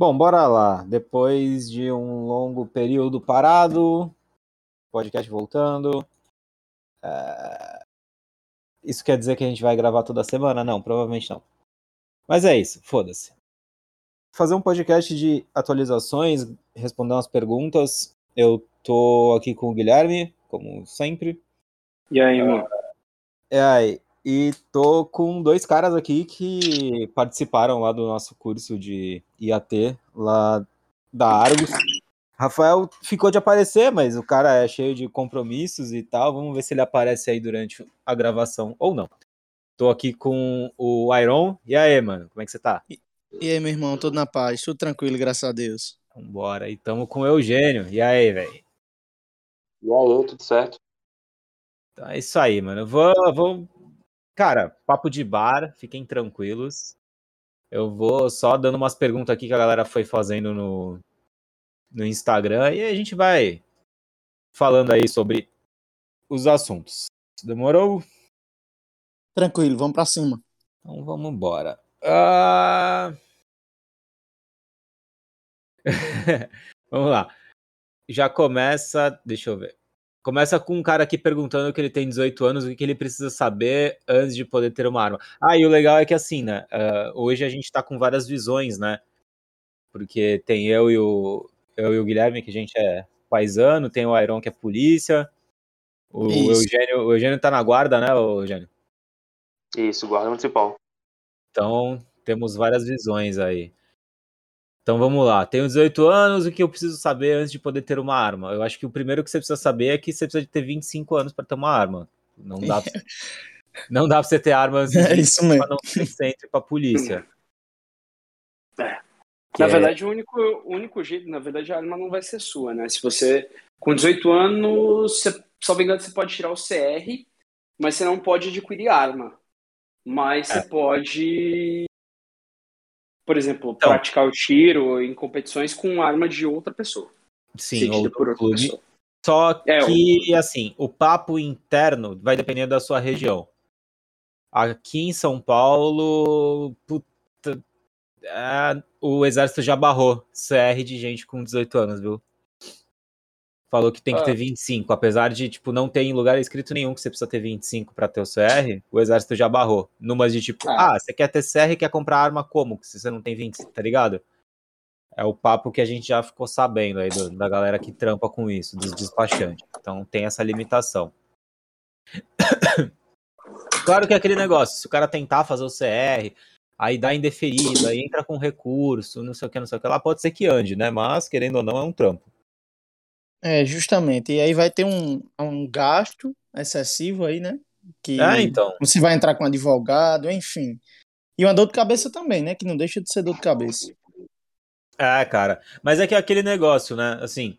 Bom, bora lá. Depois de um longo período parado, podcast voltando. É, Isso quer dizer que a gente vai gravar toda semana? Não, provavelmente não. Mas é isso, foda-se. Fazer um podcast de atualizações, responder umas perguntas. Eu tô aqui com o Guilherme, como sempre. E aí, mano? É aí. E tô com dois caras aqui que participaram lá do nosso curso de IAT, lá da Argos. Rafael ficou de aparecer, mas o cara é cheio de compromissos e tal. Vamos ver se ele aparece aí durante a gravação ou não. Tô aqui com o Iron. E aí, mano, como é que você tá? E aí, meu irmão, tudo na paz, tudo tranquilo, graças a Deus. Vambora. E tamo com o Eugênio. E aí, velho? E aí, tudo certo? Então é isso aí, mano. Vou, vou. Cara, papo de bar, fiquem tranquilos. Eu vou só dando umas perguntas aqui que a galera foi fazendo no, no Instagram e a gente vai falando aí sobre os assuntos. Demorou? Tranquilo, vamos pra cima. Então vamos embora. Ah... vamos lá. Já começa. Deixa eu ver. Começa com um cara aqui perguntando que ele tem 18 anos, o que ele precisa saber antes de poder ter uma arma. Ah, e o legal é que assim, né? Uh, hoje a gente tá com várias visões, né? Porque tem eu e o, eu e o Guilherme, que a gente é paisano, tem o Iron que é polícia. O Isso. Eugênio, o Eugênio tá na guarda, né, Eugênio? Isso, guarda municipal. Então, temos várias visões aí. Então vamos lá. Tenho 18 anos, o que eu preciso saber antes de poder ter uma arma? Eu acho que o primeiro que você precisa saber é que você precisa de ter 25 anos para ter uma arma. Não dá pra, não dá pra você ter arma antes É isso mesmo. pra não ter centro pra polícia. É. Que Na é- verdade, o único, o único jeito, na verdade, a arma não vai ser sua, né? Se você, com 18 anos, você, só me engano, você pode tirar o CR, mas você não pode adquirir arma. Mas É. você pode, por exemplo, Então. praticar o tiro em competições com arma de outra pessoa. Sim, ou por outra clube. pessoa. Só É, que, assim, o papo interno vai depender da sua região. Aqui em São Paulo, puta, é, o exército já barrou CR de gente com 18 anos, viu? Falou que tem que Ah. ter 25, apesar de, tipo, não ter em lugar escrito nenhum que você precisa ter 25 pra ter o CR, o exército já barrou. Numas de tipo, Ah. ah, você quer ter CR e quer comprar arma como? Se você não tem 25, tá ligado? É o papo que a gente já ficou sabendo aí do- da galera que trampa com isso, dos despachantes. Então tem essa limitação. Claro que é aquele negócio, se o cara tentar fazer o CR, aí dá indeferido, aí entra com recurso, não sei o que, não sei o que lá, pode ser que ande, né? Mas, querendo ou não, é um trampo. É, justamente. E aí vai ter um, um gasto excessivo aí, né? Que É, então. você vai entrar com advogado, enfim. E uma dor de cabeça também, né? Que não deixa de ser dor de cabeça. É, cara. Mas é que é aquele negócio, né? Assim.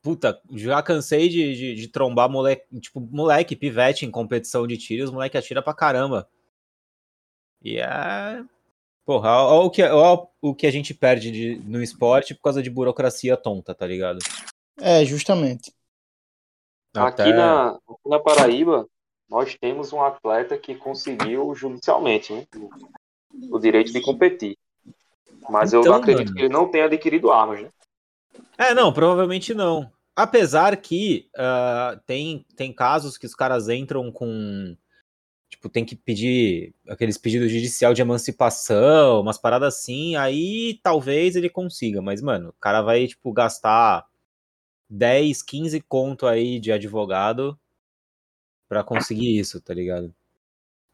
Puta, já cansei de, de, de trombar moleque, tipo, moleque, pivete em competição de tiro, os moleque atira pra caramba. E é. Porra, olha o que, ó o que a gente perde de- no esporte por causa de burocracia tonta, tá ligado? É, justamente. Aqui, na, aqui na Paraíba, nós temos um atleta que conseguiu judicialmente né, o, direito de competir. Mas eu Então, acredito mano. que ele não tenha adquirido armas, né? É, não, provavelmente não. Apesar que ah, tem, tem casos que os caras entram com. Tipo, tem que pedir aqueles pedidos judicial de emancipação, umas paradas assim, aí talvez ele consiga, mas, mano, o cara vai, tipo, gastar 10, 15 conto aí de advogado pra conseguir isso, tá ligado?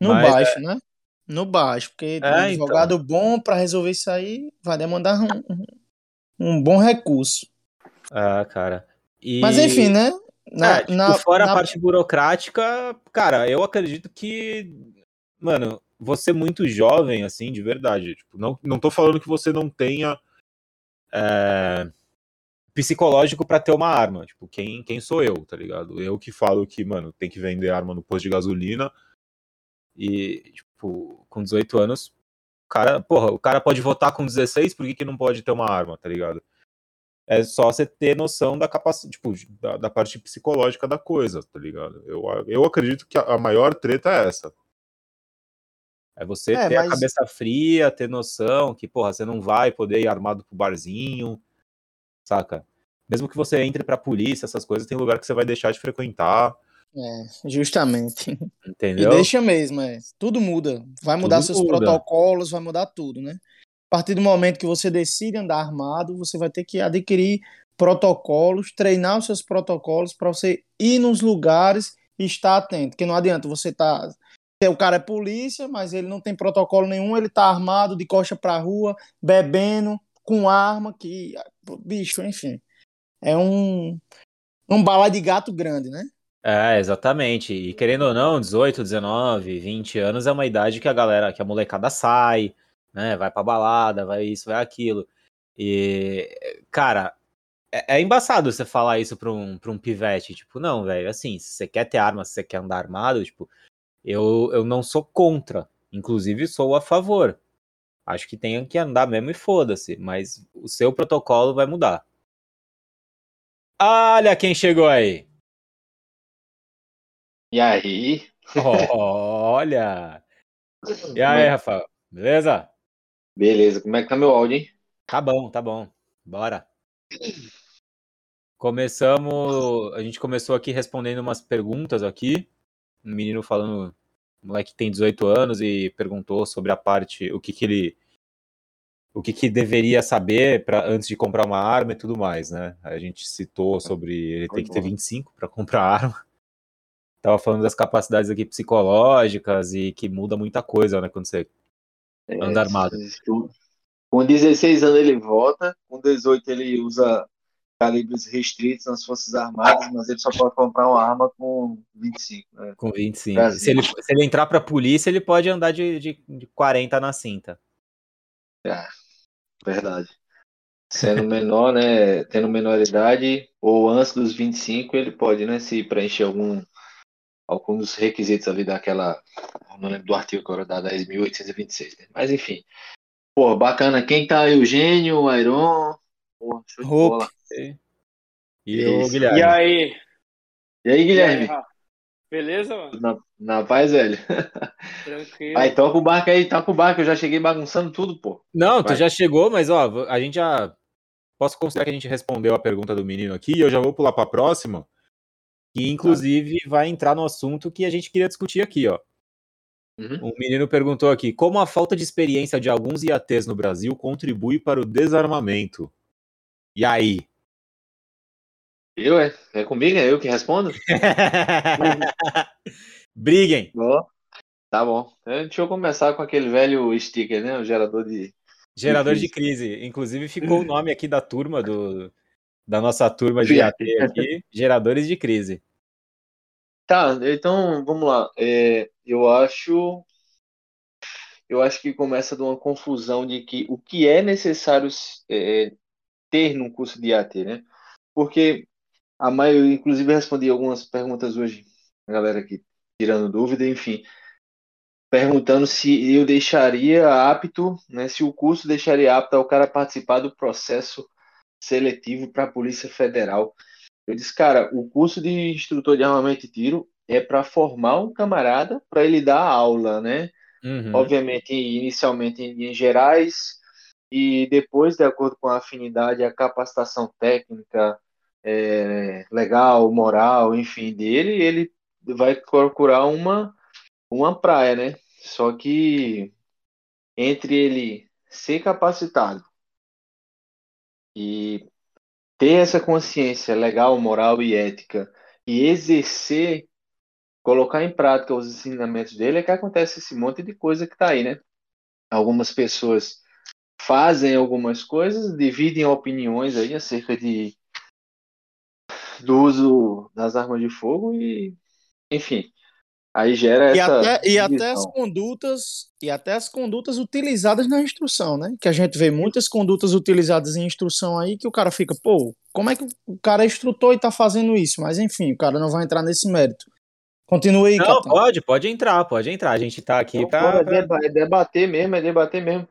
No Mas, baixo, né? No baixo, porque um É, advogado bom pra resolver isso aí vai demandar um, um- um bom recurso. Ah, cara. E... Mas enfim, né? Na, é, tipo, na- fora na- a parte burocrática, cara, eu acredito que, mano, você muito jovem, assim, de verdade. Tipo, não, não tô falando que você não tenha é, psicológico pra ter uma arma. Tipo, quem, quem sou eu, tá ligado? Eu que falo que, mano, tem que vender arma no posto de gasolina e, tipo, com 18 anos, o cara, porra, o cara pode votar com 16, por que, que não pode ter uma arma, tá ligado? É só você ter noção da capacidade, tipo, da, da parte psicológica da coisa, tá ligado? Eu, eu acredito que a, a maior treta é essa. É você é, ter mas... a cabeça fria, ter noção que, porra, você não vai poder ir armado pro barzinho, saca? Mesmo que você entre pra polícia, essas coisas, tem lugar que você vai deixar de frequentar. É, justamente. Entendeu? E deixa mesmo, é. Tudo muda. Vai mudar tudo seus muda. protocolos, vai mudar tudo, né? A partir do momento que você decide andar armado, você vai ter que adquirir protocolos, treinar os seus protocolos para você ir nos lugares e estar atento. Porque não adianta você estar. Tá... O cara é polícia, mas ele não tem protocolo nenhum, ele tá armado de coxa pra rua, bebendo, com arma, que. Bicho, enfim. É um. Um bala de gato grande, né? É, exatamente. E querendo ou não, 18, 19, 20 anos é uma idade que a galera, que a molecada sai, né? Vai pra balada, vai isso, vai aquilo. E, cara, é, é embaçado você falar isso pra um, pra um pivete. Tipo, não, velho, assim, se você quer ter arma, se você quer andar armado, tipo, eu, eu não sou contra. Inclusive, sou a favor. Acho que tem que andar mesmo e foda-se. Mas o seu protocolo vai mudar. Olha quem chegou aí. E aí? Olha! E aí, Rafael? Beleza? Beleza. Como é que tá meu áudio, hein? Tá bom, tá bom. Bora. Começamos, a gente começou aqui respondendo umas perguntas aqui. Um menino falando, um moleque tem 18 anos e perguntou sobre a parte, o que que ele o que, que deveria saber para antes de comprar uma arma e tudo mais, né? A gente citou sobre ele tem que ter 25 para comprar arma. Tava falando das capacidades aqui psicológicas e que muda muita coisa, né, quando você é, anda armado. Com 16 anos ele vota, com 18 ele usa calibres restritos nas Forças Armadas, mas ele só pode comprar uma arma com 25. Né? Com 25. Se ele, se ele entrar para a polícia, ele pode andar de, de, de 40 na cinta. É, verdade. Sendo menor, né, tendo menor idade, ou antes dos 25, ele pode, né, se preencher algum, algum dos requisitos ali daquela, não lembro do artigo agora, da 10.826, né? mas enfim. Pô, bacana. Quem tá? Eugênio, Iron, Pô, show de bola. E o Guilherme. E aí? E aí, Guilherme? E aí, Beleza, mano? Na, na paz, velho. Tranquilo. Aí toca o barco aí, toca o barco. Eu já cheguei bagunçando tudo, pô. Não, Vai. tu já chegou, mas ó, a gente já. Posso considerar que a gente respondeu a pergunta do menino aqui. Eu já vou pular pra próxima. Que inclusive vai entrar no assunto que a gente queria discutir aqui, ó. Uhum. Um menino perguntou aqui: como a falta de experiência de alguns IATs no Brasil contribui para o desarmamento? E aí? Eu, é? É comigo? É eu que respondo? Briguem. Oh, tá bom. É, deixa eu começar com aquele velho sticker, né? O gerador de. Gerador de crise. De crise. Inclusive ficou o nome aqui da turma, do, da nossa turma de AT aqui, Geradores de Crise. Tá, então vamos lá. É, eu acho. Eu acho que começa de uma confusão de que o que é necessário é, ter num curso de AT, né? Porque a maioria, inclusive, respondi algumas perguntas hoje, a galera aqui tirando dúvida, enfim, perguntando se eu deixaria apto, né, se o curso deixaria apto ao cara participar do processo seletivo para a Polícia Federal. Eu disse, cara, o curso de instrutor de armamento e tiro é para formar um camarada para ele dar aula, né? Uhum. Obviamente, inicialmente em linhas gerais, e depois, de acordo com a afinidade, a capacitação técnica, é, legal, moral, enfim, dele, ele vai procurar uma, uma praia, né? Só que entre ele ser capacitado e ter essa consciência legal, moral e ética e exercer, colocar em prática os ensinamentos dele, é que acontece esse monte de coisa que tá aí, né? Algumas pessoas fazem algumas coisas, dividem opiniões aí acerca de do uso das armas de fogo e, enfim, aí gera e essa até, e até as condutas e até as condutas utilizadas na instrução, né? Que a gente vê muitas condutas utilizadas em instrução aí que o cara fica, pô, como é que o cara é instrutor e tá fazendo isso? Mas enfim, o cara não vai entrar nesse mérito. Continue aí, Não, Capitão. pode, pode entrar, pode entrar. A gente tá aqui para é, é debater mesmo, é debater mesmo.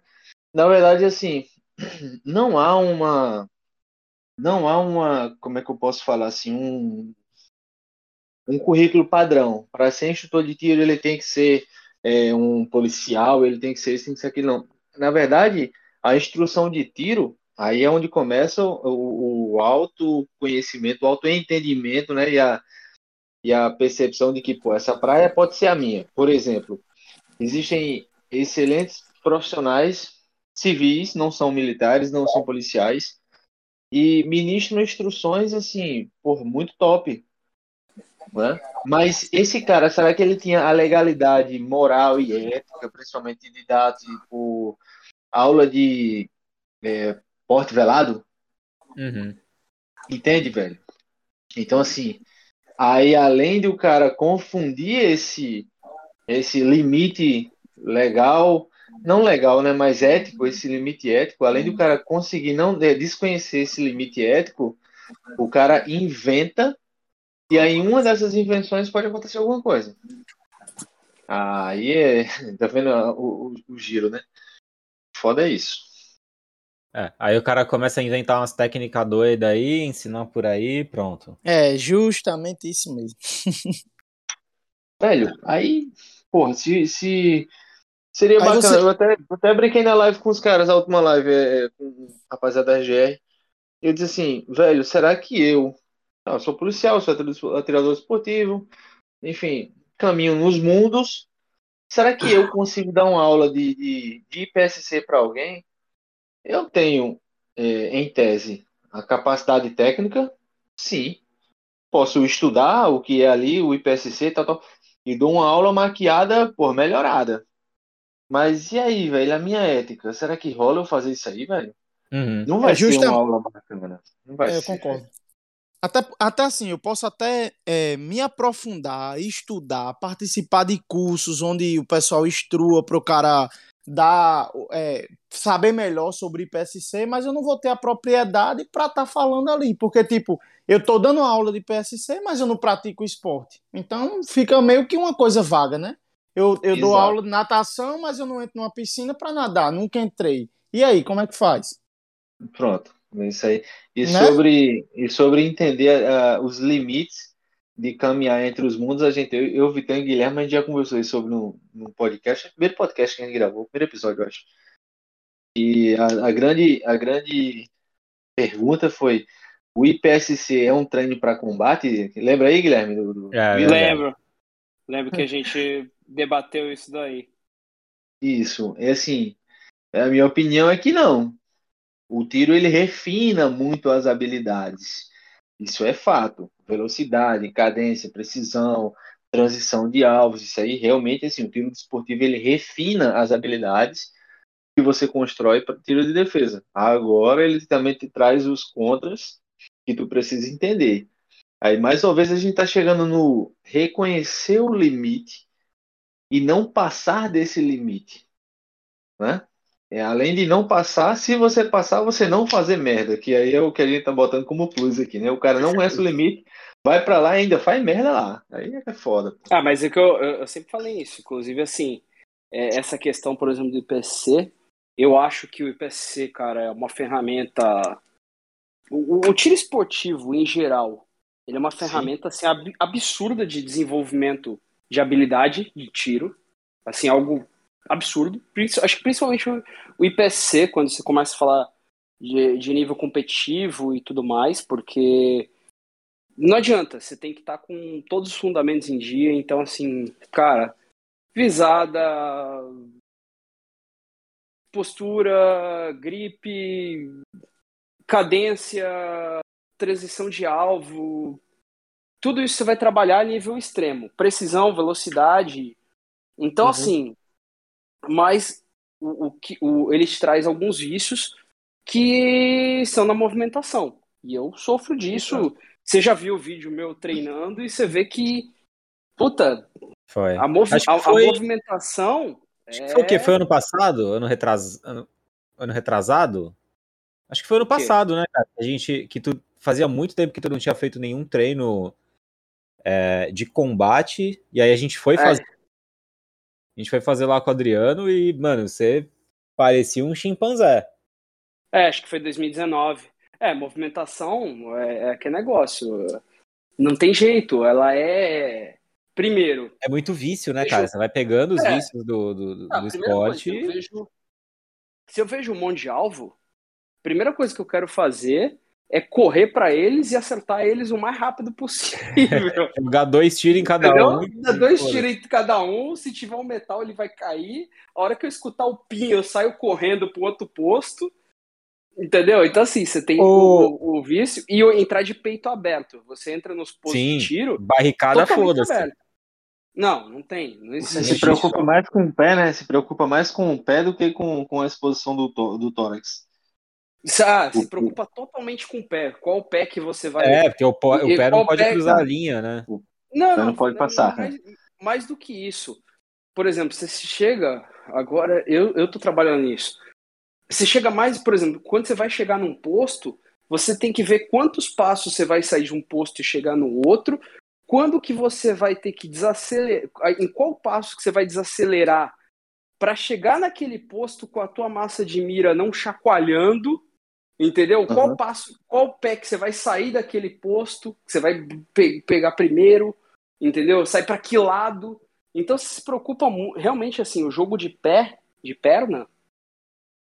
Na verdade, assim, não há uma não há uma, como é que eu posso falar assim, um, um currículo padrão. Para ser instrutor de tiro, ele tem que ser é, um policial, ele tem que ser isso, tem que ser aquilo, não. Na verdade, a instrução de tiro, aí é onde começa o, o autoconhecimento, o autoentendimento, né? E a, e a percepção de que, pô, essa praia pode ser a minha. Por exemplo, existem excelentes profissionais civis, não são militares, não são policiais, e ministram instruções, assim, por muito top. Né? Mas esse cara, será que ele tinha a legalidade moral e ética, principalmente de dar, tipo, aula de é, porte velado? Uhum. Entende, velho? Então, assim, aí além de o cara confundir esse, esse limite legal, não legal, né, mas ético, esse limite ético, além do cara conseguir não é, desconhecer esse limite ético, o cara inventa e aí, uma dessas invenções pode acontecer alguma coisa. Aí é. Tá vendo o, o, o giro, né? Foda é isso. É, aí o cara começa a inventar umas técnicas doidas aí, ensinar por aí, pronto. É, justamente isso mesmo. Velho, aí, porra, se, se seria aí bacana, você... eu até, até brinquei na live com os caras, a última live é, com o rapaziada da RGR, eu disse assim, velho, será que eu, não, eu sou policial, sou atirador esportivo, enfim, caminho nos mundos. Será que eu consigo dar uma aula de, de, de IPSC para alguém? Eu tenho, é, em tese, a capacidade técnica, sim. Posso estudar o que é ali, o IPSC, tal, tal, e dou uma aula maquiada por melhorada. Mas e aí, velho, a minha ética? Será que rola eu fazer isso aí, velho? Uhum. Não vai é ser uma aula bacana. Não vai é, ser. Eu concordo. Até, até assim, eu posso até é, me aprofundar, estudar, participar de cursos onde o pessoal instrua para o cara dar, é, saber melhor sobre IPSC, mas eu não vou ter a propriedade para estar tá falando ali, porque, tipo, eu estou dando aula de IPSC, mas eu não pratico esporte. Então, fica meio que uma coisa vaga, né? Eu, eu dou aula de natação, mas eu não entro numa piscina para nadar, nunca entrei. E aí, como é que faz? Pronto. Isso aí. E, né? sobre, e sobre entender uh, os limites de caminhar entre os mundos, a gente, eu, eu Vitão e Guilherme, a gente já conversou isso sobre no, no podcast, primeiro podcast que a gente gravou, o primeiro episódio, eu acho. E a, a, grande, a grande pergunta foi: o IPSC é um treino para combate? Lembra aí, Guilherme? Do, do... É, lembro. Lembro que a gente debateu isso daí. Isso. É assim, a minha opinião é que não. O tiro ele refina muito as habilidades. Isso é fato. Velocidade, cadência, precisão, transição de alvos, isso aí realmente assim, o tiro desportivo ele refina as habilidades que você constrói para tiro de defesa. Agora ele também te traz os contras que tu precisa entender. Aí mais uma vez a gente está chegando no reconhecer o limite e não passar desse limite, né? É, além de não passar, se você passar, você não fazer merda, que aí é o que a gente tá botando como plus aqui, né? O cara não conhece o limite, vai para lá e ainda faz merda lá. Aí é foda. Ah, mas é que eu, eu sempre falei isso, inclusive assim, é, essa questão, por exemplo, do IPC, eu acho que o IPC, cara, é uma ferramenta. O, o tiro esportivo, em geral, ele é uma ferramenta assim, ab absurda de desenvolvimento de habilidade de tiro. Assim, algo absurdo. Acho que principalmente o IPC, quando você começa a falar de, de nível competitivo e tudo mais, porque não adianta, você tem que estar tá com todos os fundamentos em dia. Então, assim, cara, visada, postura, gripe, cadência, transição de alvo, tudo isso você vai trabalhar a nível extremo. Precisão, velocidade. Então, uhum. assim, mas o, o, o, ele traz alguns vícios que são na movimentação. E eu sofro disso. Você já viu o vídeo meu treinando e você vê que, puta, foi. A, movi a, foi... a movimentação. Acho é... foi o quê? Foi ano passado? Ano, retras... ano... ano retrasado? Acho que foi ano passado, né, cara? A gente. Que tu fazia muito tempo que tu não tinha feito nenhum treino é, de combate. E aí a gente foi é. fazer. A gente foi fazer lá com o Adriano e, mano, você parecia um chimpanzé. É, acho que foi 2019. É, movimentação é, é que negócio. Não tem jeito, ela é. Primeiro. É muito vício, né, cara? Você vai pegando os é. vícios do, do, ah, do esporte. Coisa, se, eu vejo, se eu vejo um monte de alvo, primeira coisa que eu quero fazer é correr para eles e acertar eles o mais rápido possível. Jogar dois tiros em cada Entendeu? um. Dá dois tiros em cada um. Se tiver um metal, ele vai cair. A hora que eu escutar o pin, eu saio correndo pro outro posto. Entendeu? Então, assim, você tem o, o, o vício e entrar de peito aberto. Você entra nos postos Sim, de tiro. Barricada foda-se. Não, não tem. Não existe. Você se preocupa isso. mais com o pé, né? Se preocupa mais com o pé do que com, com a exposição do, do tórax. Ah, se preocupa totalmente com o pé. Qual pé que você vai. É, porque o, o pé não pode pé, cruzar a linha, né? Não, não, não pode passar. Mais, mais, do que isso. Por exemplo, você chega. Agora, eu, eu tô trabalhando nisso. Você chega mais, por exemplo, quando você vai chegar num posto, você tem que ver quantos passos você vai sair de um posto e chegar no outro, quando que você vai ter que desacelerar, em qual passo que você vai desacelerar para chegar naquele posto com a tua massa de mira não chacoalhando, entendeu? Uhum. Qual passo, qual pé que você vai sair daquele posto, que você vai pe pegar primeiro, entendeu? Sai para que lado? Então você se preocupa realmente assim, o jogo de pé, de perna,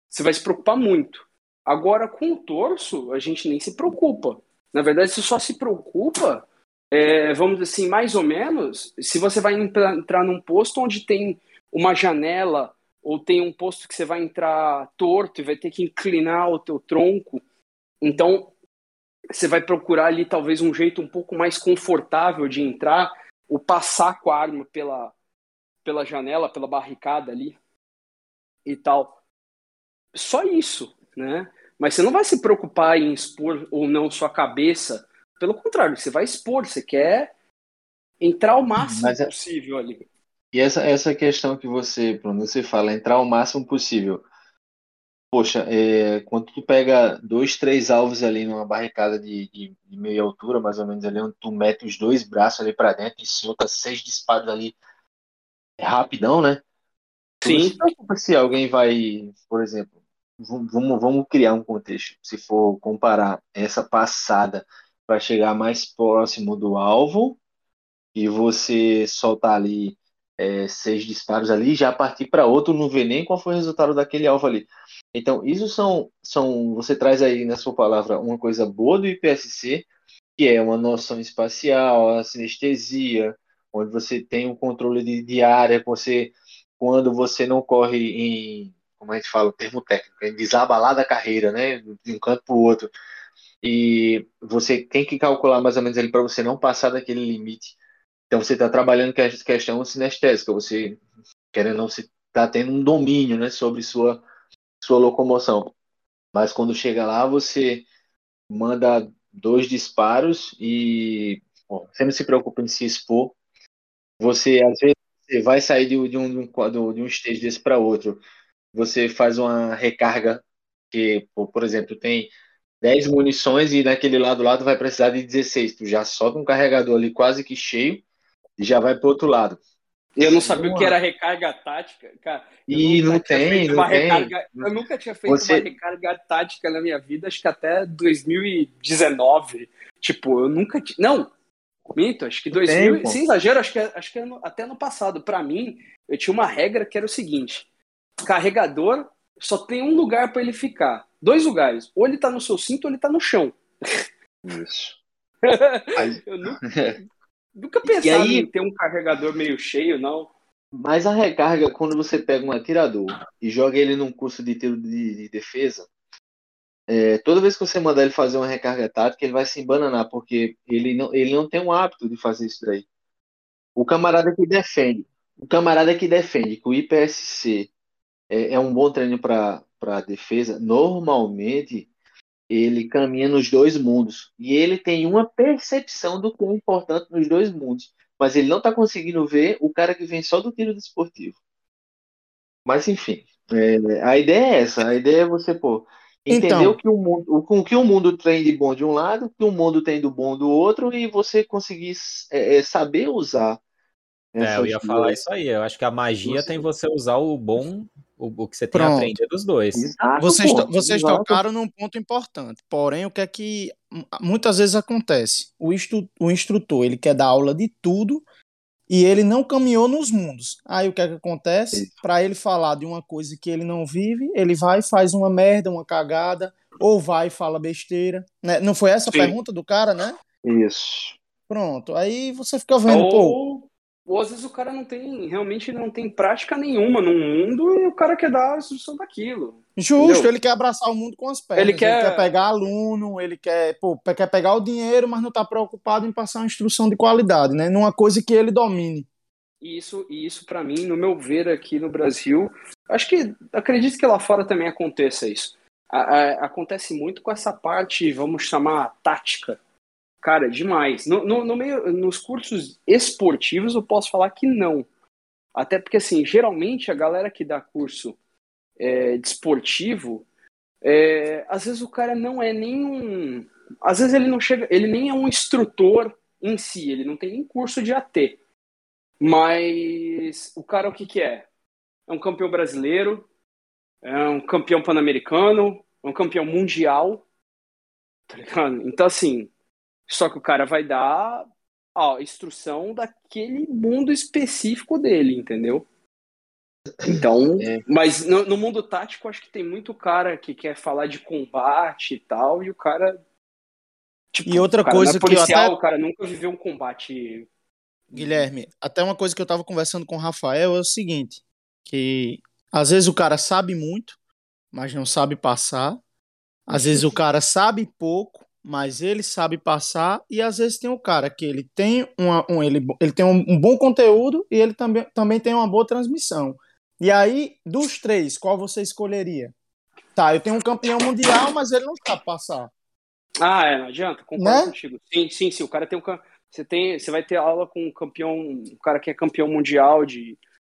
você vai se preocupar muito. Agora, com o torso, a gente nem se preocupa. Na verdade, você só se preocupa, é, vamos dizer assim, mais ou menos, se você vai entrar num posto onde tem uma janela ou tem um posto que você vai entrar torto e vai ter que inclinar o teu tronco. Então, você vai procurar ali talvez um jeito um pouco mais confortável de entrar ou passar com a arma pela, pela janela, pela barricada ali e tal. Só isso, né? Mas você não vai se preocupar em expor ou não sua cabeça. Pelo contrário, você vai expor, você quer entrar o máximo é... possível ali. E essa, essa questão que você, Bruno, você fala, entrar o máximo possível. Poxa, é, quando tu pega dois, três alvos ali numa barricada de, de, de, meia altura, mais ou menos ali, onde tu mete os dois braços ali para dentro e solta seis disparos ali é rapidão, né? Sim. Se alguém vai, por exemplo, vamos, vamos criar um contexto. Se for comparar essa passada para chegar mais próximo do alvo e você soltar ali é, seis disparos ali, já partir para outro, não ver nem qual foi o resultado daquele alvo ali. Então, isso são, são. Você traz aí na sua palavra uma coisa boa do IPSC, que é uma noção espacial, a sinestesia, onde você tem um controle de, de área, você, quando você não corre em como a gente fala, termo técnico, é desabalar da carreira, né, de um canto para o outro. E você tem que calcular mais ou menos ali para você não passar daquele limite. Então você está trabalhando com essa questão sinestésica, você querendo não está tendo um domínio, né, sobre sua sua locomoção. Mas quando chega lá, você manda dois disparos e bom, você não se preocupa em se expor. Você às vezes vai sair de, de um, de um, de um stage desse para outro você faz uma recarga que, por exemplo, tem 10 munições e naquele lado lado vai precisar de 16. Tu já solta um carregador ali quase que cheio já vai pro outro lado. Eu não sabia o que era recarga tática, cara. E não tem, não tem. Recarga, eu nunca tinha feito Você... uma recarga tática na minha vida, acho que até 2019. Tipo, eu nunca tinha. Não, minto, acho que 2000. Tem, sem exagero, acho que, acho que até no passado. Para mim, eu tinha uma regra que era o seguinte: carregador só tem um lugar para ele ficar. Dois lugares. Ou ele tá no seu cinto ou ele tá no chão. Isso. eu nunca, nunca pensava aí, em ter um carregador meio cheio, não. Mas a recarga, quando você pega um atirador e joga ele num curso de tiro de, de defesa, é, toda vez que você mandar ele fazer uma recarga tática, ele vai se embananar, porque ele não, ele não tem um hábito de fazer isso daí. O camarada que defende, o camarada que defende que o IPSC é, é um bom treino para defesa. Normalmente, ele caminha nos dois mundos. E ele tem uma percepção do que é importante nos dois mundos. Mas ele não está conseguindo ver o cara que vem só do tiro desportivo. Mas, enfim, é, a ideia é essa. A ideia é você, pô, entender então, o, que o, mundo, o, o que o mundo tem de bom de um lado, o que o mundo tem do bom do outro, e você conseguir é, é saber usar. É, eu ia falar isso aí. Eu acho que a magia você... tem você usar o bom o, o que você tem Pronto. aprende é dos dois. Exato, vocês, pô, vocês tocaram num ponto importante. Porém, o que é que muitas vezes acontece? O, instru, o instrutor ele quer dar aula de tudo e ele não caminhou nos mundos. Aí o que é que acontece? Para ele falar de uma coisa que ele não vive, ele vai e faz uma merda, uma cagada, ou vai e fala besteira. Né? Não foi essa a pergunta do cara, né? Isso. Pronto. Aí você fica vendo, ou, pô. Ou às vezes o cara não tem, realmente não tem prática nenhuma no mundo e o cara quer dar a instrução daquilo. Justo, entendeu? ele quer abraçar o mundo com as pernas. Ele quer... ele quer pegar aluno, ele quer, pô, quer pegar o dinheiro, mas não está preocupado em passar uma instrução de qualidade, né? Numa coisa que ele domine. E isso, e isso para mim, no meu ver aqui no Brasil, acho que acredito que lá fora também aconteça isso. A, a, acontece muito com essa parte, vamos chamar tática, Cara, demais. No, no, no, meio, nos cursos esportivos eu posso falar que não. Até porque, assim, geralmente a galera que dá curso é, de esportivo, é, às vezes o cara não é nem um. Às vezes ele não chega, ele nem é um instrutor em si, ele não tem nem curso de AT. Mas o cara o que, que é? É um campeão brasileiro, é um campeão pan-americano, é um campeão mundial. Tá ligado? Então, assim, só que o cara vai dar a instrução daquele mundo específico dele, entendeu? Então, é. mas no, no, mundo tático, acho que tem muito cara que quer falar de combate e tal, e o cara. Tipo, e outra coisa é policial, que eu até... o cara nunca viveu um combate. Guilherme, até uma coisa que eu tava conversando com o Rafael é o seguinte: que às vezes o cara sabe muito, mas não sabe passar. Às vezes o cara sabe pouco, mas ele sabe passar e às vezes tem o cara que ele tem uma, um, ele, ele tem um, um, bom conteúdo e ele também, também tem uma boa transmissão. E aí, dos três, qual você escolheria? Tá, eu tenho um campeão mundial, mas ele não sabe passar. Ah, é, não adianta, concordo né? contigo. Sim, sim, sim, o cara tem um você tem, você vai ter aula com um campeão, um cara que é campeão mundial de,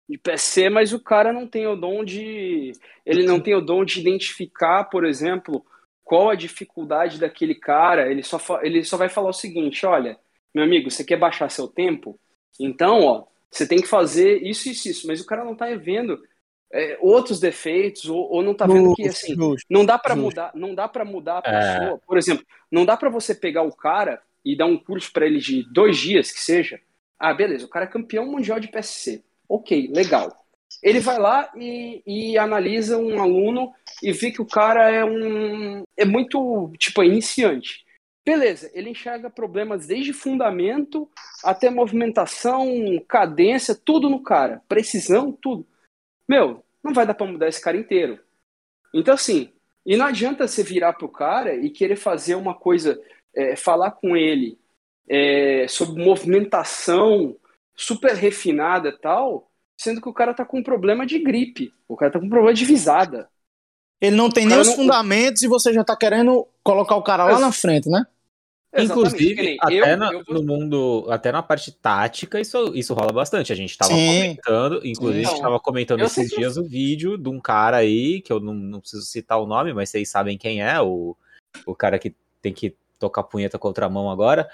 de PC, mas o cara não tem o dom de ele não tem o dom de identificar, por exemplo, qual a dificuldade daquele cara, ele só, ele só vai falar o seguinte: olha, meu amigo, você quer baixar seu tempo? Então, ó, você tem que fazer isso isso, isso. Mas o cara não tá vendo é, outros defeitos ou, ou não tá vendo que assim justo, não dá para mudar, não dá para mudar a é. pessoa. É. Por exemplo, não dá para você pegar o cara e dar um curso para ele de dois dias que seja. Ah, beleza, o cara é campeão mundial de PSC. Ok, legal. Ele vai lá e, e analisa um aluno e vê que o cara é um é muito tipo é iniciante. Beleza, ele enxerga problemas desde fundamento até movimentação, cadência, tudo no cara, precisão, tudo. Meu, não vai dar para mudar esse cara inteiro. Então assim, e não adianta você virar pro cara e querer fazer uma coisa, é, falar com ele é, sobre movimentação super refinada tal, sendo que o cara tá com um problema de gripe, o cara tá com um problema de visada. Ele não tem nem os não... fundamentos e você já tá querendo colocar o cara lá na frente, né? Inclusive, até eu, na, eu vou... no mundo, até na parte tática, isso, isso rola bastante. A gente tava Sim. comentando, inclusive, Sim. a gente tava comentando esses dias o vídeo de um cara aí, que eu não, não preciso citar o nome, mas vocês sabem quem é, o, o cara que tem que tocar punheta contra a mão agora.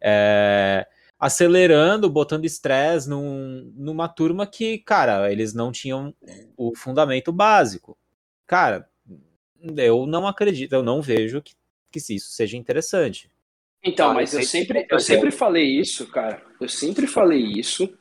É, acelerando, botando estresse num, numa turma que, cara, eles não tinham o fundamento básico. Cara, eu não acredito, eu não vejo que, que isso seja interessante. Então, mas eu sempre, eu sempre falei isso, cara. Eu sempre falei isso.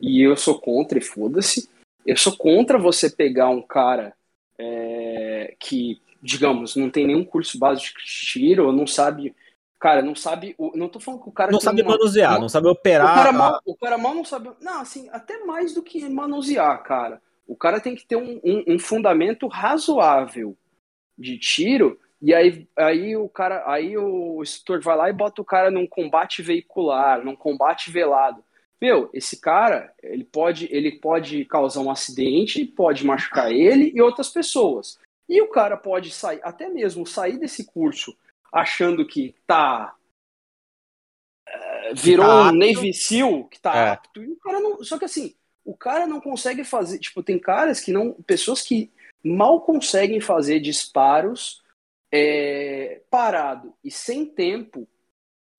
E eu sou contra, e foda-se. Eu sou contra você pegar um cara é, que, digamos, não tem nenhum curso básico de tiro, ou não sabe Cara, não sabe. Não tô falando que o cara. Não sabe uma, manusear, uma, não sabe operar. O cara, mal, o cara mal não sabe. Não, assim, até mais do que manusear, cara. O cara tem que ter um, um, um fundamento razoável de tiro. E aí, aí o cara. Aí o instrutor vai lá e bota o cara num combate veicular, num combate velado. Meu, esse cara, ele pode, ele pode causar um acidente, pode machucar ele e outras pessoas. E o cara pode sair, até mesmo sair desse curso achando que tá. Uh, virou tá um Navy SEAL que tá é. apto. E o cara não. Só que assim, o cara não consegue fazer. Tipo, tem caras que não. Pessoas que mal conseguem fazer disparos é, parado e sem tempo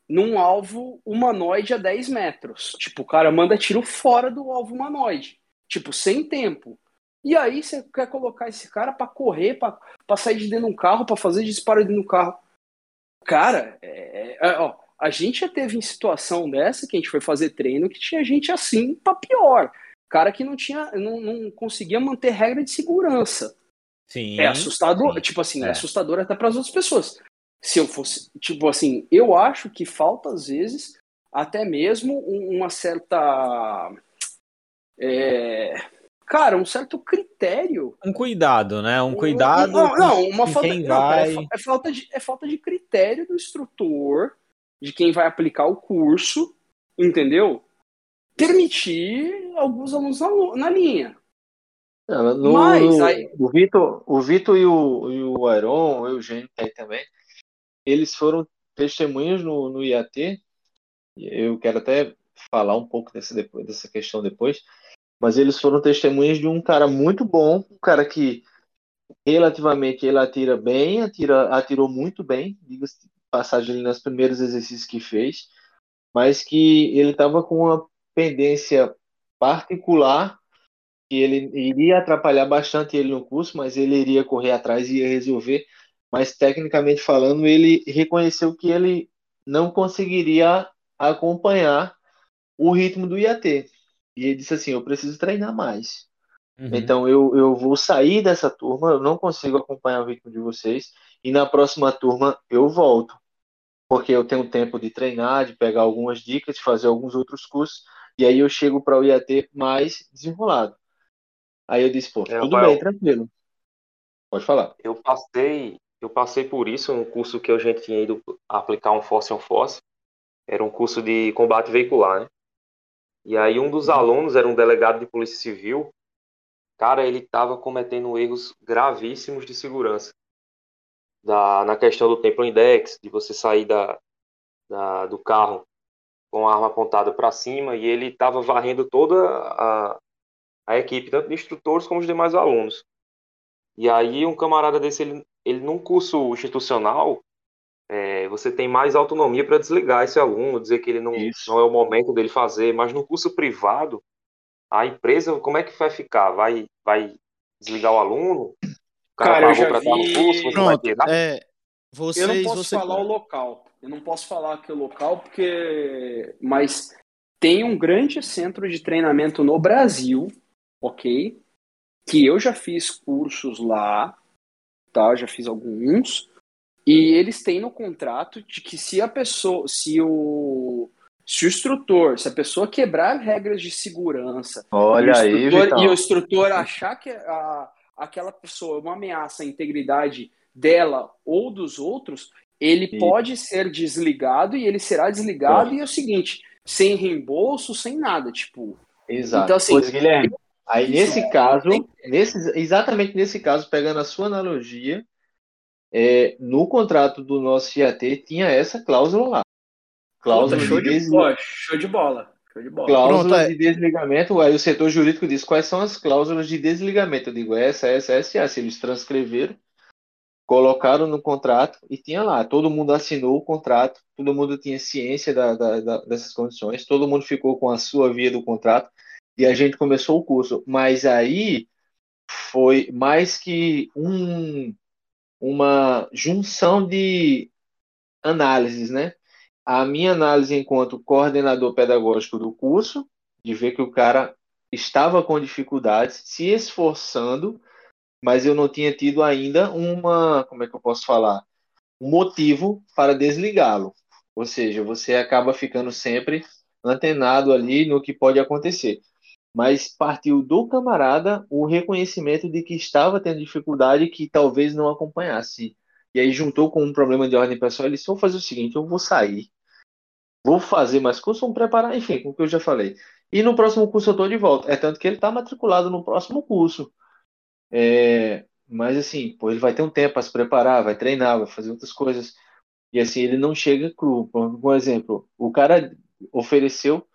num alvo humanoide a 10 metros. Tipo, o cara manda tiro fora do alvo humanoide. Tipo, sem tempo. E aí você quer colocar esse cara para correr, para sair de dentro de um carro, para fazer disparo dentro do carro. Cara, é, é, é, ó, a gente já teve em situação dessa que a gente foi fazer treino que tinha gente assim para pior. Cara que não tinha, não, não conseguia manter regra de segurança. Sim. É assustador, sim. tipo assim, é. É. assustador até para as outras pessoas. Se eu fosse, tipo assim, eu acho que falta às vezes até mesmo um- uma certa, é, cara, um certo critério. Um cuidado, né? Um cuidado. Não, não, uma falta, quem não, cara, vai. é, é falta de, é falta de critério do instrutor, de quem vai aplicar o curso, entendeu? Permitir alguns alunos na, na linha. Não, no- Mas aí- o Vitor, o Vitor e o, e o Aron, o Eugênio tá aí também, eles foram testemunhas no, no IAT. e Eu quero até falar um pouco dessa, dessa questão depois, mas eles foram testemunhas de um cara muito bom, um cara que relativamente ele atira bem, atira, atirou muito bem, diga-se passagem nos primeiros exercícios que fez, mas que ele estava com uma pendência particular que ele iria atrapalhar bastante ele no curso, mas ele iria correr atrás e ia resolver. Mas tecnicamente falando, ele reconheceu que ele não conseguiria acompanhar o ritmo do IAT. E ele disse assim: Eu preciso treinar mais. Uhum. Então eu, eu vou sair dessa turma, eu não consigo acompanhar o ritmo de vocês, e na próxima turma eu volto. Porque eu tenho tempo de treinar, de pegar algumas dicas, de fazer alguns outros cursos, e aí eu chego para o IAT mais desenrolado. Aí eu disse, pô, É, tudo bem, tranquilo. Pode falar. Eu passei, eu passei por isso no curso que a gente tinha ido aplicar um force on force. Era um curso de combate veicular, né? E aí um dos alunos era um delegado de polícia civil. Cara, ele estava cometendo erros gravíssimos de segurança. Da, na questão do tempo index, de você sair da, da, do carro com a arma apontada para cima, e ele estava varrendo toda a, a equipe, tanto de instrutores como os demais alunos. E aí um camarada desse, ele, ele num curso institucional, é, você tem mais autonomia para desligar esse aluno, dizer que ele não, Isso. não é o momento dele fazer, mas no curso privado, a empresa, como é que vai ficar? Vai, vai desligar o aluno? O cara, Cara, eu pagou já para estar no vi- curso, você vai Pronto, tirar? é, vocês, Eu não posso você- falar o local. Eu não posso falar aqui o local porque, mas tem um grande centro de treinamento no Brasil, ok? Que eu já fiz cursos lá, tá? Já fiz alguns. E eles têm no contrato de que se a pessoa, se o, se o instrutor, se a pessoa quebrar regras de segurança Olha e o aí, Vitão. e o instrutor achar que a, aquela pessoa é uma ameaça à integridade dela ou dos outros, ele pode ser desligado e ele será desligado e é o seguinte, sem reembolso, sem nada, tipo, Exato. Então, assim, pois, Guilherme, aí nesse é- caso, nesse, exatamente nesse caso, pegando a sua analogia, é, no contrato do nosso IAT tinha essa cláusula lá. Cláusula show de, show de bola, show de bola. cláusula Pronto, é. de desligamento. Aí o setor jurídico diz quais são as cláusulas de desligamento. Eu digo essa, essa, essa, e essa. Eles transcreveram, colocaram no contrato e tinha lá. Todo mundo assinou o contrato, todo mundo tinha ciência da, da- da- dessas condições, todo mundo ficou com a sua via do contrato e a gente começou o curso. Mas aí foi mais que um, uma junção de análises, né? A minha análise enquanto coordenador pedagógico do curso, de ver que o cara estava com dificuldades, se esforçando, mas eu não tinha tido ainda uma, como é que eu posso falar? Um motivo para desligá-lo. Ou seja, você acaba ficando sempre antenado ali no que pode acontecer. Mas partiu do camarada o reconhecimento de que estava tendo dificuldade que talvez não acompanhasse. E aí juntou com um problema de ordem pessoal, ele disse, vou fazer o seguinte, eu vou sair, vou fazer mais curso, vou preparar, enfim, com o que eu já falei. E no próximo curso eu estou de volta. É tanto que ele está matriculado no próximo curso. É, mas assim, pô, ele vai ter um tempo para se preparar, vai treinar, vai fazer outras coisas. E assim, ele não chega cru. Por exemplo, o cara ofereceu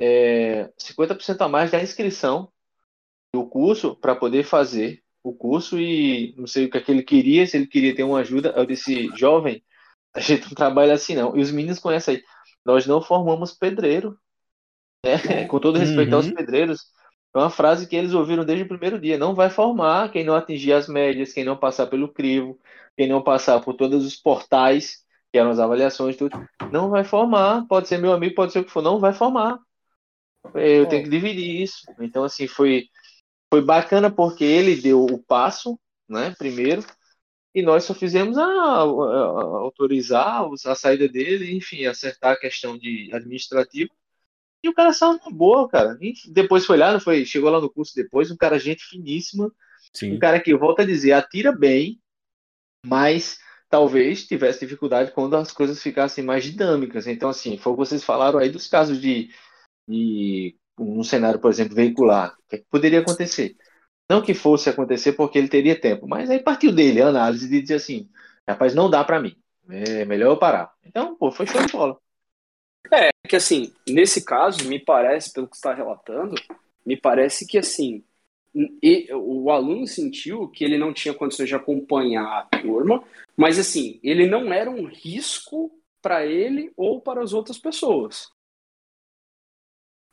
é, 50% a mais da inscrição do curso para poder fazer o curso e não sei o que, é que ele queria, se ele queria ter uma ajuda. Eu disse, jovem, a gente não trabalha assim não. E os meninos conhecem aí. Nós não formamos pedreiro. Né? Com todo respeito aos Uhum. pedreiros, é uma frase que eles ouviram desde o primeiro dia. Não vai formar quem não atingir as médias, quem não passar pelo crivo, quem não passar por todos os portais que eram as avaliações, tudo. Não vai formar, pode ser meu amigo, pode ser o que for, não vai formar. Eu tenho que dividir isso. Então, assim, foi, foi bacana porque ele deu o passo, né, primeiro, e nós só fizemos a, a, a autorizar a saída dele, enfim, acertar a questão de administrativa. E o cara saiu uma boa, cara. E depois foi lá, não foi? Chegou lá no curso depois, um cara gente finíssima, Sim. um cara que volta a dizer, atira bem, mas talvez tivesse dificuldade quando as coisas ficassem mais dinâmicas. Então, assim, foi o que vocês falaram aí dos casos de, de um cenário, por exemplo, veicular. O que, é que poderia acontecer? Não que fosse acontecer porque ele teria tempo, mas aí partiu dele a análise de dizer assim, rapaz, não dá para mim, é melhor eu parar. Então, pô, foi show de bola. É, que assim, nesse caso, me parece, pelo que está relatando, me parece que assim, e, o aluno sentiu que ele não tinha condições de acompanhar a turma, mas assim, ele não era um risco para ele ou para as outras pessoas.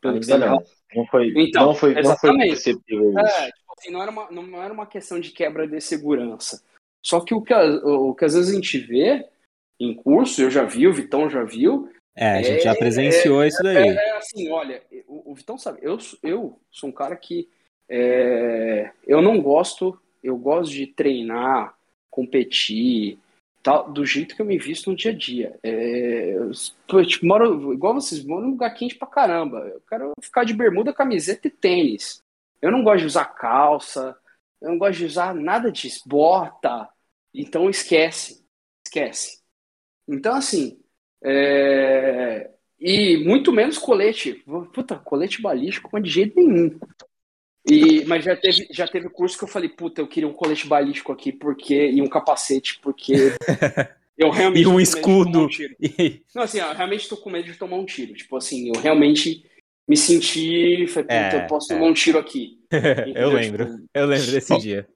Não. Não foi, então, não foi, não foi perceptível isso. É, tipo assim, não, era uma, não era uma questão de quebra de segurança. Só que o que, o que às vezes a gente vê em curso, eu já vi, o Vitão já viu. É, a gente é, já presenciou é, isso daí. É, é, assim, olha, o, o, Vitão sabe, eu, eu sou um cara que é, eu não gosto, eu gosto de treinar, competir, tal, do jeito que eu me visto no dia a dia. É, eu, tipo, moro, igual vocês, moro num lugar quente pra caramba. Eu quero ficar de bermuda, camiseta e tênis. Eu não gosto de usar calça, eu não gosto de usar nada disso, bota. Então esquece, esquece. Então, assim, é... e muito menos colete. Puta, colete balístico, mas de jeito nenhum. E, mas já teve, já teve curso que eu falei, puta, eu queria um colete balístico aqui porque e um capacete, porque eu realmente. e um escudo. Um Não, assim, eu realmente tô com medo de tomar um tiro. Tipo assim, eu realmente me senti. Falei, puta, é, eu posso é. tomar um tiro aqui. eu lembro. Tipo, eu lembro desse dia.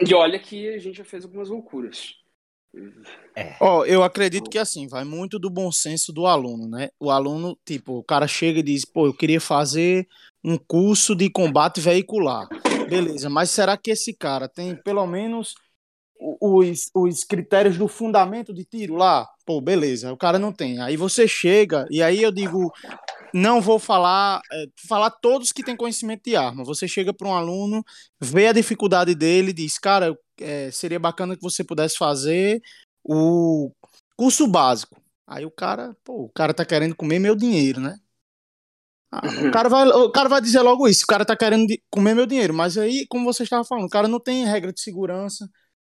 E olha que a gente já fez algumas loucuras. É. Ó, eu acredito que assim, vai muito do bom senso do aluno, né? O aluno, tipo, o cara chega e diz, pô, eu queria fazer um curso de combate veicular. Beleza, mas será que esse cara tem pelo menos os, os critérios do fundamento de tiro lá? Pô, beleza, o cara não tem. Aí você chega, e aí eu digo, não vou falar, é, falar todos que têm conhecimento de arma. Você chega para um aluno, vê a dificuldade dele, diz, cara, é, seria bacana que você pudesse fazer o curso básico. Aí o cara, pô, o cara tá querendo comer meu dinheiro, né? Ah, o, cara vai, o cara vai dizer logo isso, o cara tá querendo comer meu dinheiro, mas aí, como você estava falando, o cara não tem regra de segurança,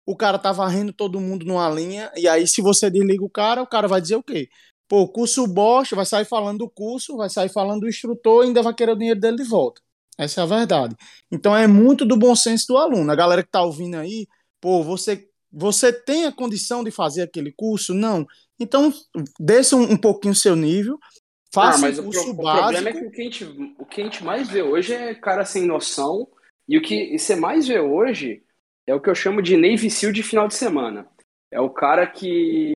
o cara tá varrendo todo mundo numa linha, e aí se você desliga o cara, o cara vai dizer o quê? Pô, curso bosta, vai sair falando do curso, vai sair falando do instrutor e ainda vai querer o dinheiro dele de volta. Essa é a verdade. Então é muito do bom senso do aluno. A galera que tá ouvindo aí, pô, você, você tem a condição de fazer aquele curso? Não. Então, desça um, um pouquinho o seu nível, Faça ah, um curso o, pro, básico. O problema é que o que, a gente, o que a gente mais vê hoje é cara sem noção. E o que você mais vê hoje é o que eu chamo de Navy SEAL de final de semana. É o cara que,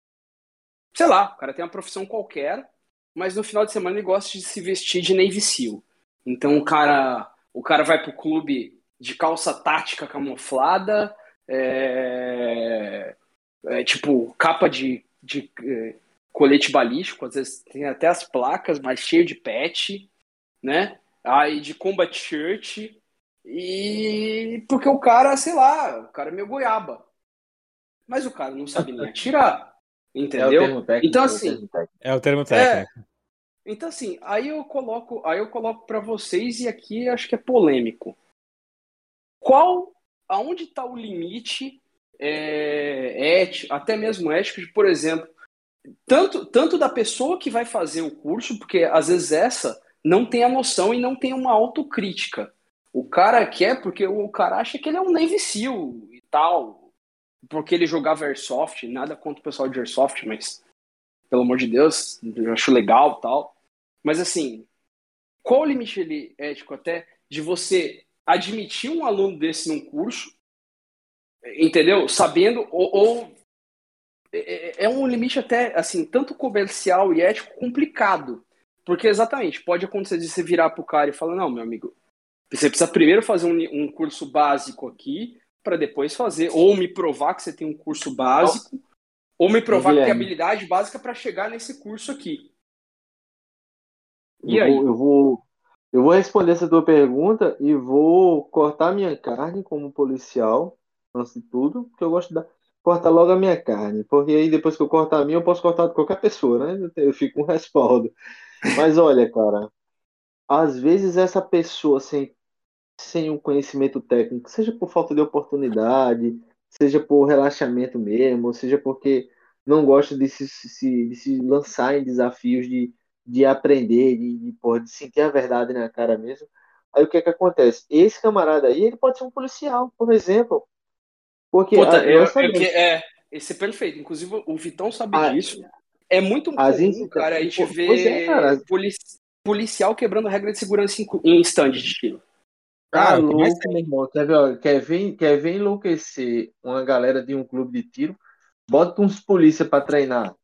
sei lá, o cara tem uma profissão qualquer, mas no final de semana ele gosta de se vestir de Navy SEAL. Então o cara, o cara vai pro clube de calça tática camuflada, é, é, tipo capa de, de é, colete balístico, às vezes tem até as placas, mas cheio de patch, né? Aí de combat shirt. E porque o cara, sei lá, o cara é meio goiaba. Mas o cara não sabe nem atirar. Entendeu? É então assim, é o termo técnico. É, então assim, aí eu coloco, aí eu coloco para vocês e aqui acho que é polêmico. Qual aonde está o limite é, ético, até mesmo ético de, por exemplo, tanto, tanto da pessoa que vai fazer o curso, porque às vezes essa não tem a noção e não tem uma autocrítica. O cara quer porque o cara acha que ele é um Navy SEAL e tal, porque ele jogava Airsoft, nada contra o pessoal de Airsoft, mas pelo amor de Deus, eu acho legal tal. Mas assim, qual o limite ele, ético até de você admitir um aluno desse num curso, entendeu? Sabendo, ou, ou é, é, é um limite até, assim, tanto comercial e ético complicado. Porque, exatamente, pode acontecer de você virar pro cara e falar, não, meu amigo, você precisa primeiro fazer um, um curso básico aqui, para depois fazer, ou me provar que você tem um curso básico, Ou me provar que tem habilidade básica para chegar nesse curso aqui. E eu aí? Vou, eu vou, eu vou responder essa tua pergunta e vou cortar minha carne como policial, antes de tudo, porque eu gosto de cortar logo a minha carne, porque aí depois que eu cortar a minha, eu posso cortar de qualquer pessoa, né? Eu fico com um respaldo. Mas olha, cara, às vezes essa pessoa sem, sem um conhecimento técnico, seja por falta de oportunidade, seja por relaxamento mesmo, seja porque não gosta de se, se, de se lançar em desafios de, de aprender, de, de, porra, de sentir a verdade na cara mesmo. Aí o que é que acontece? Esse camarada aí, ele pode ser um policial, por exemplo. Porque Puta, a, eu, eu, é, esse é perfeito. Inclusive, o Vitão sabe a, disso. É muito comum, cara, a gente vê é, cara. policial quebrando regra de segurança em, em stand de tiro. Tá ah, louco, meu irmão. Quer ver, quer, ver, quer ver enlouquecer uma galera de um clube de tiro? Bota uns polícia para treinar.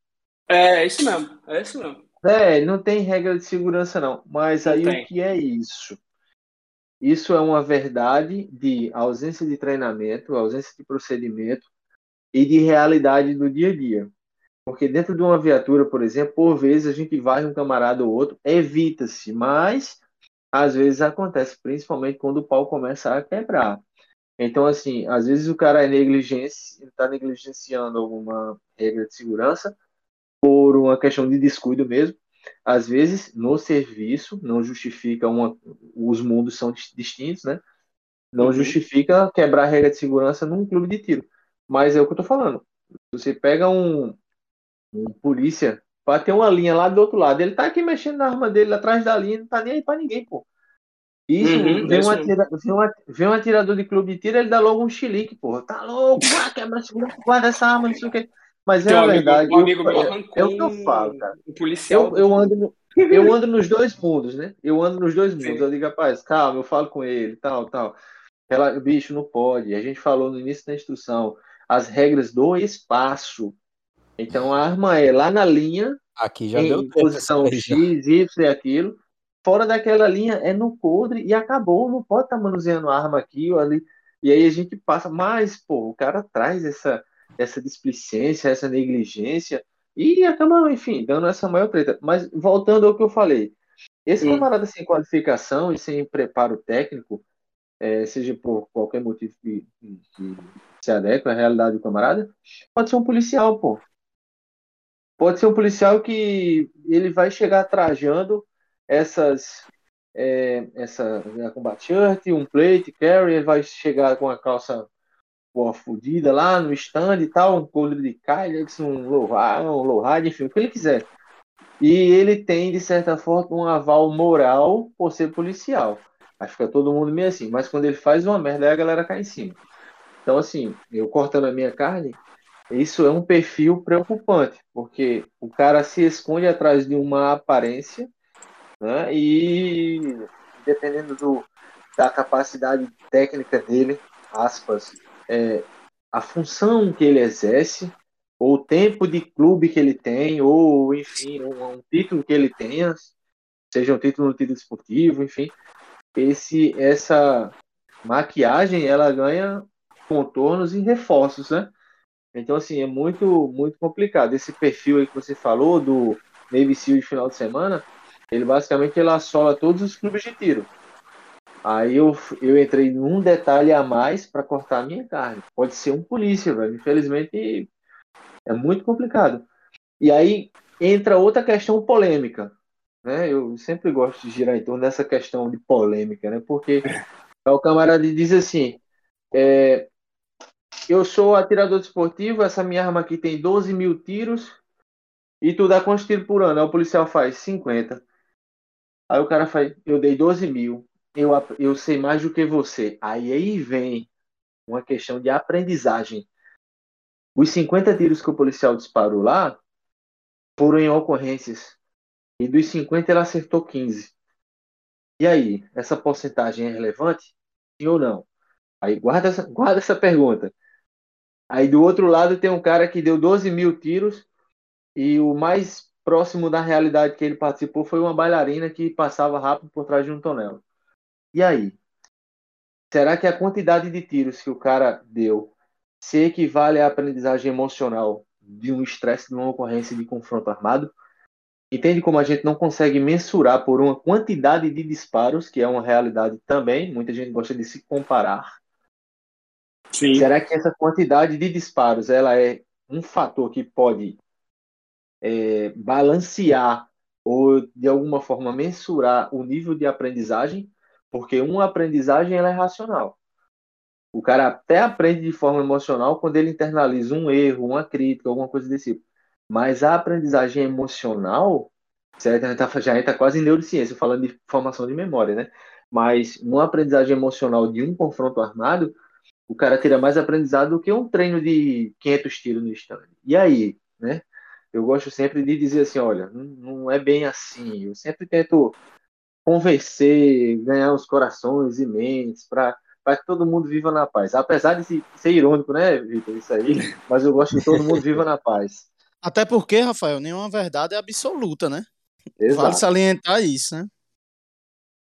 É, é, isso mesmo. É isso mesmo. É, não tem regra de segurança, não. Mas não aí tem. o que é isso? Isso é uma verdade de ausência de treinamento, ausência de procedimento e de realidade do dia a dia. Porque dentro de uma viatura, por exemplo, por vezes a gente vai um camarada ou outro, evita-se, mas às vezes acontece, principalmente quando o pau começa a quebrar. Então, assim, às vezes o cara é negligência, está negligenciando alguma regra de segurança por uma questão de descuido mesmo. Às vezes, no serviço, não justifica uma. Os mundos são distintos, né? Não uhum. justifica quebrar a regra de segurança num clube de tiro. Mas é o que eu tô falando. Você pega um, um polícia para ter uma linha lá do outro lado, ele tá aqui mexendo na arma dele atrás da linha, não tá nem aí para ninguém, pô. Isso, uhum, vem, um atira, vem, um, vem um atirador de clube de tiro, ele dá logo um chilique, porra. Tá louco, ah, quebra guarda essa arma, não sei o que. Mas é a verdade. Um amigo meu é, é, o que eu falo, cara. Um policial. Eu, eu, ando no, eu ando nos dois mundos, né? Eu ando nos dois mundos. Sim. Eu digo, rapaz, calma, eu falo com ele, tal, tal. Ela, bicho, não pode. A gente falou no início da instrução. As regras do espaço. Então a arma é lá na linha. Aqui já em deu posição X, Y e aquilo fora daquela linha é no coldre e acabou, não pode estar tá manuseando arma aqui ou ali. E aí a gente passa, mas, pô, o cara traz essa, essa displicência, essa negligência e acaba, enfim, dando essa maior treta. Mas voltando ao que eu falei, esse hum. camarada sem qualificação e sem preparo técnico, é, seja por qualquer motivo que, que se adequa à realidade do camarada, pode ser um policial, pô. Pode ser um policial que ele vai chegar trajando essas é, essa né, combat shirt, um plate, carry, ele vai chegar com a calça boa fodida lá no stand e tal, um colher de Kylex, um low, um low enfim, o que ele quiser. E ele tem, de certa forma, um aval moral por ser policial. Aí fica todo mundo meio assim, mas quando ele faz uma merda, aí a galera cai em cima. Então, assim, eu cortando a minha carne, isso é um perfil preocupante, porque o cara se esconde atrás de uma aparência né? E dependendo do, da capacidade técnica dele, aspas, é, a função que ele exerce, ou o tempo de clube que ele tem, ou enfim, um, um título que ele tenha, seja um título no título esportivo, enfim, esse essa maquiagem ela ganha contornos e reforços, né? Então assim é muito muito complicado esse perfil aí que você falou do Navy Seal de final de semana ele basicamente ele assola todos os clubes de tiro. Aí eu, eu entrei num detalhe a mais para cortar a minha carne. Pode ser um polícia, velho. Infelizmente é muito complicado. E aí entra outra questão polêmica. Né? Eu sempre gosto de girar em torno dessa questão de polêmica, né? Porque o camarada diz assim: é, eu sou atirador desportivo, essa minha arma aqui tem 12 mil tiros, e tu dá quantos tiros por ano? Aí o policial faz 50. Aí o cara faz, eu dei 12 mil, eu, eu sei mais do que você. Aí aí vem uma questão de aprendizagem. Os 50 tiros que o policial disparou lá foram em ocorrências. E dos 50 ele acertou 15. E aí, essa porcentagem é relevante? Sim ou não? Aí guarda essa, guarda essa pergunta. Aí do outro lado tem um cara que deu 12 mil tiros e o mais próximo da realidade que ele participou foi uma bailarina que passava rápido por trás de um tonel. E aí? Será que a quantidade de tiros que o cara deu se equivale à aprendizagem emocional de um estresse de uma ocorrência de confronto armado. Entende como a gente não consegue mensurar por uma quantidade de disparos, que é uma realidade também, muita gente gosta de se comparar. Sim. Será que essa quantidade de disparos ela é um fator que pode é, balancear ou de alguma forma mensurar o nível de aprendizagem? Porque uma aprendizagem ela é racional. O cara até aprende de forma emocional quando ele internaliza um erro, uma crítica, alguma coisa desse tipo. Mas a aprendizagem emocional, certo? Tá, já está quase em neurociência, falando de formação de memória, né? Mas uma aprendizagem emocional de um confronto armado, o cara terá mais aprendizado do que um treino de 500 tiros no stand. E aí, né? Eu gosto sempre de dizer assim, olha, não é bem assim. Eu sempre tento convencer, ganhar os corações e mentes para para que todo mundo viva na paz. Apesar de ser irônico, né, Vitor, isso aí, mas eu gosto que todo mundo viva na paz. Até porque, Rafael, nenhuma verdade é absoluta, né? Exato. Vale salientar isso, né?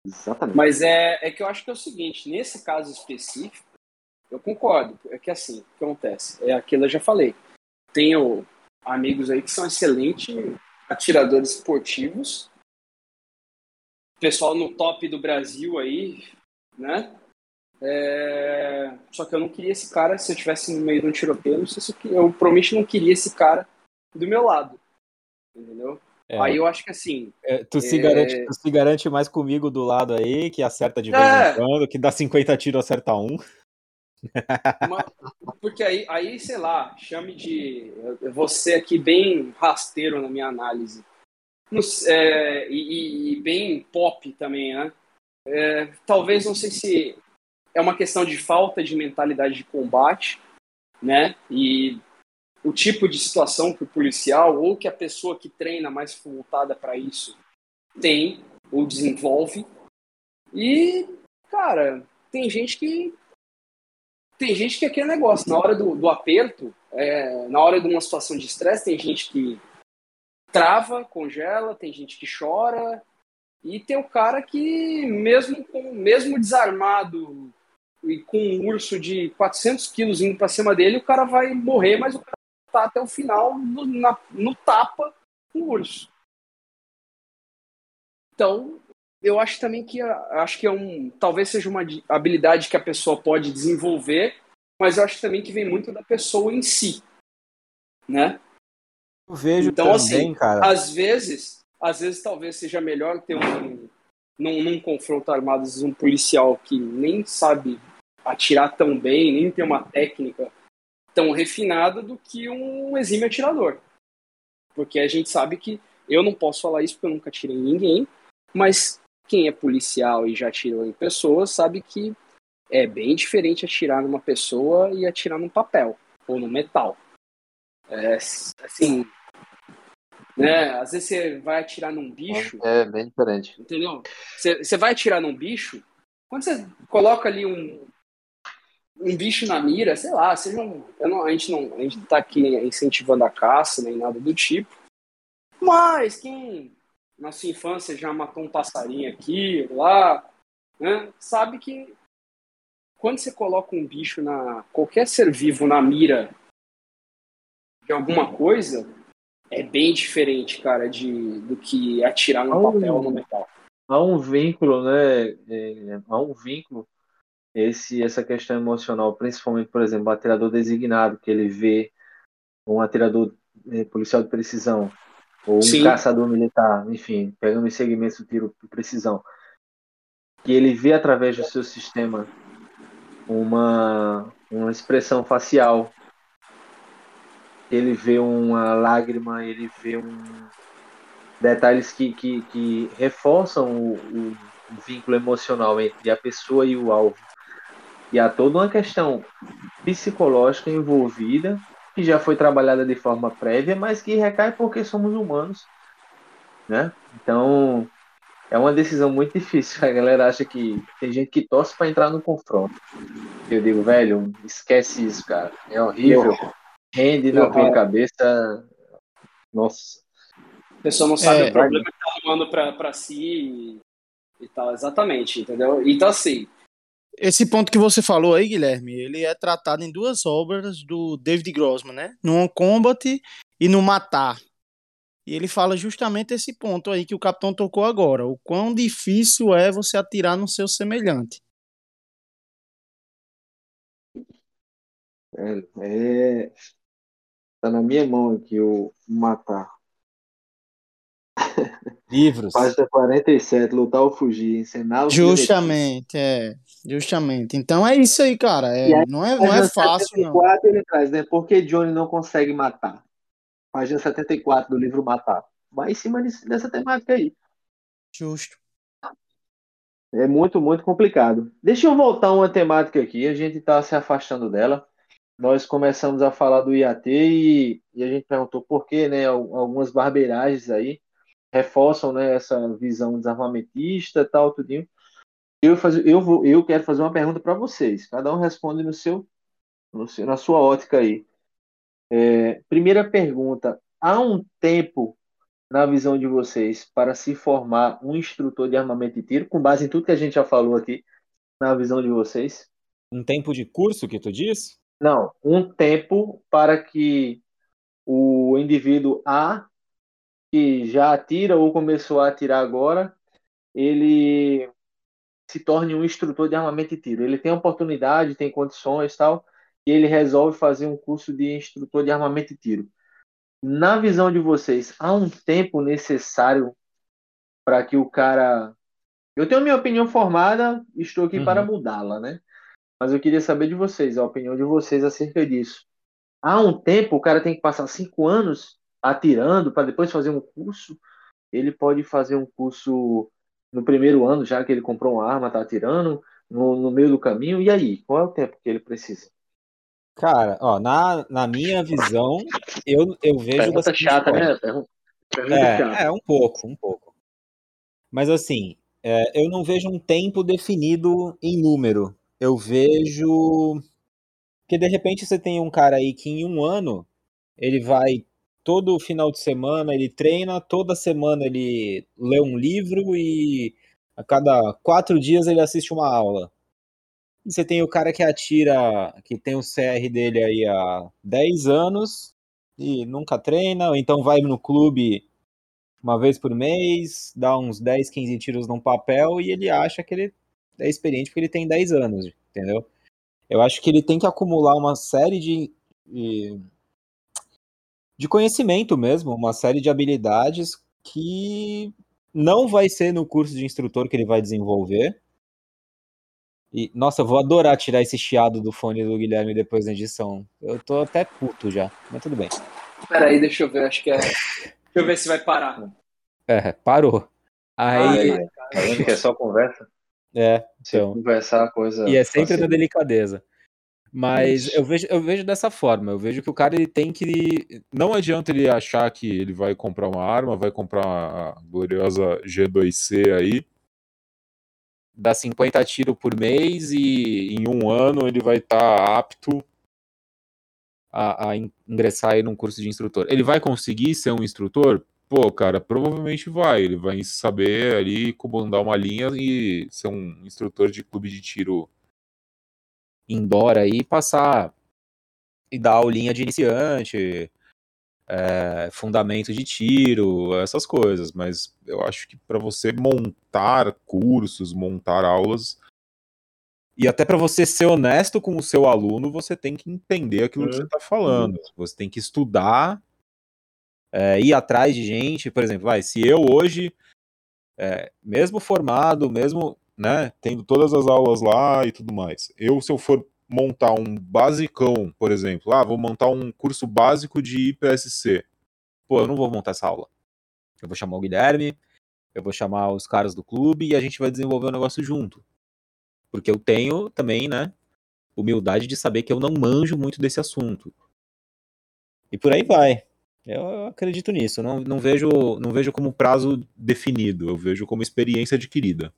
Exatamente. Mas é, é que eu acho que é o seguinte, nesse caso específico, eu concordo. É que assim, o que acontece? É aquilo que eu já falei. Tenho amigos aí que são excelentes atiradores esportivos. Pessoal no top do Brasil aí, né? É... Só que eu não queria esse cara, se eu tivesse no meio de um tiroteio, não sei se eu, eu provavelmente não queria esse cara do meu lado. Entendeu? É. Aí eu acho que assim. É, tu, se garante, é tu se garante mais comigo do lado aí, que acerta de vez em é. quando, que dá 50 tiros acerta um. Uma, porque aí, aí, sei lá, chame de. Você aqui bem rasteiro na minha análise. É, e, e, bem pop também, né? É, talvez, não sei se é uma questão de falta de mentalidade de combate, né? E o tipo de situação que o policial ou que a pessoa que treina mais voltada para isso tem ou desenvolve. E, cara, tem gente que. Tem gente que é aquele negócio, na hora do, do aperto, é, na hora de uma situação de estresse, tem gente que trava, congela, tem gente que chora, e tem o cara que, mesmo, com, mesmo desarmado, e com um urso de 400 quilos indo para cima dele, o cara vai morrer, mas o cara tá até o final no, na, no tapa com o urso. Então, eu acho também que acho que é um talvez seja uma habilidade que a pessoa pode desenvolver, mas eu acho também que vem muito da pessoa em si, né? Eu vejo então, também, assim, cara. Às vezes, às vezes talvez seja melhor ter um num, num confronto armado um policial que nem sabe atirar tão bem, nem ter uma técnica tão refinada do que um exímio atirador. Porque a gente sabe que eu não posso falar isso porque eu nunca atirei em ninguém, mas quem é policial e já atirou em pessoas sabe que é bem diferente atirar numa pessoa e atirar num papel ou no metal. É, assim, né? Às vezes você vai atirar num bicho. É, bem diferente. Entendeu? Você, você vai atirar num bicho, quando você coloca ali um, um bicho na mira, sei lá, seja um, não, a gente não a gente tá aqui incentivando a caça nem nada do tipo. Mas quem na sua infância já matou um passarinho aqui, lá, né, sabe que quando você coloca um bicho na qualquer ser vivo na mira de alguma coisa, é bem diferente, cara, de do que atirar no papel ou no metal. Há um vínculo, né? É, há um vínculo esse essa questão emocional, principalmente, por exemplo, o atirador designado, que ele vê um atirador eh, policial de precisão, ou um Sim. caçador militar, enfim, pegando os segmentos do tiro de precisão, que ele vê através do seu sistema uma, uma expressão facial, ele vê uma lágrima, ele vê um detalhes que, que, que reforçam o, o, vínculo emocional entre a pessoa e o alvo. E há toda uma questão psicológica envolvida, que já foi trabalhada de forma prévia, mas que recai porque somos humanos. Né? Então, é uma decisão muito difícil. A galera acha que tem gente que torce para entrar no confronto. Eu digo, velho, esquece isso, cara. É horrível. Rende na tua cabeça. Nossa. A pessoa não sabe é, o problema que tá arrumando para si e, e tal. Exatamente, entendeu? Então, assim, esse ponto que você falou aí, Guilherme, ele é tratado em duas obras do David Grossman, né? No Combat e no Matar. E ele fala justamente esse ponto aí que o capitão tocou agora. O quão difícil é você atirar no seu semelhante. É, é... Tá na minha mão aqui o Matar. Livros. Página 47, lutar ou fugir, ensinar Justamente, é. Justamente. Então é isso aí, cara. É, aí, não, é, não é fácil. 74 não. ele traz, né? Por que Johnny não consegue matar? Página 74 do livro Matar. Vai em cima dessa temática aí. Justo. É muito, muito complicado. Deixa eu voltar uma temática aqui. A gente está se afastando dela. Nós começamos a falar do IAT e, e a gente perguntou por que, né? Algumas barbeiragens aí reforçam né, essa visão desarmamentista tal, tudinho. Eu, faz, eu, vou, eu quero fazer uma pergunta para vocês. Cada um responde no seu, no seu, na sua ótica aí. É, primeira pergunta: há um tempo na visão de vocês para se formar um instrutor de armamento e tiro, com base em tudo que a gente já falou aqui, na visão de vocês? Um tempo de curso que tu diz? Não, um tempo para que o indivíduo A que já atira ou começou a atirar agora, ele se torne um instrutor de armamento e tiro. Ele tem oportunidade, tem condições tal, e ele resolve fazer um curso de instrutor de armamento e tiro. Na visão de vocês, há um tempo necessário para que o cara. Eu tenho minha opinião formada, estou aqui uhum. para mudá-la, né? Mas eu queria saber de vocês, a opinião de vocês acerca disso. Há um tempo, o cara tem que passar cinco anos atirando para depois fazer um curso, ele pode fazer um curso no primeiro ano, já que ele comprou uma arma, está atirando, no, no meio do caminho, e aí? Qual é o tempo que ele precisa? Cara, ó, na, na minha visão, eu, eu vejo. Pergunta chata, né? Pergunta, é, chata. é, um pouco, um pouco. Mas assim, é, eu não vejo um tempo definido em número. Eu vejo que de repente você tem um cara aí que em um ano ele vai todo final de semana ele treina, toda semana ele lê um livro e a cada quatro dias ele assiste uma aula. E você tem o cara que atira, que tem o CR dele aí há 10 anos e nunca treina, ou então vai no clube uma vez por mês, dá uns 10, 15 tiros num papel e ele acha que ele é experiente porque ele tem 10 anos, entendeu? Eu acho que ele tem que acumular uma série de, de de conhecimento mesmo, uma série de habilidades que não vai ser no curso de instrutor que ele vai desenvolver. E, nossa, eu vou adorar tirar esse chiado do fone do Guilherme depois da edição. Eu tô até puto já, mas tudo bem. Peraí, deixa eu ver, acho que é. Deixa eu ver se vai parar. É, parou. Aí. Ai, que é só conversa? É, então. Se conversar, coisa. E é sempre na delicadeza. Mas eu vejo, eu vejo dessa forma, eu vejo que o cara ele tem que. Não adianta ele achar que ele vai comprar uma arma, vai comprar a gloriosa G2C aí, dá 50 tiros por mês e em um ano ele vai estar tá apto a, a, ingressar aí num curso de instrutor. Ele vai conseguir ser um instrutor? Pô, cara, provavelmente vai. Ele vai saber ali comandar uma linha e ser um instrutor de clube de tiro indoor aí passar e dar aulinha de iniciante, é, fundamento de tiro, essas coisas. Mas eu acho que para você montar cursos, montar aulas, e até para você ser honesto com o seu aluno, você tem que entender aquilo que você está falando. Você tem que estudar, é, ir atrás de gente. Por exemplo, vai, se eu hoje, é, mesmo formado, mesmo né, tendo todas as aulas lá e tudo mais. Eu, se eu for montar um basicão, por exemplo, ah, vou montar um curso básico de IPSC. Pô, eu não vou montar essa aula. Eu vou chamar o Guilherme, eu vou chamar os caras do clube e a gente vai desenvolver o negócio junto. Porque eu tenho também, né, humildade de saber que eu não manjo muito desse assunto. E por aí vai. Eu acredito nisso. Não, não, vejo, não vejo como prazo definido. Eu vejo como experiência adquirida.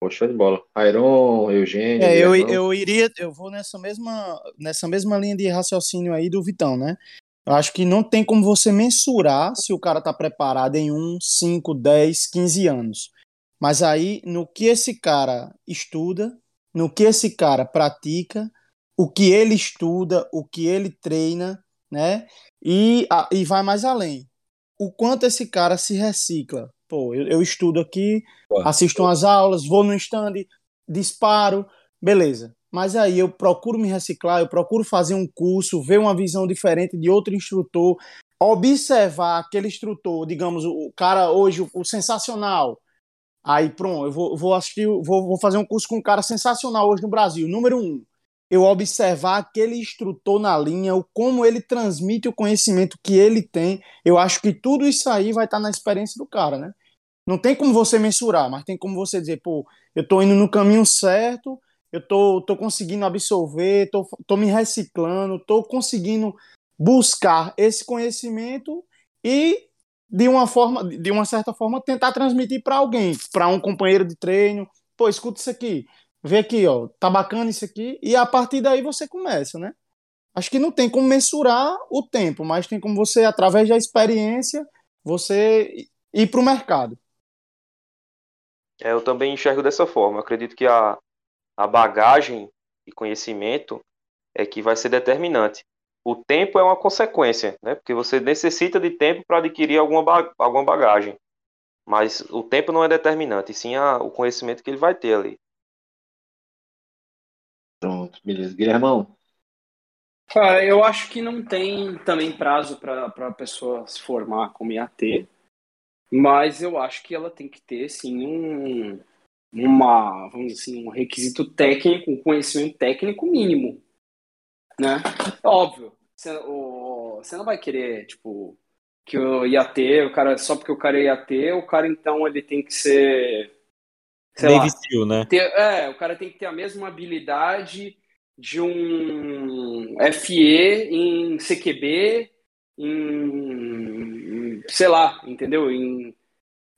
Poxa, de bola. Iron, Eugênio. É, eu, eu iria, eu vou nessa mesma, nessa mesma linha de raciocínio aí do Vitão, né? Eu acho que não tem como você mensurar se o cara tá preparado em 1, 5, 10, 15 anos. Mas aí, no que esse cara estuda, no que esse cara pratica, o que ele estuda, o que ele treina, né? E, a, e vai mais além. O quanto esse cara se recicla. Pô, eu, eu estudo aqui, assisto umas aulas, vou no stand, disparo, beleza. Mas aí eu procuro me reciclar, eu procuro fazer um curso, ver uma visão diferente de outro instrutor, observar aquele instrutor, digamos, o cara hoje, o sensacional. Aí, pronto, eu vou, vou assistir, vou, vou fazer um curso com um cara sensacional hoje no Brasil. Número um, eu observar aquele instrutor na linha, o como ele transmite o conhecimento que ele tem. Eu acho que tudo isso aí vai estar na experiência do cara, né? Não tem como você mensurar, mas tem como você dizer, pô, eu tô indo no caminho certo, eu tô, tô conseguindo absorver, tô, tô me reciclando, tô conseguindo buscar esse conhecimento e de uma forma, de uma certa forma, tentar transmitir para alguém, para um companheiro de treino. Pô, escuta isso aqui, vê aqui, ó, tá bacana isso aqui, e a partir daí você começa, né? Acho que não tem como mensurar o tempo, mas tem como você, através da experiência, você ir para o mercado. É, eu também enxergo dessa forma. Eu acredito que a, a bagagem e conhecimento é que vai ser determinante. O tempo é uma consequência, né? Porque você necessita de tempo para adquirir alguma, alguma bagagem. Mas o tempo não é determinante, sim a, o conhecimento que ele vai ter ali. Pronto, beleza. Guilhermão? Cara, eu acho que não tem também prazo para a pessoa se formar como IAT. Mas eu acho que ela tem que ter, sim, um, uma, vamos dizer assim, um requisito técnico, um conhecimento técnico mínimo, né? Óbvio, você, você não vai querer, tipo, que o IAT, o cara, só porque o cara é IAT, o cara então ele tem que ser sei Navy lá, Steel, né? Ter, é, o cara tem que ter a mesma habilidade de um FE em CQB, em, sei lá, entendeu? Em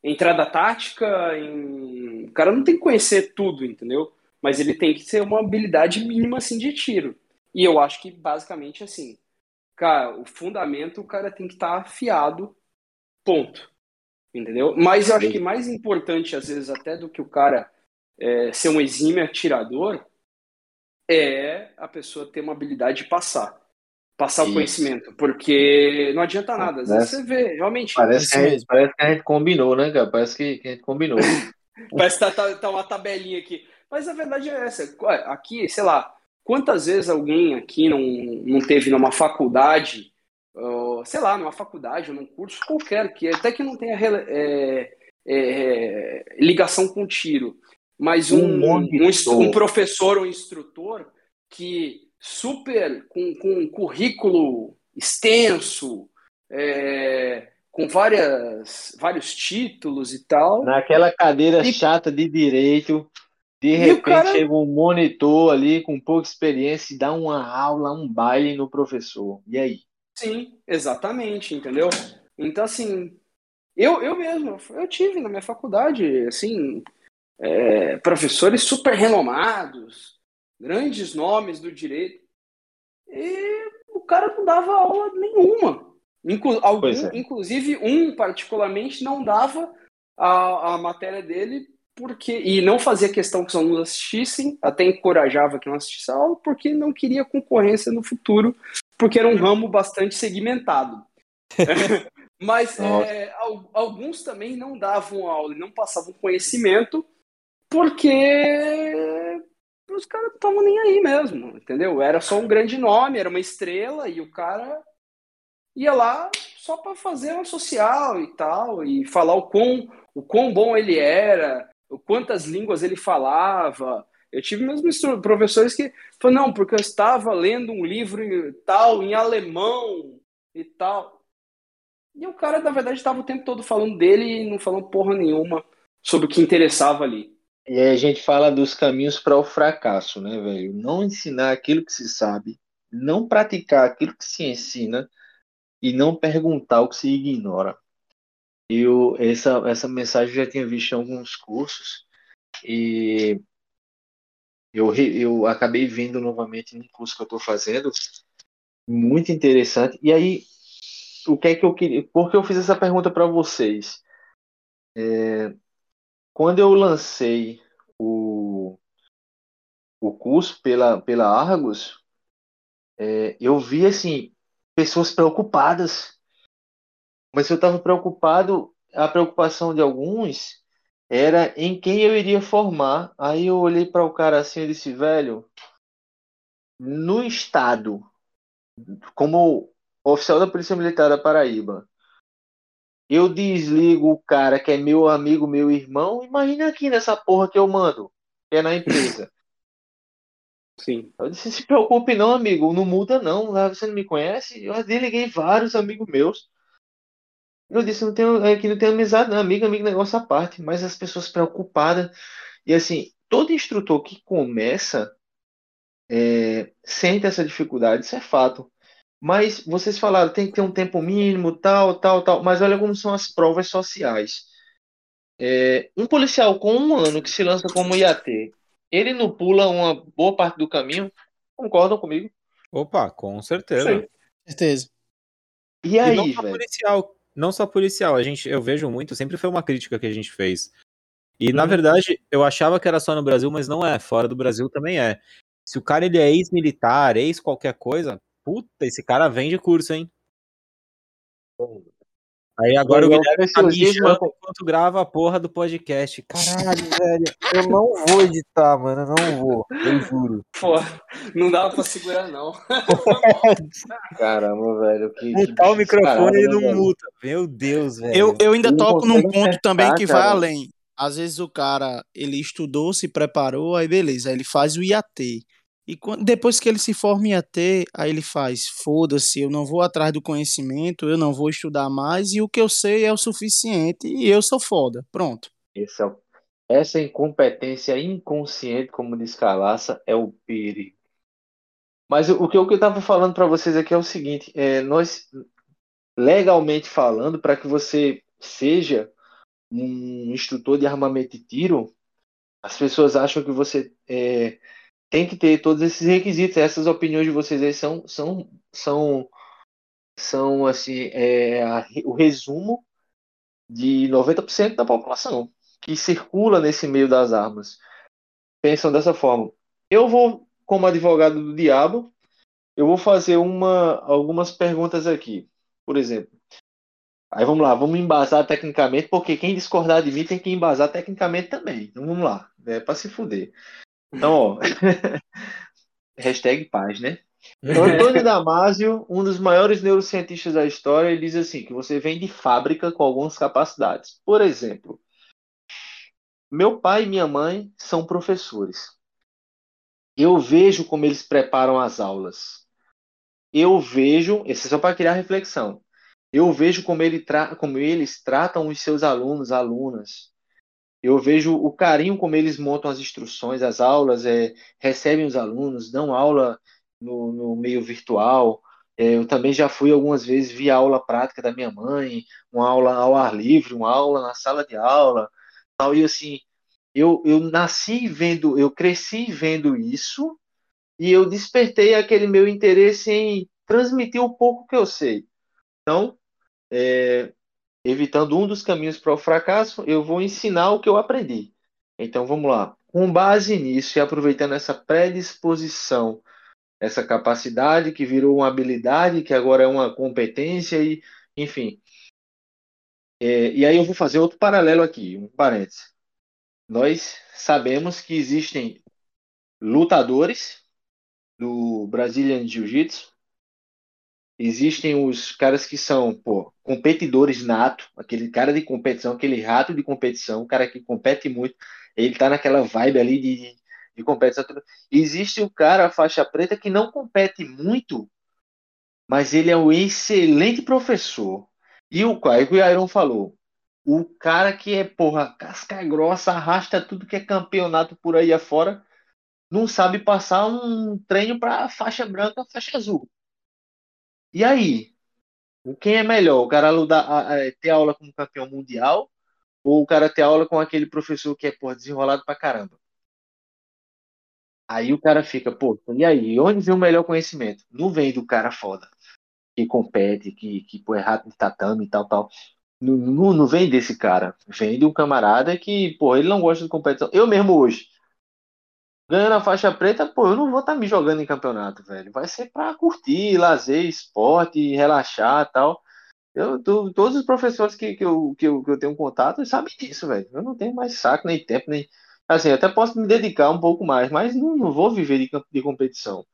entrada tática, em... o cara não tem que conhecer tudo, entendeu? Mas ele tem que ter uma habilidade mínima assim de tiro. E eu acho que basicamente assim, cara, o fundamento o cara tem que estar tá afiado, ponto. Entendeu? Mas eu acho que mais importante, às vezes, até do que o cara é, ser um exímio atirador, é a pessoa ter uma habilidade de passar passar Isso. o conhecimento, porque não adianta nada. Às vezes você vê, realmente. Parece que, a gente, parece que a gente combinou, né, cara? Parece que, que a gente combinou. parece que tá, tá, tá, uma tabelinha aqui. Mas a verdade é essa. Aqui, sei lá, quantas vezes alguém aqui não, não teve numa faculdade, sei lá, numa faculdade ou num curso qualquer, que até que não tenha é, é, ligação com tiro, mas um, um, um, um professor ou um instrutor que super com, com um currículo extenso, é, com várias, vários títulos e tal. Naquela cadeira e, chata de direito, de repente cara... chega um monitor ali com pouca experiência e dá uma aula, um baile no professor. E aí? Sim, exatamente, entendeu? Então, assim, eu, eu mesmo, eu tive na minha faculdade, assim, é, professores super renomados, grandes nomes do direito, e o cara não dava aula nenhuma. Inclu algum, é. Inclusive, um particularmente não dava a, a matéria dele porque e não fazia questão que os alunos assistissem, até encorajava que não assistisse a aula, porque não queria concorrência no futuro, porque era um ramo bastante segmentado. Mas é, alguns também não davam aula e não passavam conhecimento, porque os caras não estavam nem aí mesmo, entendeu? Era só um grande nome, era uma estrela, e o cara ia lá só para fazer uma social e tal, e falar o quão, o quão bom ele era, quantas línguas ele falava. Eu tive mesmo professores que falaram, não, porque eu estava lendo um livro tal, em alemão e tal. E o cara, na verdade, estava o tempo todo falando dele e não falando porra nenhuma sobre o que interessava ali. E aí a gente fala dos caminhos para o fracasso, né, velho? Não ensinar aquilo que se sabe, não praticar aquilo que se ensina e não perguntar o que se ignora. Eu essa essa mensagem eu já tinha visto em alguns cursos e eu, eu acabei vendo novamente no curso que eu estou fazendo, muito interessante. E aí, o que é que eu queria? Por que eu fiz essa pergunta para vocês? É, quando eu lancei o, o curso pela, pela Argos, é, eu vi assim pessoas preocupadas. Mas eu estava preocupado, a preocupação de alguns era em quem eu iria formar. Aí eu olhei para o cara assim e disse, velho, no estado, como oficial da Polícia Militar da Paraíba, eu desligo o cara que é meu amigo, meu irmão, imagina aqui nessa porra que eu mando, que é na empresa. Sim. Eu disse, se preocupe não, amigo, não muda não, você não me conhece? Eu desliguei vários amigos meus. Eu disse, não tenho, aqui não tenho amizade, não, amigo, amigo, negócio à parte, mas as pessoas preocupadas. E assim, todo instrutor que começa é, sente essa dificuldade, isso é fato. Mas vocês falaram, tem que ter um tempo mínimo, tal, tal, tal. Mas olha como são as provas sociais. É, um policial com um ano que se lança como IAT, ele não pula uma boa parte do caminho? Concordam comigo? Opa, com certeza. Sim. Certeza. E aí, e não só velho? policial, não só policial, a gente, eu vejo muito, sempre foi uma crítica que a gente fez. E Uhum. na verdade, eu achava que era só no Brasil, mas não é, fora do Brasil também é. Se o cara ele é ex-militar, ex qualquer coisa, puta, esse cara vende curso, hein? Aí agora o Legal, Guilherme tá mijando enquanto grava a porra do podcast. Caralho, velho, eu não vou editar, mano, eu não vou, eu juro. Pô, não dava pra segurar, não. Caramba, velho. Que, que Mutar o microfone e né, não velho? muta. Meu Deus, velho. Eu, eu ainda toco num ponto também que acertar, vai cara. além. Às vezes o cara, ele estudou, se preparou, aí beleza, aí ele faz o IAT. E depois que ele se forma em IAT, aí ele faz, foda-se, eu não vou atrás do conhecimento, eu não vou estudar mais, e o que eu sei é o suficiente, e eu sou foda. Pronto. Esse é o- essa incompetência inconsciente, como diz Calaça, é o perigo. Mas o, o que eu estava falando para vocês aqui é o seguinte: é, nós, legalmente falando, para que você seja um instrutor de armamento e tiro, as pessoas acham que você é, tem que ter todos esses requisitos. Essas opiniões de vocês aí são, são, são, são assim, é, a- o resumo de 90% da população que circula nesse meio das armas. Pensam dessa forma. Eu vou, como advogado do diabo, eu vou fazer uma, algumas perguntas aqui. Por exemplo, aí vamos lá, vamos embasar tecnicamente, porque quem discordar de mim tem que embasar tecnicamente também. Então vamos lá, é para se fuder. Então, ó, hashtag paz, né? Antônio Damasio, um dos maiores neurocientistas da história, ele diz assim, que você vem de fábrica com algumas capacidades. Por exemplo, meu pai e minha mãe são professores. Eu vejo como eles preparam as aulas. Eu vejo, isso é só para criar reflexão. Eu vejo como, ele tra como eles tratam os seus alunos, alunas. Eu vejo o carinho como eles montam as instruções, as aulas, é, recebem os alunos, dão aula no, no meio virtual. É, eu também já fui algumas vezes vi a aula prática da minha mãe, uma aula ao ar livre, uma aula na sala de aula, tal. E assim, eu, eu nasci vendo, eu cresci vendo isso e eu despertei aquele meu interesse em transmitir o pouco que eu sei. Então, é, evitando um dos caminhos para o fracasso, eu vou ensinar o que eu aprendi. Então, vamos lá. Com base nisso e aproveitando essa predisposição, essa capacidade que virou uma habilidade, que agora é uma competência, e, enfim. É, e aí eu vou fazer outro paralelo aqui, um parênteses. Nós sabemos que existem lutadores do Brazilian Jiu-Jitsu, existem os caras que são, pô, competidores nato, aquele cara de competição, aquele rato de competição, o cara que compete muito, ele tá naquela vibe ali de, de competição. Existe o cara faixa preta que não compete muito, mas ele é um excelente professor. E o é que o Iron falou, o cara que é, porra, casca grossa, arrasta tudo que é campeonato por aí afora, não sabe passar um treino para faixa branca, faixa azul. E aí? Quem é melhor? O cara ter aula com um campeão mundial ou o cara ter aula com aquele professor que é porra, desenrolado pra caramba? Aí o cara fica, pô, e aí? Onde vem o melhor conhecimento? Não vem do cara foda, que compete, que, que pô, é rato de tatame e tal, tal. Não, não, não vem desse cara. Vem de um camarada que, pô, ele não gosta de competição. Eu mesmo hoje. Ganhando a faixa preta, pô, eu não vou estar tá me jogando em campeonato, velho. Vai ser para curtir, lazer, esporte, relaxar tal. Eu, tu, todos os professores que, que, eu, que, eu, que eu tenho contato sabem disso, velho. Eu não tenho mais saco, nem tempo, nem. Assim, até posso me dedicar um pouco mais, mas não, não vou viver de, de competição.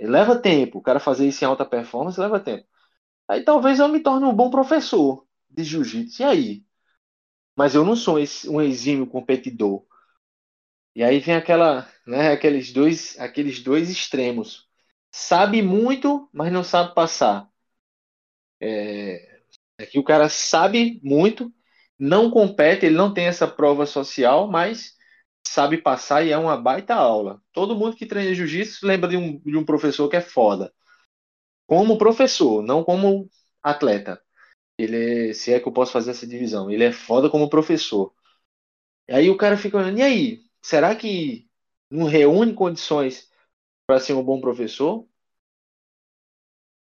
Leva tempo. O cara fazer isso em alta performance leva tempo. Aí talvez eu me torne um bom professor de jiu-jitsu. E aí? Mas eu não sou um exímio competidor. E aí vem aquela, né, aqueles dois, aqueles dois extremos. Sabe muito, mas não sabe passar. É, é que o cara sabe muito, não compete, ele não tem essa prova social, mas sabe passar e é uma baita aula. Todo mundo que treina jiu-jitsu lembra de um, de um professor que é foda. Como professor, não como atleta. Ele é, se é que eu posso fazer essa divisão, ele é foda como professor. E aí o cara fica olhando, e aí? Será que não reúne condições para ser um bom professor?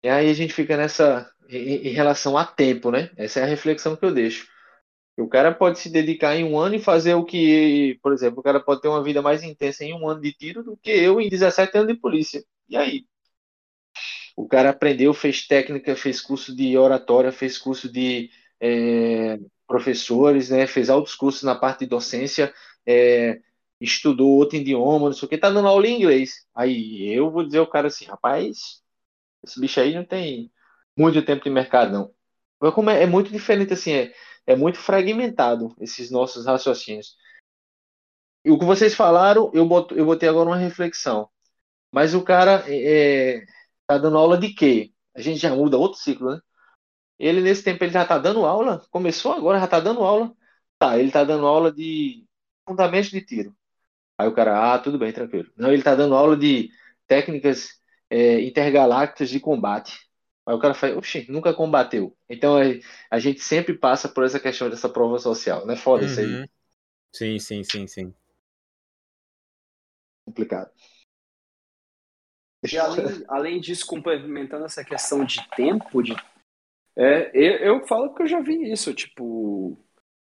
E aí a gente fica nessa em, relação a tempo, né? Essa é a reflexão que eu deixo. O cara pode se dedicar em um ano e fazer o que, por exemplo, o cara pode ter uma vida mais intensa em um ano de tiro do que eu em 17 anos de polícia. E aí? O cara aprendeu, fez técnica, fez curso de oratória, fez curso de é, professores, né? Fez altos cursos na parte de docência, é, estudou outro idioma, não sei o que, tá dando aula em inglês. Aí eu vou dizer ao cara assim, rapaz, esse bicho aí não tem muito tempo de mercado, não. Como é, é muito diferente, assim, é, é muito fragmentado esses nossos raciocínios. E o que vocês falaram, eu, boto, eu botei agora uma reflexão. Mas o cara é, tá dando aula de quê? A gente já muda outro ciclo, né? Ele, nesse tempo, ele já tá dando aula, começou agora, já tá dando aula. Tá, ele tá dando aula de fundamentos de tiro. Aí o cara, ah, tudo bem, tranquilo. Não, ele tá dando aula de técnicas é, intergalácticas de combate. Aí o cara fala, oxi, nunca combateu. Então é, a gente sempre passa por essa questão dessa prova social, né? Foda uhum. isso aí. Uhum. Sim, sim, sim, sim. Complicado. E além, além disso, complementando essa questão de tempo, de, é, eu, eu falo que eu já vi isso, tipo,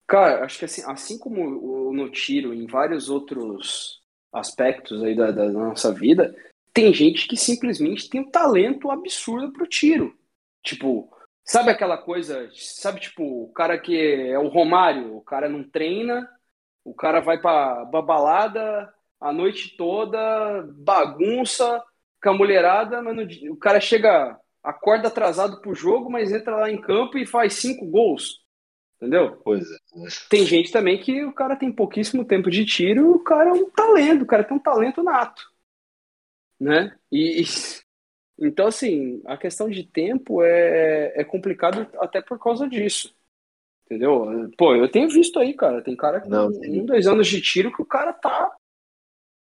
cara, acho que assim, assim como no tiro, em vários outros aspectos aí da, da nossa vida, tem gente que simplesmente tem um talento absurdo pro tiro. Tipo, sabe aquela coisa, sabe tipo, o cara que é o Romário, o cara não treina, o cara vai pra, pra balada a noite toda, bagunça com mulherada, mas no, o cara chega, acorda atrasado pro jogo, mas entra lá em campo e faz cinco gols. Entendeu? Pois é. Tem gente também que o cara tem pouquíssimo tempo de tiro, o cara é um talento, o cara tem um talento nato né? E, então assim, a questão de tempo é, é complicado até por causa disso. Entendeu? Pô, eu tenho visto aí, cara. Tem cara com Não, um, dois anos de tiro que o cara tá,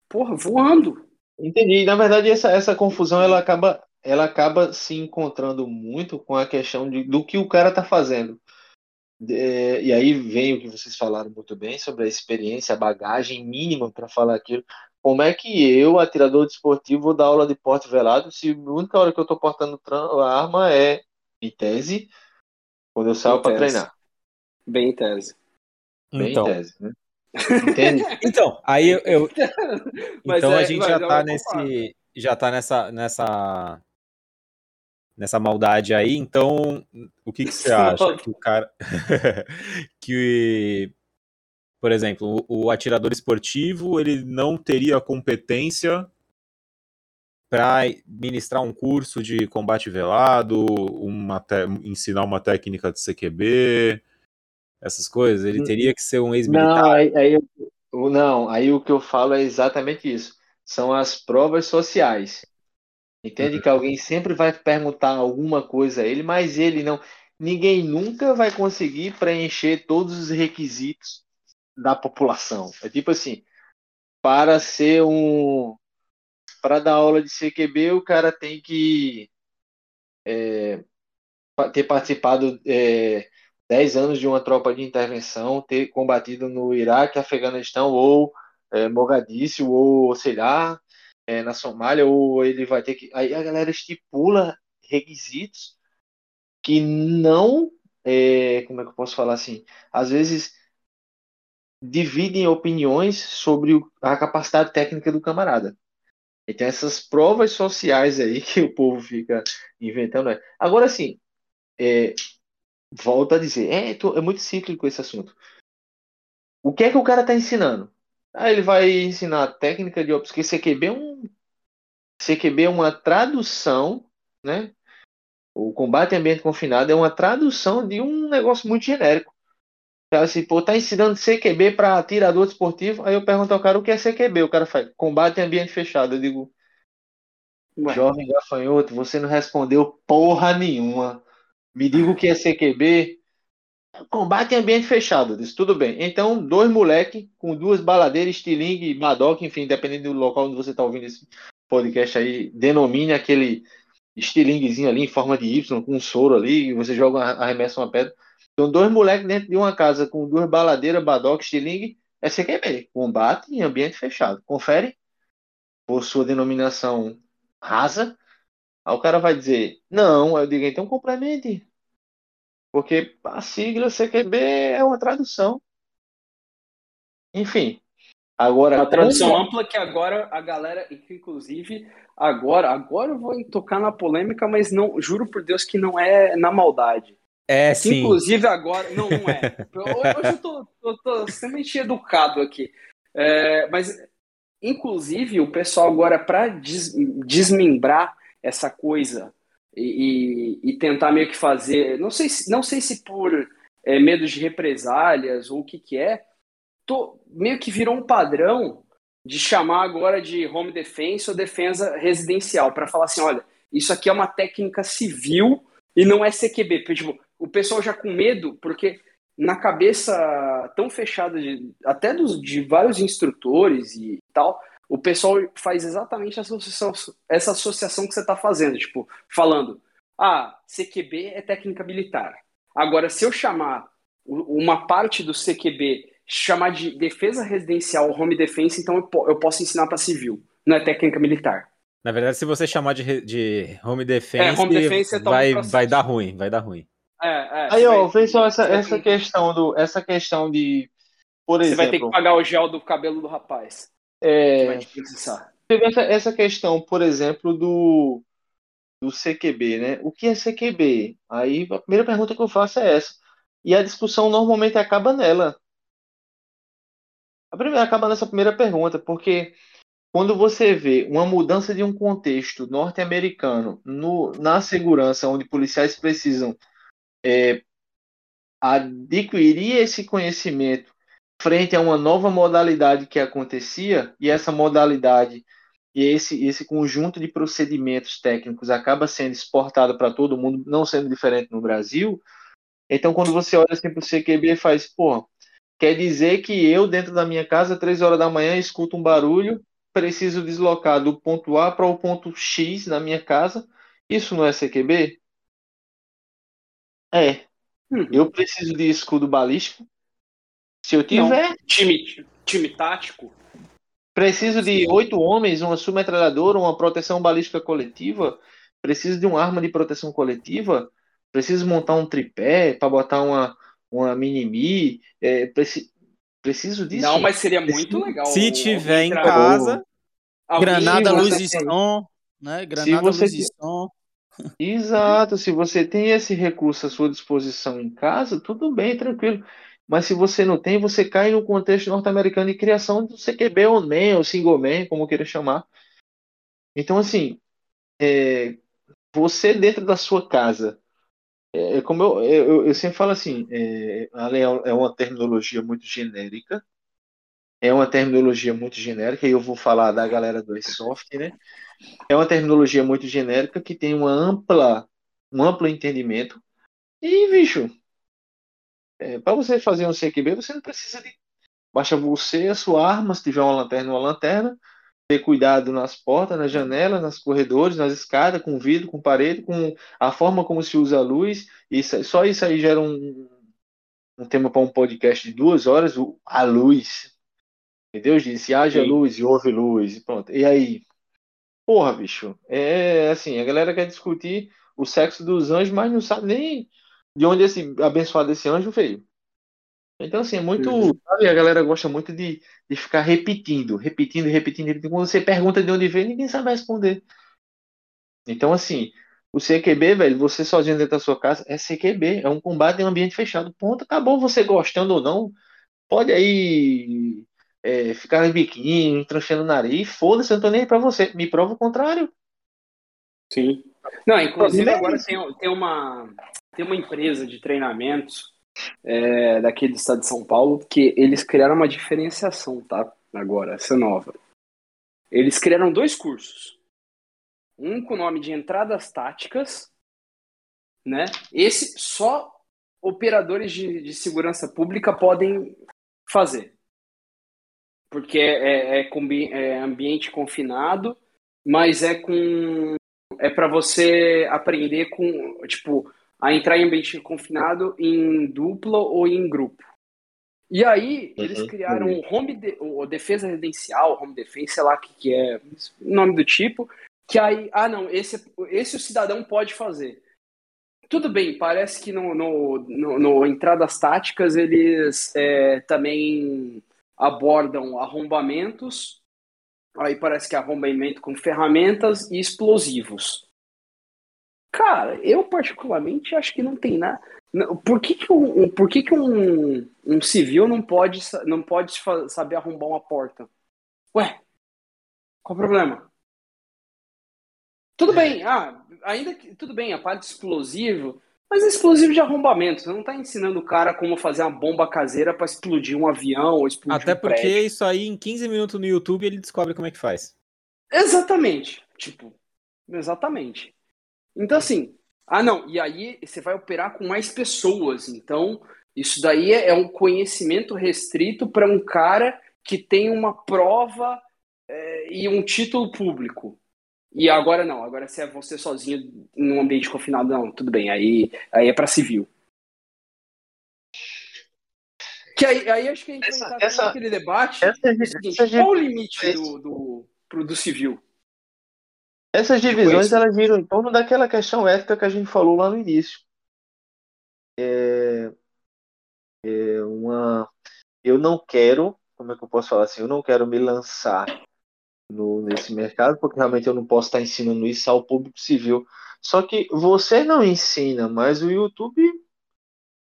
porra, voando. Entendi. Na verdade, essa, essa confusão ela acaba, ela acaba se encontrando muito com a questão de, do que o cara tá fazendo. É, e aí vem o que vocês falaram muito bem sobre a experiência, a bagagem mínima para falar aquilo. Como é que eu, atirador desportivo, vou dar aula de porte velado se a única hora que eu estou portando a arma é em tese, quando eu saio para treinar? Bem em tese. Bem então. em tese, né? Entende? então, aí eu. eu... então é, a gente já tá nesse. Já tá nessa, nessa. Nessa maldade aí, então o que, que você acha? que o cara. que por exemplo, o, atirador esportivo ele não teria competência para ministrar um curso de combate velado, uma ensinar uma técnica de CQB, essas coisas. Ele hum. teria que ser um ex-militar. Não, aí, aí, não, aí o que eu falo é exatamente isso. São as provas sociais. Entende uhum. que alguém sempre vai perguntar alguma coisa a ele, mas ele não. Ninguém nunca vai conseguir preencher todos os requisitos da população. É tipo assim, para ser um. Para dar aula de CQB, o cara tem que é, ter participado é, 10 anos de uma tropa de intervenção, ter combatido no Iraque, Afeganistão ou é, Mogadíscio, ou sei lá, é, na Somália, ou ele vai ter que. Aí a galera estipula requisitos que não. É, como é que eu posso falar assim? Às vezes dividem opiniões sobre a capacidade técnica do camarada. Então, essas provas sociais aí que o povo fica inventando. É. Agora, sim, é, a dizer, é, é muito cíclico esse assunto. O que é que o cara está ensinando? Ah, ele vai ensinar técnica de porque CQB é um CQB é uma tradução, né? O combate em ambiente confinado é uma tradução de um negócio muito genérico. Cara, assim, pô, tá ensinando CQB para atirador desportivo. Aí eu pergunto ao cara o que é CQB. O cara faz combate em ambiente fechado. Eu digo, Ué. jovem gafanhoto, você não respondeu porra nenhuma. Me diga o que é CQB. Combate em ambiente fechado. Disse, tudo bem. Então, dois moleque com duas baladeiras, estilingue, madoc, enfim, dependendo do local onde você tá ouvindo esse podcast aí, denomine aquele estilinguezinho ali em forma de Y, com um soro ali, e você joga, arremessa uma pedra. Então, dois moleques dentro de uma casa com duas baladeiras, badoque, estilingue, é CQB, combate em ambiente fechado. Confere por sua denominação rasa. Aí o cara vai dizer, não, eu digo, então complemente. Porque a sigla CQB é uma tradução. Enfim. Agora, uma tradução como... ampla que agora a galera, inclusive, agora, agora eu vou tocar na polêmica, mas não, juro por Deus que não é na maldade. É, sim. Inclusive agora. Não, não é. Hoje eu tô, tô, tô extremamente educado aqui. É, mas, inclusive, o pessoal agora, para des, desmembrar essa coisa e, e, tentar meio que fazer. Não sei, não sei se por é, medo de represálias ou o que, que é, tô, meio que virou um padrão de chamar agora de home defense ou defesa residencial, para falar assim: olha, isso aqui é uma técnica civil e não é CQB. Tipo, o pessoal já com medo, porque na cabeça tão fechada, de, até dos, de vários instrutores e tal, o pessoal faz exatamente essa associação, essa associação que você está fazendo, tipo, falando, ah, CQB é técnica militar. Agora, se eu chamar uma parte do CQB, chamar de defesa residencial home defense, então eu, eu posso ensinar para civil, não é técnica militar. Na verdade, se você chamar de, de home defense, é, home defense é vai, vai dar ruim, vai dar ruim. É, é, Aí, ó, vê só essa, essa questão do. Essa questão de. Por você exemplo. vai ter que pagar o gel do cabelo do rapaz. É. Essa, essa questão, por exemplo, do, do CQB, né? O que é CQB? Aí a primeira pergunta que eu faço é essa. E a discussão normalmente acaba nela. A primeira acaba nessa primeira pergunta, porque quando você vê uma mudança de um contexto norte-americano na segurança, onde policiais precisam é, adquirir esse conhecimento frente a uma nova modalidade que acontecia, e essa modalidade e esse, esse conjunto de procedimentos técnicos acaba sendo exportado para todo mundo, não sendo diferente no Brasil. Então, quando você olha assim para o CQB, faz, pô, quer dizer que eu, dentro da minha casa, três horas da manhã, escuto um barulho, preciso deslocar do ponto A para o ponto X na minha casa. Isso não é CQB? É. Hum. Eu preciso de escudo balístico. Se eu tiver. Não. Time, time tático. Preciso de oito homens, uma submetralhadora, uma proteção balística coletiva. Preciso de uma arma de proteção coletiva. Preciso montar um tripé para botar uma, uma mini É, preci, preciso disso. Não, mas seria muito legal. Se tiver em casa. Granada, luz e som. Né? Granada, luz e som. Exato, se você tem esse recurso à sua disposição em casa, tudo bem, tranquilo. Mas se você não tem, você cai no contexto norte-americano de criação do CQB ou man, ou single man, como queira chamar. Então, assim, é, você dentro da sua casa, é, é como eu, eu, eu, sempre falo assim, é, é uma terminologia muito genérica, é uma terminologia muito genérica, e eu vou falar da galera do Airsoft, né? É uma terminologia muito genérica que tem uma ampla, um amplo entendimento. E, bicho, é, para você fazer um CQB, você não precisa de. Baixa você, a sua arma, se tiver uma lanterna, uma lanterna. Ter cuidado nas portas, nas janelas, nos corredores, nas escadas, com vidro, com parede, com a forma como se usa a luz. Isso, só isso aí gera um, um tema para um podcast de duas horas, a luz. Deus disse, haja Sim. luz e houve luz. E pronto. E aí, Porra, bicho. É assim, a galera quer discutir o sexo dos anjos, mas não sabe nem de onde esse abençoado esse anjo veio. Então, assim, é muito. Sabe, a galera gosta muito de, de ficar repetindo, repetindo, repetindo, repetindo. Quando você pergunta de onde vem, ninguém sabe responder. Então, assim, o CQB, velho, você sozinho dentro da sua casa, é CQB, é um combate em um ambiente fechado. Ponto, acabou você gostando ou não. Pode aí é, ficar em biquinho, tranchando o nariz, foda-se, eu não tô nem aí pra você. Me prova o contrário. Sim. Não, inclusive agora tem, tem, uma, tem uma empresa de treinamentos é, daqui do estado de São Paulo que eles criaram uma diferenciação, tá? Agora, essa nova. Eles criaram dois cursos. Um com o nome de entradas táticas, né? Esse só operadores de, de segurança pública podem fazer. Porque é, é, é, é ambiente confinado, mas é com é para você aprender com, tipo, a entrar em ambiente confinado em dupla ou em grupo. E aí, eles uhum. criaram o home de, o defesa residencial, home defense, sei lá o que, que é, nome do tipo, que aí, ah não, esse, esse o cidadão pode fazer. Tudo bem, parece que no, no, no, no entradas táticas eles é, também abordam arrombamentos Aí parece que é arrombamento com ferramentas e explosivos. Cara, eu particularmente acho que não tem nada. Por que, que, um, por que, que um, um civil não pode, não pode saber arrombar uma porta? Ué, qual o problema? Tudo bem, ah, ainda que. Tudo bem, a parte explosivo, mas é explosivo de arrombamento. Você não está ensinando o cara como fazer uma bomba caseira para explodir um avião ou explodir Até um porque prédio. isso aí, em 15 minutos no YouTube, ele descobre como é que faz. Exatamente. Tipo, exatamente. Então, assim, ah, não, e aí você vai operar com mais pessoas. Então, isso daí é um conhecimento restrito para um cara que tem uma prova é, e um título público. E agora não, agora se é você sozinho num ambiente confinado, não, tudo bem, aí, aí é para civil. Que aí, aí acho que a gente essa, vai entrar essa, naquele debate. Essa, é seguinte, essa, qual o limite do, do, pro, do civil? Essas divisões elas giram em torno daquela questão ética que a gente falou lá no início. É, é uma, eu não quero, como é que eu posso falar assim? Eu não quero me lançar no, nesse mercado, porque realmente eu não posso estar ensinando isso ao público civil. Só que você não ensina, mas o YouTube.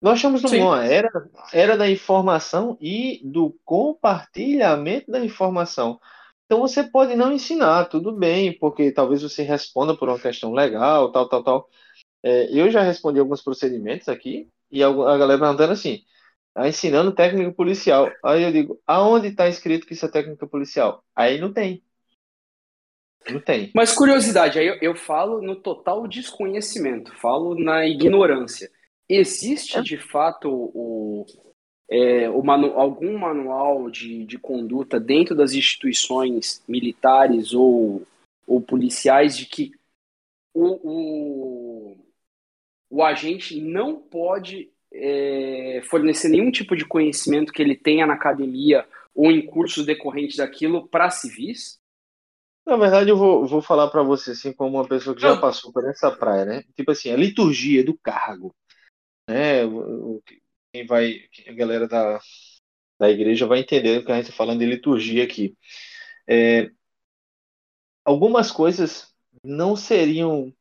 Nós estamos numa era, era da informação e do compartilhamento da informação. Então você pode não ensinar, tudo bem, porque talvez você responda por uma questão legal, tal, tal, tal. É, eu já respondi alguns procedimentos aqui e a, galera perguntando assim: tá ensinando técnica policial. Aí eu digo: aonde está escrito que isso é técnica policial? Aí não tem. Não tem. Mas curiosidade, aí eu, eu falo no total desconhecimento, falo na ignorância. Existe é. de fato o, é, manu, algum manual de, de conduta dentro das instituições militares ou, ou policiais de que o, o, o agente não pode é, fornecer nenhum tipo de conhecimento que ele tenha na academia ou em cursos decorrentes daquilo para civis? Na verdade, eu vou, vou falar para você, assim, como uma pessoa que já passou por essa praia, né? Tipo assim, a liturgia do cargo, né? O, quem vai, a galera da, da igreja vai entender o que a gente está falando de liturgia aqui. É, algumas coisas não seriam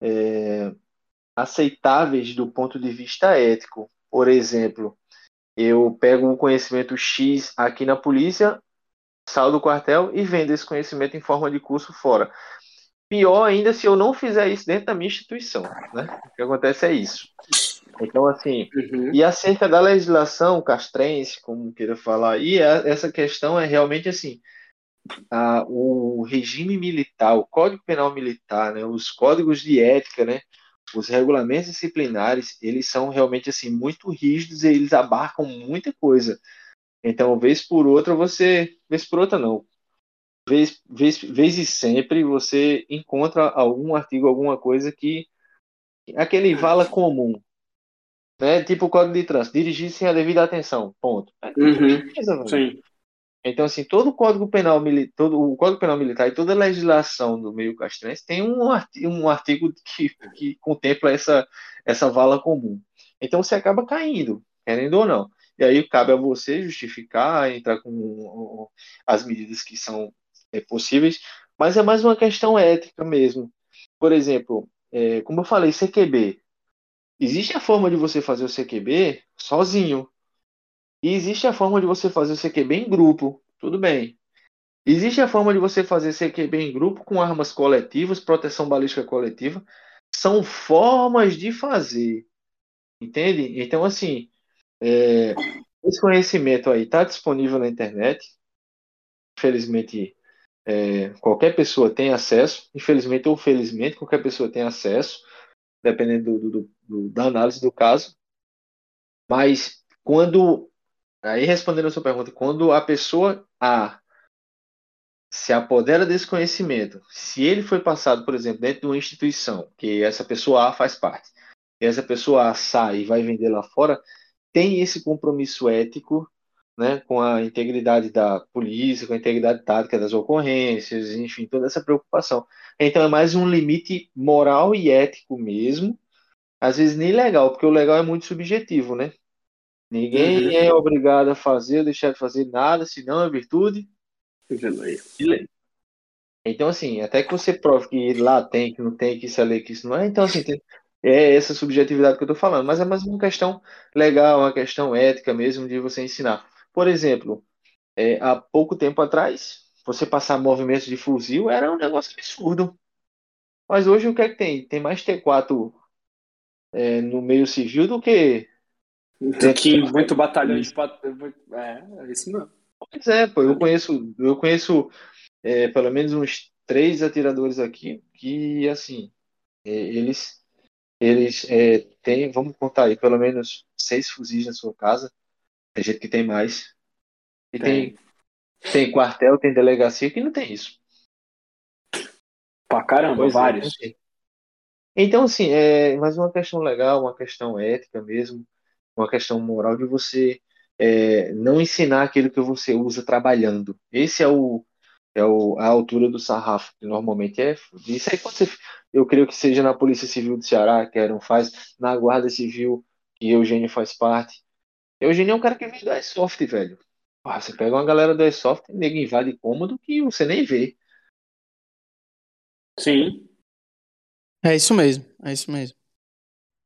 é, aceitáveis do ponto de vista ético. Por exemplo, eu pego um conhecimento X aqui na polícia saio do quartel e vendo esse conhecimento em forma de curso fora. Pior ainda se eu não fizer isso dentro da minha instituição, né? O que acontece é isso. Então, assim, uhum. e acerca da legislação castrense, como queira falar, e essa questão é realmente assim, a, o regime militar, o Código Penal Militar, né, os códigos de ética, né, os regulamentos disciplinares, eles são realmente assim muito rígidos e eles abarcam muita coisa. Então, vez por outra, você. Vez por outra, não. Vez, vez, vez e sempre você encontra algum artigo, alguma coisa que. Aquele vala comum. Né? Tipo o código de trânsito. Dirigir sem a devida atenção. Ponto. Uhum. Sim. Então, assim, todo o Código Penal, todo o Código Penal Militar e toda a legislação do meio castrense tem um artigo, um artigo que, que contempla essa, essa vala comum. Então, você acaba caindo, querendo ou não. E aí cabe a você justificar, entrar com as medidas que são é, possíveis, mas é mais uma questão ética mesmo. Por exemplo, é, como eu falei, CQB. Existe a forma de você fazer o CQB sozinho. E existe a forma de você fazer o CQB em grupo. Tudo bem. Existe a forma de você fazer CQB em grupo com armas coletivas, proteção balística coletiva. São formas de fazer. Entende? Então, assim, é, esse conhecimento aí está disponível na internet. Infelizmente, é, qualquer pessoa tem acesso. Infelizmente ou felizmente, qualquer pessoa tem acesso, dependendo do, do, do, da análise do caso. Mas quando. Aí respondendo a sua pergunta, quando a pessoa A se apodera desse conhecimento, se ele foi passado, por exemplo, dentro de uma instituição, que essa pessoa A faz parte, e essa pessoa A sai e vai vender lá fora, tem esse compromisso ético né, com a integridade da polícia, com a integridade tática das ocorrências, enfim, toda essa preocupação. Então é mais um limite moral e ético mesmo, às vezes nem legal, porque o legal é muito subjetivo, né? Ninguém uhum. é obrigado a fazer ou deixar de fazer nada, senão é virtude. Então, assim, até que você prove que lá tem, que não tem, que isso é lei, que isso não é, então, assim, tem, é essa subjetividade que eu estou falando, mas é mais uma questão legal, uma questão ética mesmo de você ensinar. Por exemplo, é, há pouco tempo atrás, você passar movimentos de fuzil era um negócio absurdo. Mas hoje o que é que tem? Tem mais T4 é, no meio civil do que. Do que muito batalhão de. É, é isso não. Pois é, pô, eu conheço, eu conheço é, pelo menos uns três atiradores aqui que, assim, é, eles eles é, têm, vamos contar aí, pelo menos seis fuzis na sua casa. Tem gente que tem mais. E tem, tem, tem quartel, tem delegacia que não tem isso. Pra caramba, pois é, vários. É, então, assim, é mais uma questão legal, uma questão ética mesmo, uma questão moral de você é, não ensinar aquilo que você usa trabalhando. Esse é o, é o, a altura do sarrafo, que normalmente é. Isso aí quando você, eu creio que seja na Polícia Civil do Ceará, que Aaron faz, na Guarda Civil, que Eugênio faz parte. Eugênio é um cara que vem do Airsoft, velho. Ah, você pega uma galera do Airsoft e nego invade cômodo que você nem vê. Sim. É isso mesmo, é isso mesmo.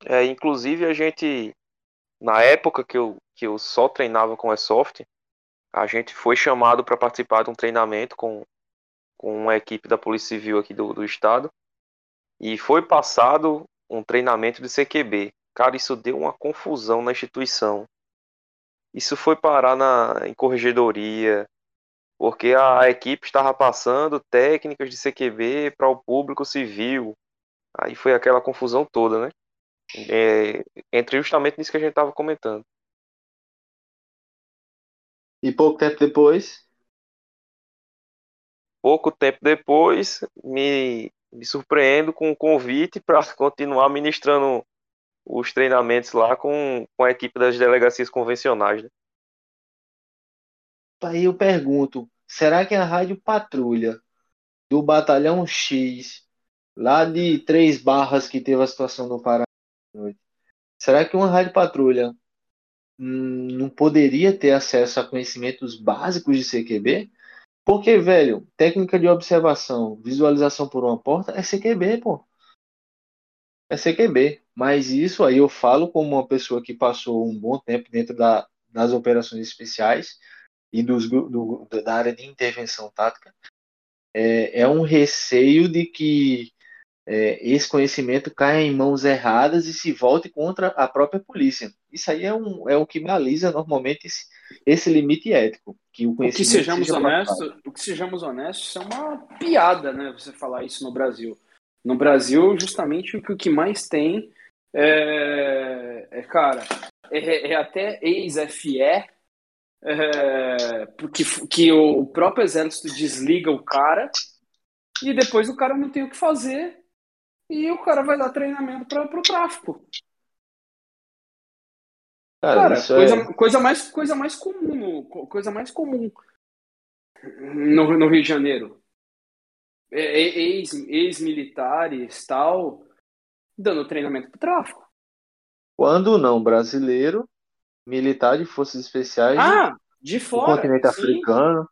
É, inclusive a gente, na época que eu, que eu só treinava com Airsoft, a gente foi chamado para participar de um treinamento com, com uma equipe da Polícia Civil aqui do, do estado e foi passado um treinamento de CQB. Cara, isso deu uma confusão na instituição. Isso foi parar na, em corregedoria, porque a equipe estava passando técnicas de CQB para o público civil. Aí foi aquela confusão toda, né? É, entre justamente nisso que a gente estava comentando. E pouco tempo depois? Pouco tempo depois, me, me surpreendo com um convite para continuar ministrando os treinamentos lá com, com a equipe das delegacias convencionais. Né? Aí eu pergunto, será que a Rádio Patrulha do Batalhão X, lá de Três Barras que teve a situação do Pará, será que uma Rádio Patrulha Hum, não poderia ter acesso a conhecimentos básicos de CQB? Porque, velho, técnica de observação, visualização por uma porta é CQB, pô. É CQB. Mas isso aí eu falo como uma pessoa que passou um bom tempo dentro da, das operações especiais e dos, do, da área de intervenção tática. É, é um receio de que é, esse conhecimento caia em mãos erradas e se volte contra a própria polícia. Isso aí é, um, é o que baliza normalmente esse, esse limite ético. Que o, conhecimento o que sejamos honestos, o que sejamos honestos é uma piada, né? Você falar isso no Brasil. No Brasil, justamente o que, o que mais tem é, é cara, é, é até ex-FE, é, porque que o próprio exército desliga o cara e depois o cara não tem o que fazer e o cara vai dar treinamento para o tráfico. Cara, cara coisa, é... coisa, mais, coisa mais comum, coisa mais comum no, no Rio de Janeiro. É, é, ex-militares, ex tal, dando treinamento para tráfico. Quando não brasileiro, militar de forças especiais ah, de fora, do continente sim. africano.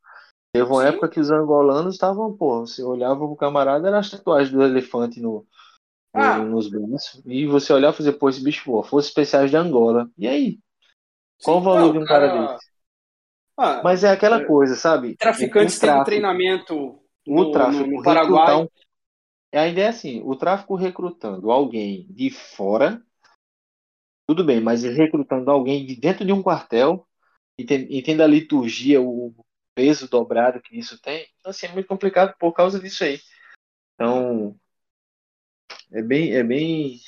Teve uma Sim. época que os angolanos estavam, pô, você olhava pro camarada, era as tatuagens do elefante no, no- Ah. nos braços, e você olhava e fazia, pô, esse bicho, pô, forças especiais de Angola. E aí? Qual Sim, o valor não, de um cara, cara- desse? Ah, Mas é aquela É. coisa, sabe? traficantes o têm treinamento o no, tráfico no, no recrutar Paraguai. A ideia é assim, o tráfico recrutando alguém de fora, tudo bem, mas recrutando alguém de dentro de um quartel, enten- entenda a liturgia, o peso dobrado que isso tem, então assim, é muito complicado por causa disso aí. Então, é bem, é bem,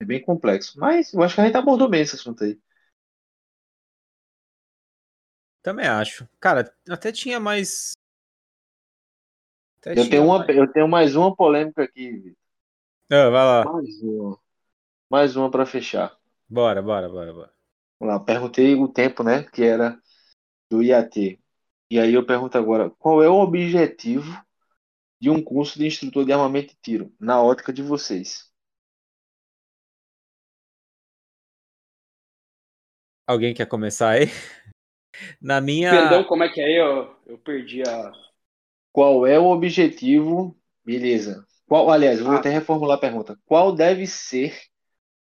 é bem complexo. Mas eu acho que a gente abordou bem esse assunto aí. Também acho. Cara, até tinha mais. Até Eu tenho uma, mais- eu tenho mais uma polêmica aqui, Vitor. Ah, vai lá. mais uma, mais uma para fechar. Bora, bora, bora, bora. Vamos lá, perguntei o tempo, né, que era do IAT. E aí eu pergunto agora, qual é o objetivo de um curso de instrutor de armamento e tiro, na ótica de vocês? Alguém quer começar aí? Na minha. Perdão, como é que é? Eu, eu perdi a. Qual é o objetivo? Beleza. Qual, aliás, vou Ah. até reformular a pergunta. Qual deve ser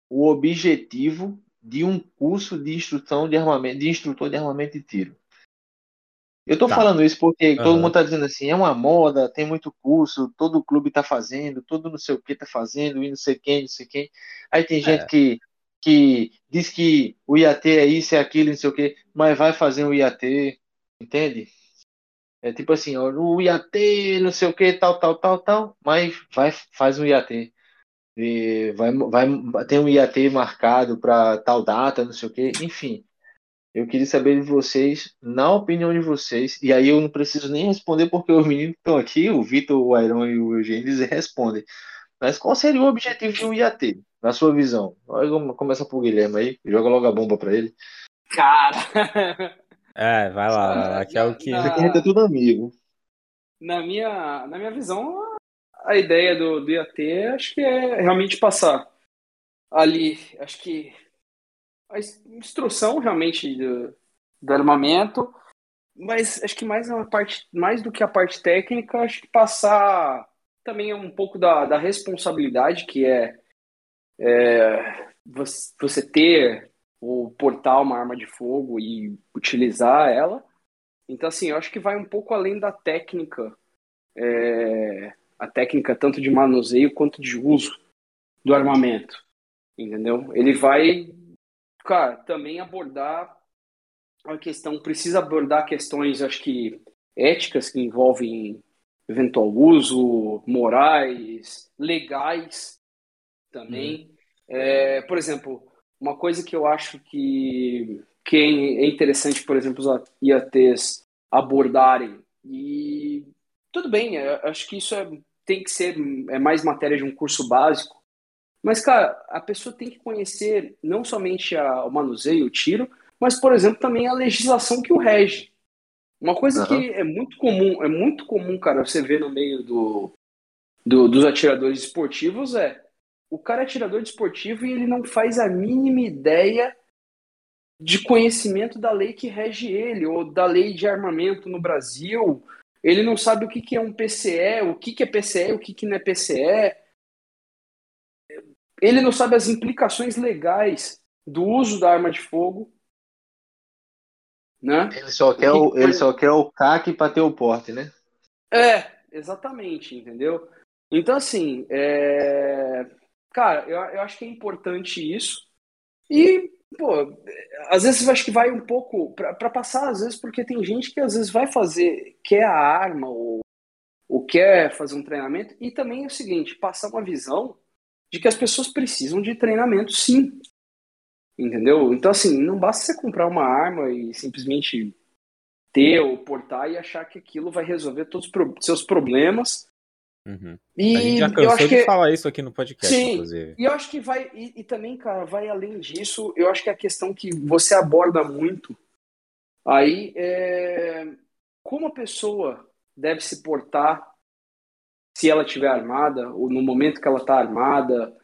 o objetivo de um curso de instrução de armamento, de instrutor de armamento e tiro? Eu tô Tá. falando isso porque todo Aham. mundo tá dizendo assim, é uma moda, tem muito curso, todo clube tá fazendo, todo não sei o que tá fazendo, e não sei quem, não sei quem. Aí tem gente É. que, que diz que o IAT é isso, é aquilo, não sei o que, mas vai fazer o IAT, entende? É tipo assim, ó, o IAT, não sei o que, tal, tal, tal, tal, mas vai, faz um IAT. E vai, vai, tem um IAT marcado para tal data, não sei o que, enfim. Eu queria saber de vocês, na opinião de vocês, e aí eu não preciso nem responder porque os meninos estão aqui, o Vitor, o Airon e o Eugênio, eles respondem. Mas qual seria o objetivo de um IAT, na sua visão? Começar por Guilherme aí, joga logo a bomba para ele. Cara! É, vai lá, vai lá, que é o que. Na- Isso aqui a gente é tudo amigo. na minha, na minha visão, a- ideia do, do IAT acho que é realmente passar ali, acho que a ins- instrução realmente do, do armamento, mas acho que mais uma parte, mais do que a parte técnica, acho que passar também um pouco da, da responsabilidade que é, é, você, você ter ou portar uma arma de fogo e utilizar ela. Então, assim, eu acho que vai um pouco além da técnica, é, a técnica tanto de manuseio quanto de uso do armamento, entendeu? Ele vai, cara, também abordar a questão, precisa abordar questões, acho que éticas que envolvem eventual uso, morais, legais também. É, por exemplo, uma coisa que eu acho que, que é interessante, por exemplo, os IATs abordarem, e tudo bem, eu acho que isso é, tem que ser é mais matéria de um curso básico, mas, cara, a pessoa tem que conhecer não somente a, o manuseio, o tiro, mas, por exemplo, também a legislação que o rege. Uma coisa Aham. que é muito comum, é muito comum, cara, você ver no meio do, do- dos atiradores esportivos é o cara é atirador desportivo e ele não faz a mínima ideia de conhecimento da lei que rege ele, ou da lei de armamento no Brasil. Ele não sabe o que, que é um PCE, o que, que é PCE, o que, que não é PCE. Ele não sabe as implicações legais do uso da arma de fogo. Né? Ele só quer o, ele só quer o CAC para ter o porte, né? É, exatamente, entendeu? Então, assim, é... cara, eu, eu acho que é importante isso. E, pô, às vezes eu acho que vai um pouco para passar, às vezes, porque tem gente que às vezes vai fazer, quer a arma ou, ou quer fazer um treinamento, e também é o seguinte, passar uma visão de que as pessoas precisam de treinamento, sim. Entendeu? Então, assim, não basta você comprar uma arma e simplesmente ter ou portar e achar que aquilo vai resolver todos os seus problemas. Uhum. E A gente já cansou de que falar isso aqui no podcast, Sim. inclusive. e eu acho que vai e, e também, cara, vai além disso. Eu acho que a questão que você aborda muito aí é como a pessoa deve se portar se ela estiver armada ou no momento que ela está armada.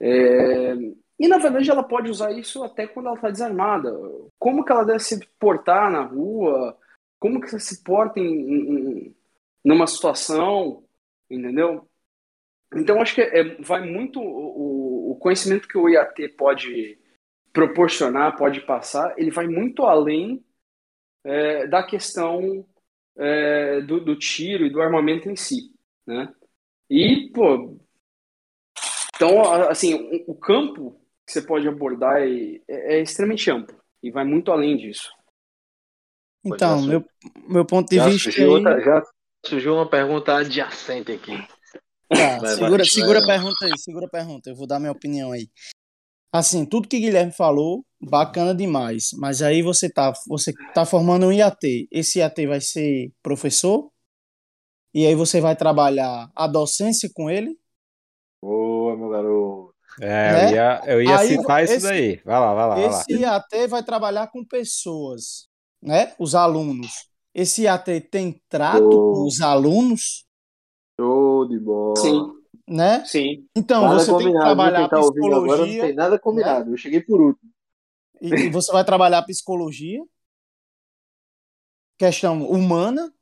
É, E na verdade ela pode usar isso até quando ela está desarmada. Como que ela deve se portar na rua? Como que você se porta em, em numa situação, entendeu? Então acho que é, vai muito o, o conhecimento que o IAT pode proporcionar, pode passar, ele vai muito além é, da questão é, do, do, tiro e do armamento em si, né? E, pô, então, assim, o, o campo que você pode abordar é, é, é, extremamente amplo e vai muito além disso. Então, meu, meu ponto de já vista. Surgiu aí... outra, já surgiu uma pergunta adjacente aqui. Tá, vai, segura, vai, segura vai. a pergunta aí, segura a pergunta, eu vou dar minha opinião aí. Assim, tudo que Guilherme falou, bacana demais. Mas aí você tá, você tá formando um IAT. Esse IAT vai ser professor? E aí você vai trabalhar a docência com ele? Boa, meu garoto. É, né? eu ia, eu ia aí, citar esse, isso daí. Vai lá, vai lá. Vai esse lá. IAT vai trabalhar com pessoas, né? Os alunos. Esse IAT tem trato oh. com os alunos? Show de bola. Sim né? Sim. Então, nada você tem que trabalhar tá psicologia. Agora não tem nada combinado. Né? Eu cheguei por último. E, e, você vai trabalhar psicologia, questão humana.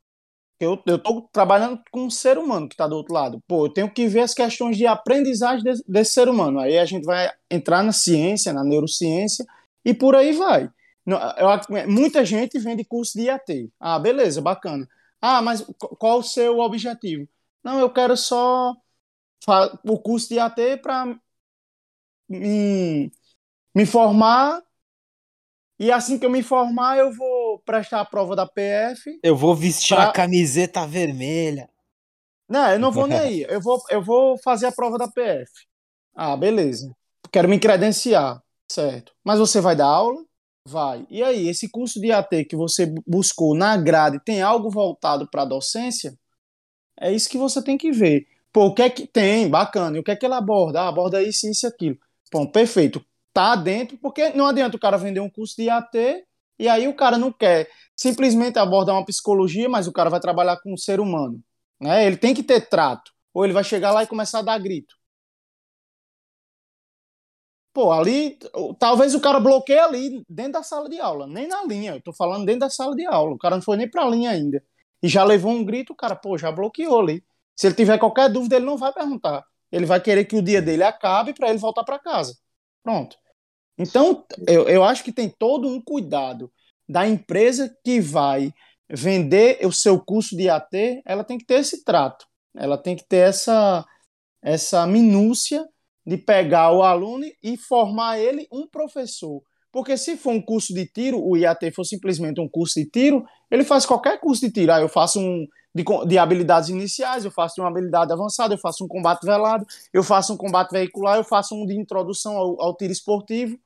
Eu, eu tô trabalhando com um ser humano que está do outro lado. Pô, eu tenho que ver as questões de aprendizagem desse, desse ser humano. Aí a gente vai entrar na ciência, na neurociência, e por aí vai. Eu, muita gente vende curso de IAT. Ah, beleza, bacana. Ah, mas qual o seu objetivo? Não, eu quero só o curso de AT para me, me formar. E assim que eu me formar, eu vou prestar a prova da PF. Eu vou vestir pra... a camiseta vermelha. Não, eu não vou nem aí. Eu vou, eu vou fazer a prova da PF. Ah, beleza. Quero me credenciar, certo. Mas você vai dar aula? Vai. E aí, esse curso de AT que você buscou na grade tem algo voltado para a docência? É isso que você tem que ver. Pô, o que é que tem? Bacana. E o que é que ele aborda? Ah, aborda isso, isso e aquilo. Bom, perfeito. Tá dentro, porque não adianta o cara vender um curso de AT e aí o cara não quer simplesmente abordar uma psicologia, mas o cara vai trabalhar com um ser humano. Né? Ele tem que ter trato. Ou ele vai chegar lá e começar a dar grito. Pô, ali, talvez o cara bloqueie ali dentro da sala de aula, nem na linha. Eu tô falando dentro da sala de aula. O cara não foi nem pra linha ainda. E já levou um grito, o cara, pô, já bloqueou ali. Se ele tiver qualquer dúvida, ele não vai perguntar. Ele vai querer que o dia dele acabe para ele voltar para casa. Pronto. Então, eu, eu acho que tem todo um cuidado da empresa que vai vender o seu curso de AT, ela tem que ter esse trato. Ela tem que ter essa, essa minúcia de pegar o aluno e formar ele um professor. Porque se for um curso de tiro, o IAT for simplesmente um curso de tiro, ele faz qualquer curso de tiro. Ah, eu faço um de, de habilidades iniciais, eu faço uma habilidade avançada, eu faço um combate velado, eu faço um combate veicular, eu faço um de introdução ao, ao tiro esportivo.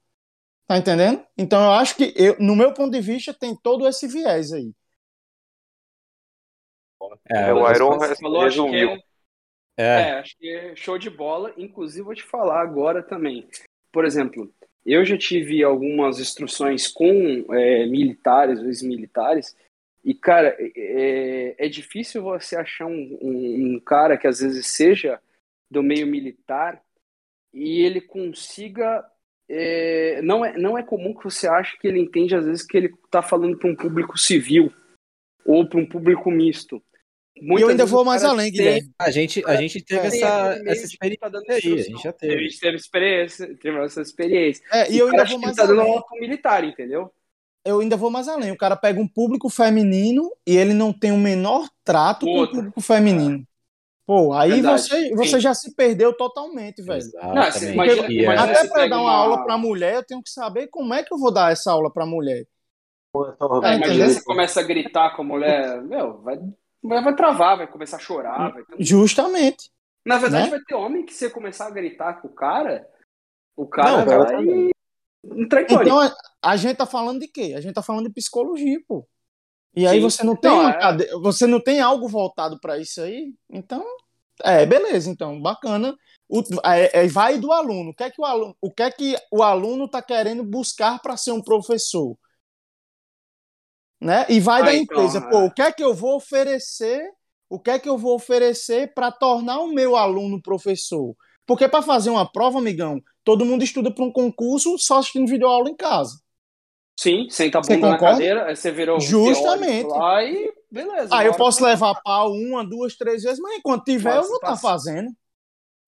Tá entendendo? Então eu acho que, eu, no meu ponto de vista, tem todo esse viés aí. É, o Iron resumiu. É, é. é, acho que é show de bola. Inclusive, vou te falar agora também. Por exemplo, eu já tive algumas instruções com é, militares, ex-militares, e, cara, é, é difícil você achar um, um, um, cara que às vezes seja do meio militar e ele consiga. É, não, é, não é comum que você ache que ele entende, às vezes, que ele está falando para um público civil ou para um público misto. Muitas e eu ainda vou mais além, Guilherme. A gente, a gente teve essa, essa experiência tá aí, a gente já teve. A gente teve experiência, teve essa experiência. É, e eu ainda vou mais tá além. dando militar, entendeu? eu ainda vou mais além. O cara pega um público feminino e ele não tem o menor trato com o público feminino. Pô, aí Verdade. você, você já se perdeu totalmente, velho. Não, imagina, imagina até para dar uma, uma, aula para mulher, eu tenho que saber como é que eu vou dar essa aula para mulher. É, imagina você começa a gritar com a mulher, meu, vai, vai travar, vai começar a chorar. Vai ter... Justamente. Na verdade, né? vai ter homem que você começar a gritar com o cara, o cara não, vai, então, a, a, gente tá falando de quê? A gente tá falando de psicologia, pô. E aí Sim. você não tem é... você não tem algo voltado para isso aí? Então, é, beleza, então, bacana. O, é, é, vai do aluno. O que é que o aluno, o que é que o aluno tá querendo buscar para ser um professor? Né? E vai ah, da então, empresa, pô, é. o que é que eu vou oferecer? O que é que eu vou oferecer para tornar o meu aluno professor? Porque para fazer uma prova, amigão, todo mundo estuda para um concurso só assistindo videoaula em casa. Sim, senta a bunda na cadeira, aí você virou Justamente. lá e beleza. Aí eu posso levar pau uma, duas, três vezes, mas enquanto tiver, eu vou estar tá fazendo.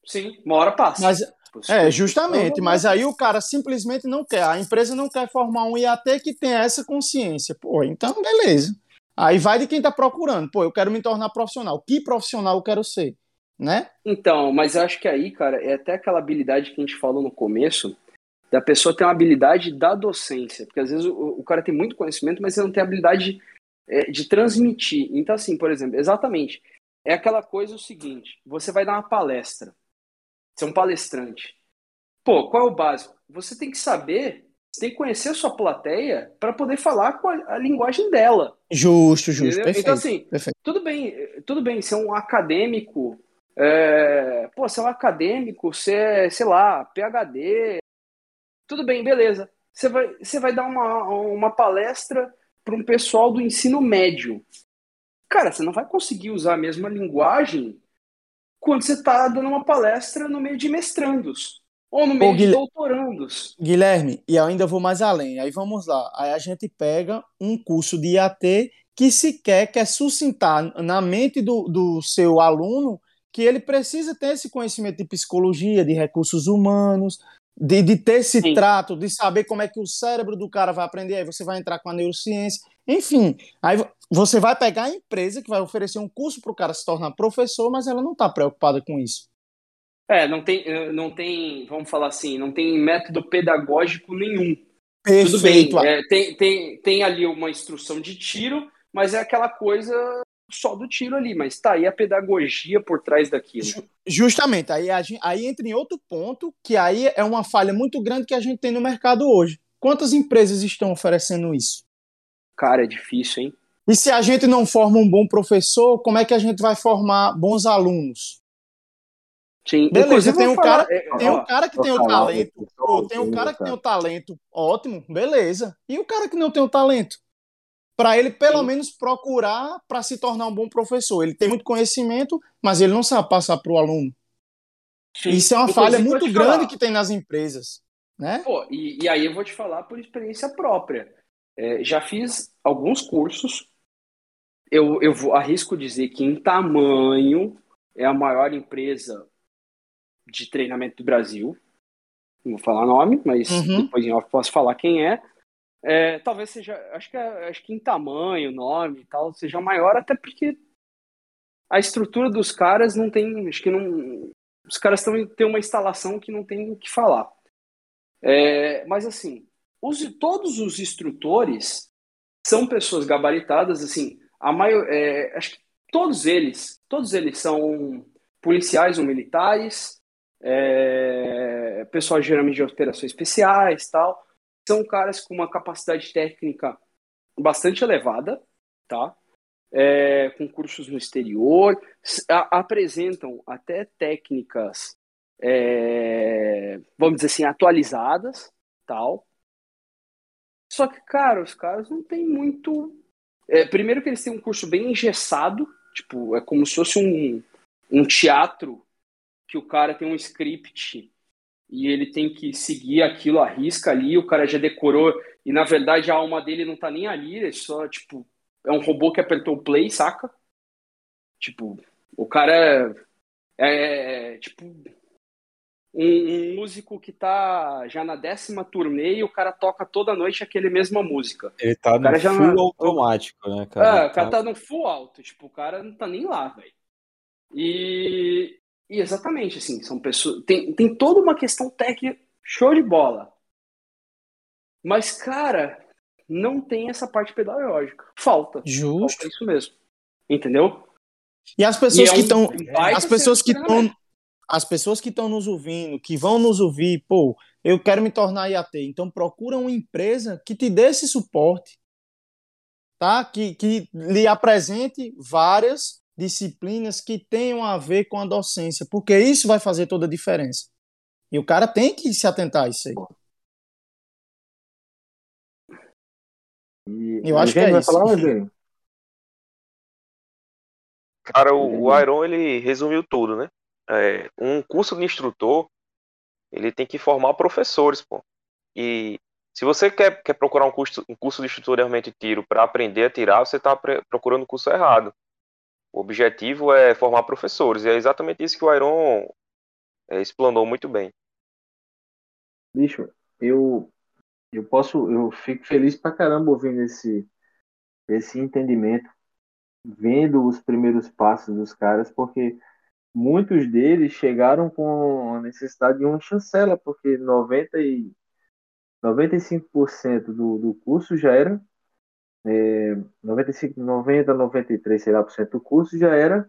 Sim, uma hora passa. Mas, é, justamente, mas aí o cara simplesmente não quer, a empresa não quer formar um IAT que tenha essa consciência. Pô, então beleza. Aí vai de quem está procurando. Pô, eu quero me tornar profissional. Que profissional eu quero ser? Né? Então, mas eu acho que aí, cara, é até aquela habilidade que a gente falou no começo, da pessoa ter uma habilidade da docência. Porque às vezes o, o cara tem muito conhecimento, mas ele não tem habilidade é, de transmitir. Então, assim, por exemplo, exatamente. É aquela coisa o seguinte: você vai dar uma palestra. Você é um palestrante. Pô, qual é o básico? Você tem que saber, você tem que conhecer a sua plateia para poder falar com a, a, linguagem dela. Justo, justo. Perfeito, então, assim, perfeito. tudo bem, tudo bem, ser é um acadêmico. É, pô, você é um acadêmico, você é, sei lá, PhD. Tudo bem, beleza. Você vai, você vai dar uma, uma palestra para um pessoal do ensino médio. Cara, você não vai conseguir usar a mesma linguagem quando você está dando uma palestra no meio de mestrandos ou no meio Ô, de doutorandos. Guilherme, e eu ainda vou mais além. Aí vamos lá. Aí a gente pega um curso de IAT que sequer quer suscitar na mente do, do seu aluno que ele precisa ter esse conhecimento de psicologia, de recursos humanos, de, de ter esse Sim. trato, de saber como é que o cérebro do cara vai aprender, aí você vai entrar com a neurociência, enfim. Aí você vai pegar a empresa que vai oferecer um curso para o cara se tornar professor, mas ela não está preocupada com isso. É, não tem, eh, não tem, vamos falar assim, não tem método pedagógico nenhum. Perfeito. Tudo bem, é, tem, tem, tem ali uma instrução de tiro, mas é aquela coisa só do tiro ali, mas tá aí a pedagogia por trás daquilo. Justamente, aí, aí entra em outro ponto, que aí é uma falha muito grande que a gente tem no mercado hoje. Quantas empresas estão oferecendo isso? Cara, é difícil, hein? E se a gente não forma um bom professor, como é que a gente vai formar bons alunos? Sim, beleza, tem um, cara, é, tem um cara que tem o talento, tem um cara que tem o talento, ótimo, beleza. E o cara que não tem o talento? para ele pelo Sim. menos procurar para se tornar um bom professor. Ele tem muito conhecimento, mas ele não sabe passar para o aluno. Sim. Isso é uma Inclusive, falha muito grande falar. que tem nas empresas. Né? Pô, e, e, aí eu vou te falar por experiência própria. É, já fiz alguns cursos. Eu, eu vou, arrisco dizer que em tamanho é a maior empresa de treinamento do Brasil. Não vou falar nome, mas uhum. depois em off posso falar quem é. É, talvez seja, acho que, acho que em tamanho, nome e tal, seja maior, até porque a estrutura dos caras não tem, acho que não, os caras têm uma instalação que não tem o que falar. É, mas assim, os, todos os instrutores são pessoas gabaritadas, assim, a maior, é, acho que todos eles, todos eles são policiais ou militares, é, pessoal geralmente de operações especiais, tal são caras com uma capacidade técnica bastante elevada, tá? É, com cursos no exterior, a, apresentam até técnicas, é, vamos dizer assim, atualizadas, tal. Só que, cara, os caras não têm muito. É, primeiro que eles têm um curso bem engessado, tipo, é como se fosse um, um teatro que o cara tem um script e ele tem que seguir aquilo à risca ali, o cara já decorou, e na verdade a alma dele não tá nem ali, é só, tipo, é um robô que apertou o play, saca? Tipo, o cara é, é, é tipo um, um, músico que tá já na décima turnê e o cara toca toda noite aquele mesma música. Ele tá no full não... automático, né, cara? É, o cara tá... tá no full alto, tipo, o cara não tá nem lá, velho. E, e exatamente, assim, são pessoas. Tem, tem toda uma questão técnica show de bola. Mas, cara, não tem essa parte pedagógica. Falta. Justo. Falta isso mesmo. Entendeu? E as pessoas e é que estão. Um as pessoas que estão. As pessoas que estão nos ouvindo, que vão nos ouvir, pô, eu quero me tornar IAT. Então procura uma empresa que te dê esse suporte, tá? Que, que lhe apresente várias disciplinas que tenham a ver com a docência, porque isso vai fazer toda a diferença. E o cara tem que se atentar a isso aí. E, Eu acho que é vai isso. Falar, Cara, o, o Iron ele resumiu tudo, né? É, um curso de instrutor ele tem que formar professores, pô. E se você quer, quer procurar um curso, um curso de instrutor de armamento de tiro para aprender a tirar, você está procurando o curso errado. O objetivo é formar professores, e é exatamente isso que o Iron é, explanou muito bem. Bicho, eu eu posso, eu fico feliz pra caramba ouvindo esse esse entendimento, vendo os primeiros passos dos caras, porque muitos deles chegaram com a necessidade de uma chancela, porque 90 e 95% do, do curso já era é, 95, 90, 93, sei lá, por cento do curso já era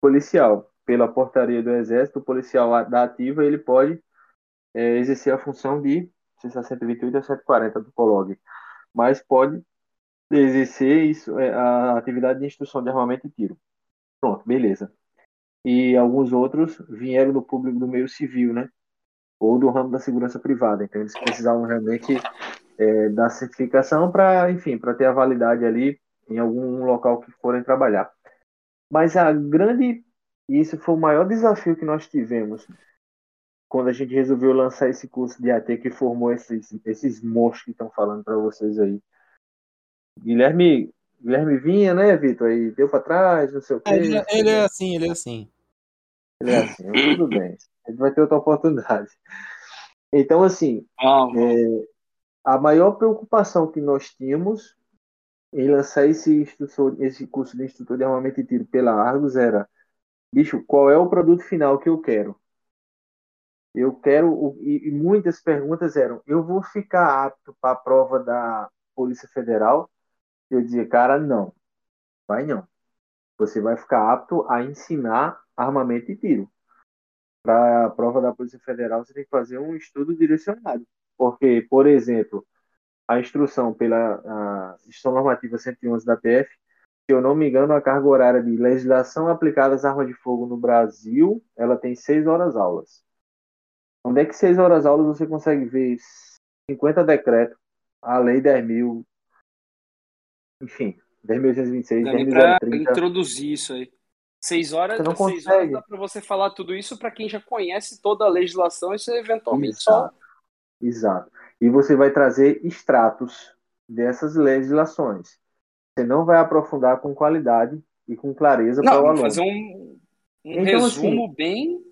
policial. Pela portaria do Exército, o policial da ativa ele pode é, exercer a função de 128 a 140 do COLOG, mas pode exercer isso, é, a atividade de instrução de armamento e tiro. Pronto, beleza. E alguns outros vieram do público do meio civil, né? Ou do ramo da segurança privada. Então eles precisavam realmente é, da certificação para, enfim, para ter a validade ali em algum local que forem trabalhar. Mas a grande, e isso foi o maior desafio que nós tivemos quando a gente resolveu lançar esse curso de AT que formou esses, esses monstros que estão falando para vocês aí. Guilherme, Guilherme vinha, né, Vitor? Aí deu para trás, não sei o quê. Ele, é, ele é assim, ele é assim. Ele é assim, tudo bem. A gente vai ter outra oportunidade. Então, assim, ah, é, a maior preocupação que nós tínhamos em lançar esse, instrutor, esse curso de instrutor de armamento e tiro pela Argos era, bicho, qual é o produto final que eu quero? Eu quero, e, muitas perguntas eram: eu vou ficar apto para a prova da Polícia Federal? Eu dizia, cara, não, vai não. Você vai ficar apto a ensinar armamento e tiro. Para a prova da Polícia Federal, você tem que fazer um estudo direcionado. Porque, por exemplo, a instrução pela Instrução Normativa 111 da PF, se eu não me engano, a carga horária de legislação aplicada às armas de fogo no Brasil, ela tem seis horas aulas. Onde é que seis horas aulas você consegue ver 50 decretos, a lei 10 mil, enfim, 10.826, 10.030. introduzir isso aí. Seis horas, você não seis consegue. horas dá para você falar tudo isso para quem já conhece toda a legislação e você eventualmente Exato. só. Exato. E você vai trazer extratos dessas legislações. Você não vai aprofundar com qualidade e com clareza para o aluno. fazer um, um então, resumo assim, bem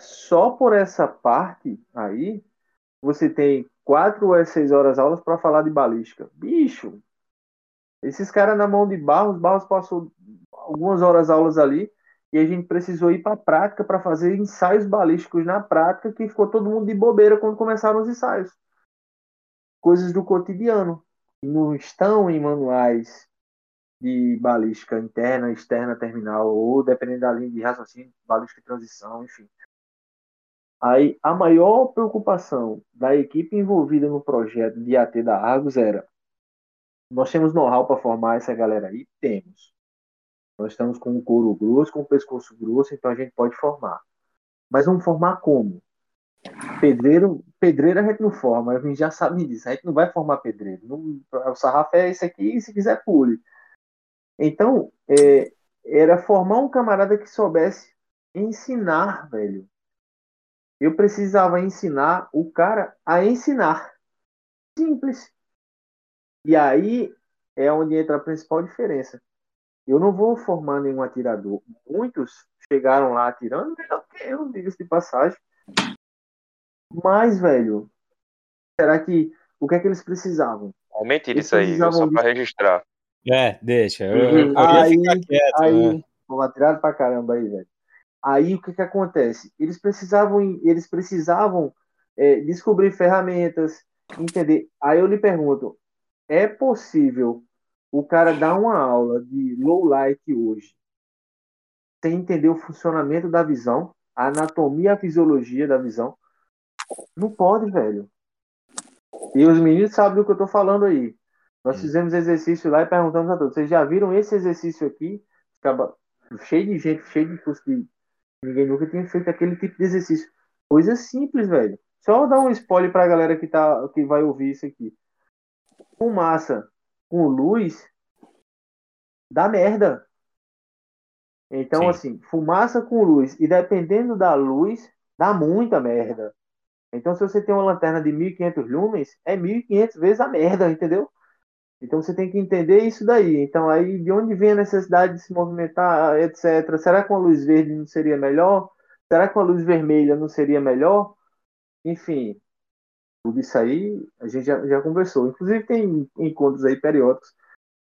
só por essa parte aí, você tem quatro ou seis horas aulas para falar de balística. Bicho, esses caras na mão de Barros, Barros passou algumas horas aulas ali e a gente precisou ir para a prática para fazer ensaios balísticos na prática que ficou todo mundo de bobeira quando começaram os ensaios. Coisas do cotidiano. Não estão em manuais de balística interna, externa, terminal, ou dependendo da linha de raciocínio, balística de transição, enfim. Aí a maior preocupação da equipe envolvida no projeto de AT da Argos era: nós temos know-how para formar essa galera aí? Temos. Nós estamos com o couro grosso, com o pescoço grosso, então a gente pode formar. Mas vamos formar como? Pedreiro, pedreiro a gente não forma, a gente já sabe disso. A gente não vai formar pedreiro. Não, o sarrafo é esse aqui, e se quiser pule. Então, é, era formar um camarada que soubesse ensinar, velho eu precisava ensinar o cara a ensinar. Simples. E aí é onde entra a principal diferença. Eu não vou formar nenhum atirador. Muitos chegaram lá atirando melhor que eu, diga-se de passagem. Mas, velho, será que o que é que eles precisavam? Aumente isso aí, só para registrar. É, deixa. Eu, uhum. eu aí, quieto, aí, né? vamos atirar pra caramba aí, velho. Aí o que, que acontece? Eles precisavam, eles precisavam é, descobrir ferramentas, entender. Aí eu lhe pergunto: é possível o cara dar uma aula de low light hoje sem entender o funcionamento da visão, a anatomia, a fisiologia da visão? Não pode, velho. E os meninos sabem do que eu estou falando aí. Nós fizemos exercício lá e perguntamos a todos: vocês já viram esse exercício aqui? Cheio de gente, cheio de curso de Ninguém nunca tinha feito aquele tipo de exercício. Coisa simples, velho. Só dar um spoiler pra galera que, tá, que vai ouvir isso aqui. Fumaça com luz dá merda. Então, Sim. assim, fumaça com luz e dependendo da luz, dá muita merda. Então, se você tem uma lanterna de 1.500 lumens, é 1.500 vezes a merda, entendeu? Então, você tem que entender isso daí. Então, aí, de onde vem a necessidade de se movimentar, etc. Será que uma luz verde não seria melhor? Será que uma luz vermelha não seria melhor? Enfim, tudo isso aí a gente já, já conversou. Inclusive, tem encontros aí periódicos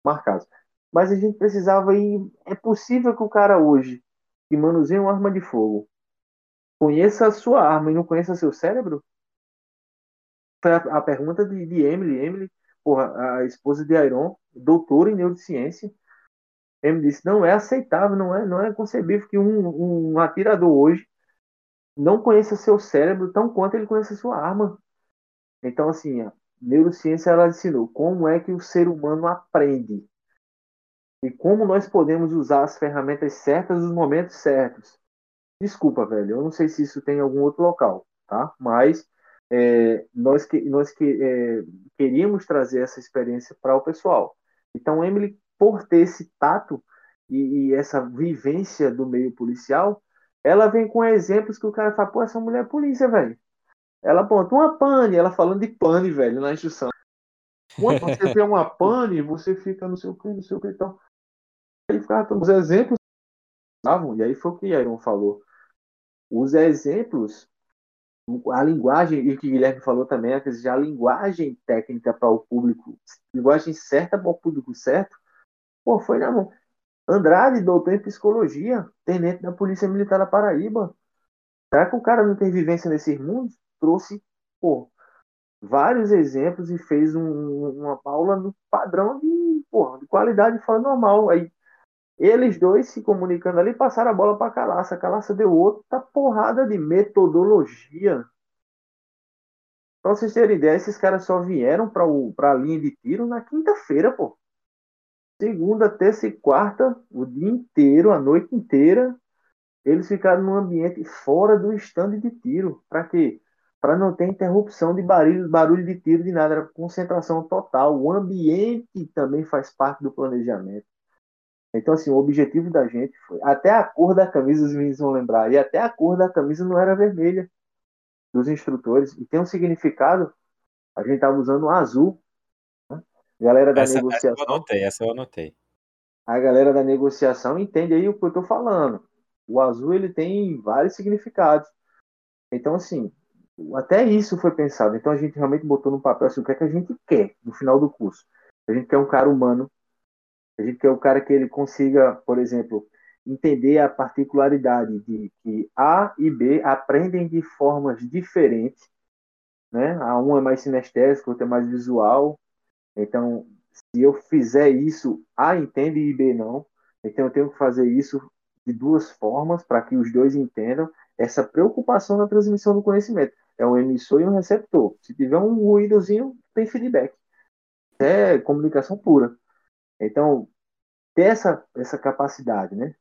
marcados. Mas a gente precisava ir. É possível que o cara hoje, que manuseia uma arma de fogo, conheça a sua arma e não conheça seu cérebro? Foi a, pergunta de, de, Emily. Emily, porra, a esposa de Iron, doutora em neurociência. Emily disse: não é aceitável, não é, não é concebível que um, um atirador hoje não conheça seu cérebro tão quanto ele conhece a sua arma. Então, assim, a neurociência ela ensinou como é que o ser humano aprende e como nós podemos usar as ferramentas certas nos momentos certos. Desculpa, velho, eu não sei se isso tem em algum outro local, tá? Mas é, nós que nós que é, queríamos trazer essa experiência para o pessoal. Então, Emily, por ter esse tato e, e, essa vivência do meio policial, ela vem com exemplos que o cara fala, pô, essa mulher é polícia, velho. Ela aponta uma pane, ela falando de pane, velho, na instrução. Quando você vê uma pane, você fica no seu que, no seu que então ele ficava os exemplos e aí foi o que Iron falou. Os exemplos, a linguagem, e o que o Guilherme falou também, é a linguagem técnica para o público, linguagem certa para o público certo, pô, foi na mão. Andrade, doutor em psicologia, tenente da Polícia Militar da Paraíba. Será que o cara não tem vivência nesses mundos? Trouxe, pô, vários exemplos e fez um, uma aula no padrão de, pô, de qualidade fora normal. Aí eles dois se comunicando ali, passaram a bola para Calaça. Calaça deu outra porrada de metodologia. Pra vocês terem ideia, esses caras só vieram para a linha de tiro na quinta-feira, pô. Segunda, terça e quarta, o dia inteiro, a noite inteira, eles ficaram num ambiente fora do estande de tiro. Para quê? Para não ter interrupção de barulho, barulho de tiro, de nada. Era concentração total. O ambiente também faz parte do planejamento. Então, assim, o objetivo da gente foi. Até a cor da camisa, os meninos vão lembrar. E até a cor da camisa não era vermelha dos instrutores. E tem um significado. A gente estava usando um azul. Né? Galera da essa, negociação. Essa eu anotei, essa eu anotei. A galera da negociação entende aí o que eu estou falando. O azul ele tem vários significados. Então, assim, até isso foi pensado. Então a gente realmente botou no papel assim, o que é que a gente quer no final do curso. A gente quer um cara humano a gente quer o cara que ele consiga, por exemplo, entender a particularidade de que A e B aprendem de formas diferentes, né? A um é mais sinestésico, outro é mais visual. Então, se eu fizer isso, A entende e B não. Então, eu tenho que fazer isso de duas formas para que os dois entendam essa preocupação na transmissão do conhecimento. É um emissor e um receptor. Se tiver um ruídozinho, tem feedback. É comunicação pura. Então, ter essa, essa capacidade, né?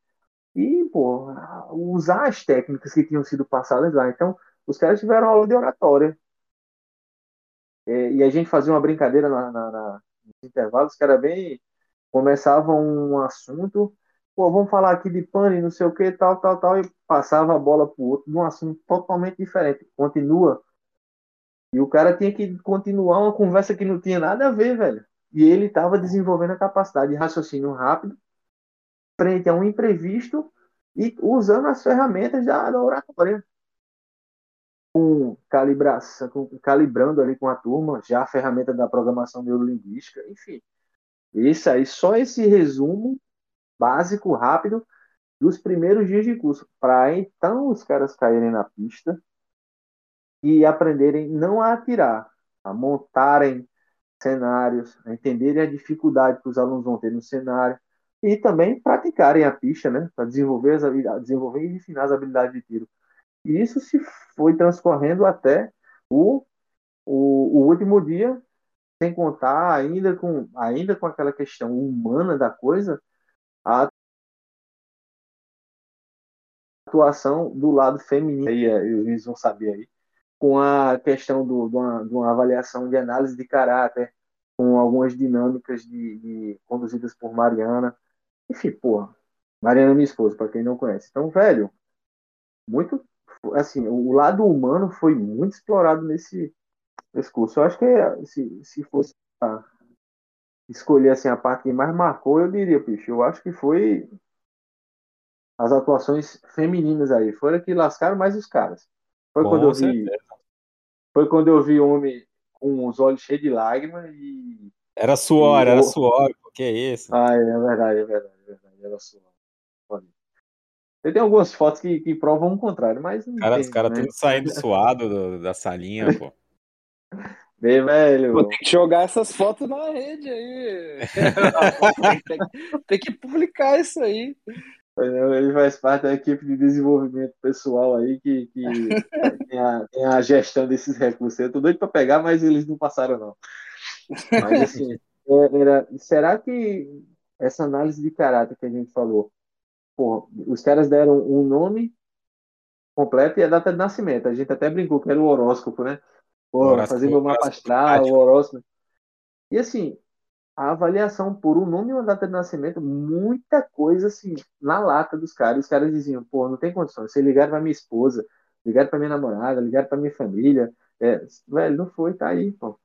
E, pô, usar as técnicas que tinham sido passadas lá. Então, os caras tiveram aula de oratória. É, e a gente fazia uma brincadeira na, na, na, nos intervalos que era bem. Começava um assunto, pô, vamos falar aqui de pane, não sei o que, tal, tal, tal, e passava a bola pro outro num assunto totalmente diferente. Continua. E o cara tinha que continuar uma conversa que não tinha nada a ver, velho. E ele estava desenvolvendo a capacidade de raciocínio rápido frente a um imprevisto e usando as ferramentas da, da oratória. Com calibração, com, calibrando ali com a turma, já a ferramenta da programação neurolinguística, enfim. Isso aí, só esse resumo básico, rápido, dos primeiros dias de curso, para então os caras caírem na pista e aprenderem não a atirar, a montarem cenários, a entenderem a dificuldade que os alunos vão ter no cenário e também praticarem a pista, né, para desenvolver as desenvolver e refinar as habilidades de tiro. E isso se foi transcorrendo até o, o, o último dia, sem contar ainda com ainda com aquela questão humana da coisa, a atuação do lado feminino, aí eles vão saber aí, com a questão do, de, uma, de uma avaliação de análise de caráter, com algumas dinâmicas de, de conduzidas por Mariana. Enfim, porra. Mariana é minha esposa, para quem não conhece. Então, velho, muito assim, o lado humano foi muito explorado nesse, nesse curso. Eu acho que se, se fosse a, escolher assim, a parte que mais marcou, eu diria, bicho, eu acho que foi as atuações femininas aí. Foram que lascaram mais os caras. Foi Com quando eu vi. Foi quando eu vi homem com os olhos cheios de lágrimas e. Era suor, e... era suor, que é isso? Ah, é verdade, é verdade, é verdade, era suor. Tem algumas fotos que, que provam o contrário, mas. Cara, tem, os caras né? tudo saindo suado do, da salinha, pô. Bem, velho. Ter que jogar essas fotos na rede aí. tem, tem, que publicar isso aí. Ele faz parte da equipe de desenvolvimento pessoal aí que, que tem, a, tem, a, gestão desses recursos. Eu tô doido para pegar, mas eles não passaram, não. Mas assim, é, era, será que essa análise de caráter que a gente falou, porra, os caras deram um nome completo e a data de nascimento. A gente até brincou que era o horóscopo, né? Porra, fazendo o mapa astral, o horóscopo. E assim, a avaliação por um nome e uma data de nascimento, muita coisa assim, na lata dos caras. Os caras diziam, pô, não tem condições. Você ligaram para minha esposa, ligaram para minha namorada, ligaram para minha família. É, velho, não foi, tá aí, pô.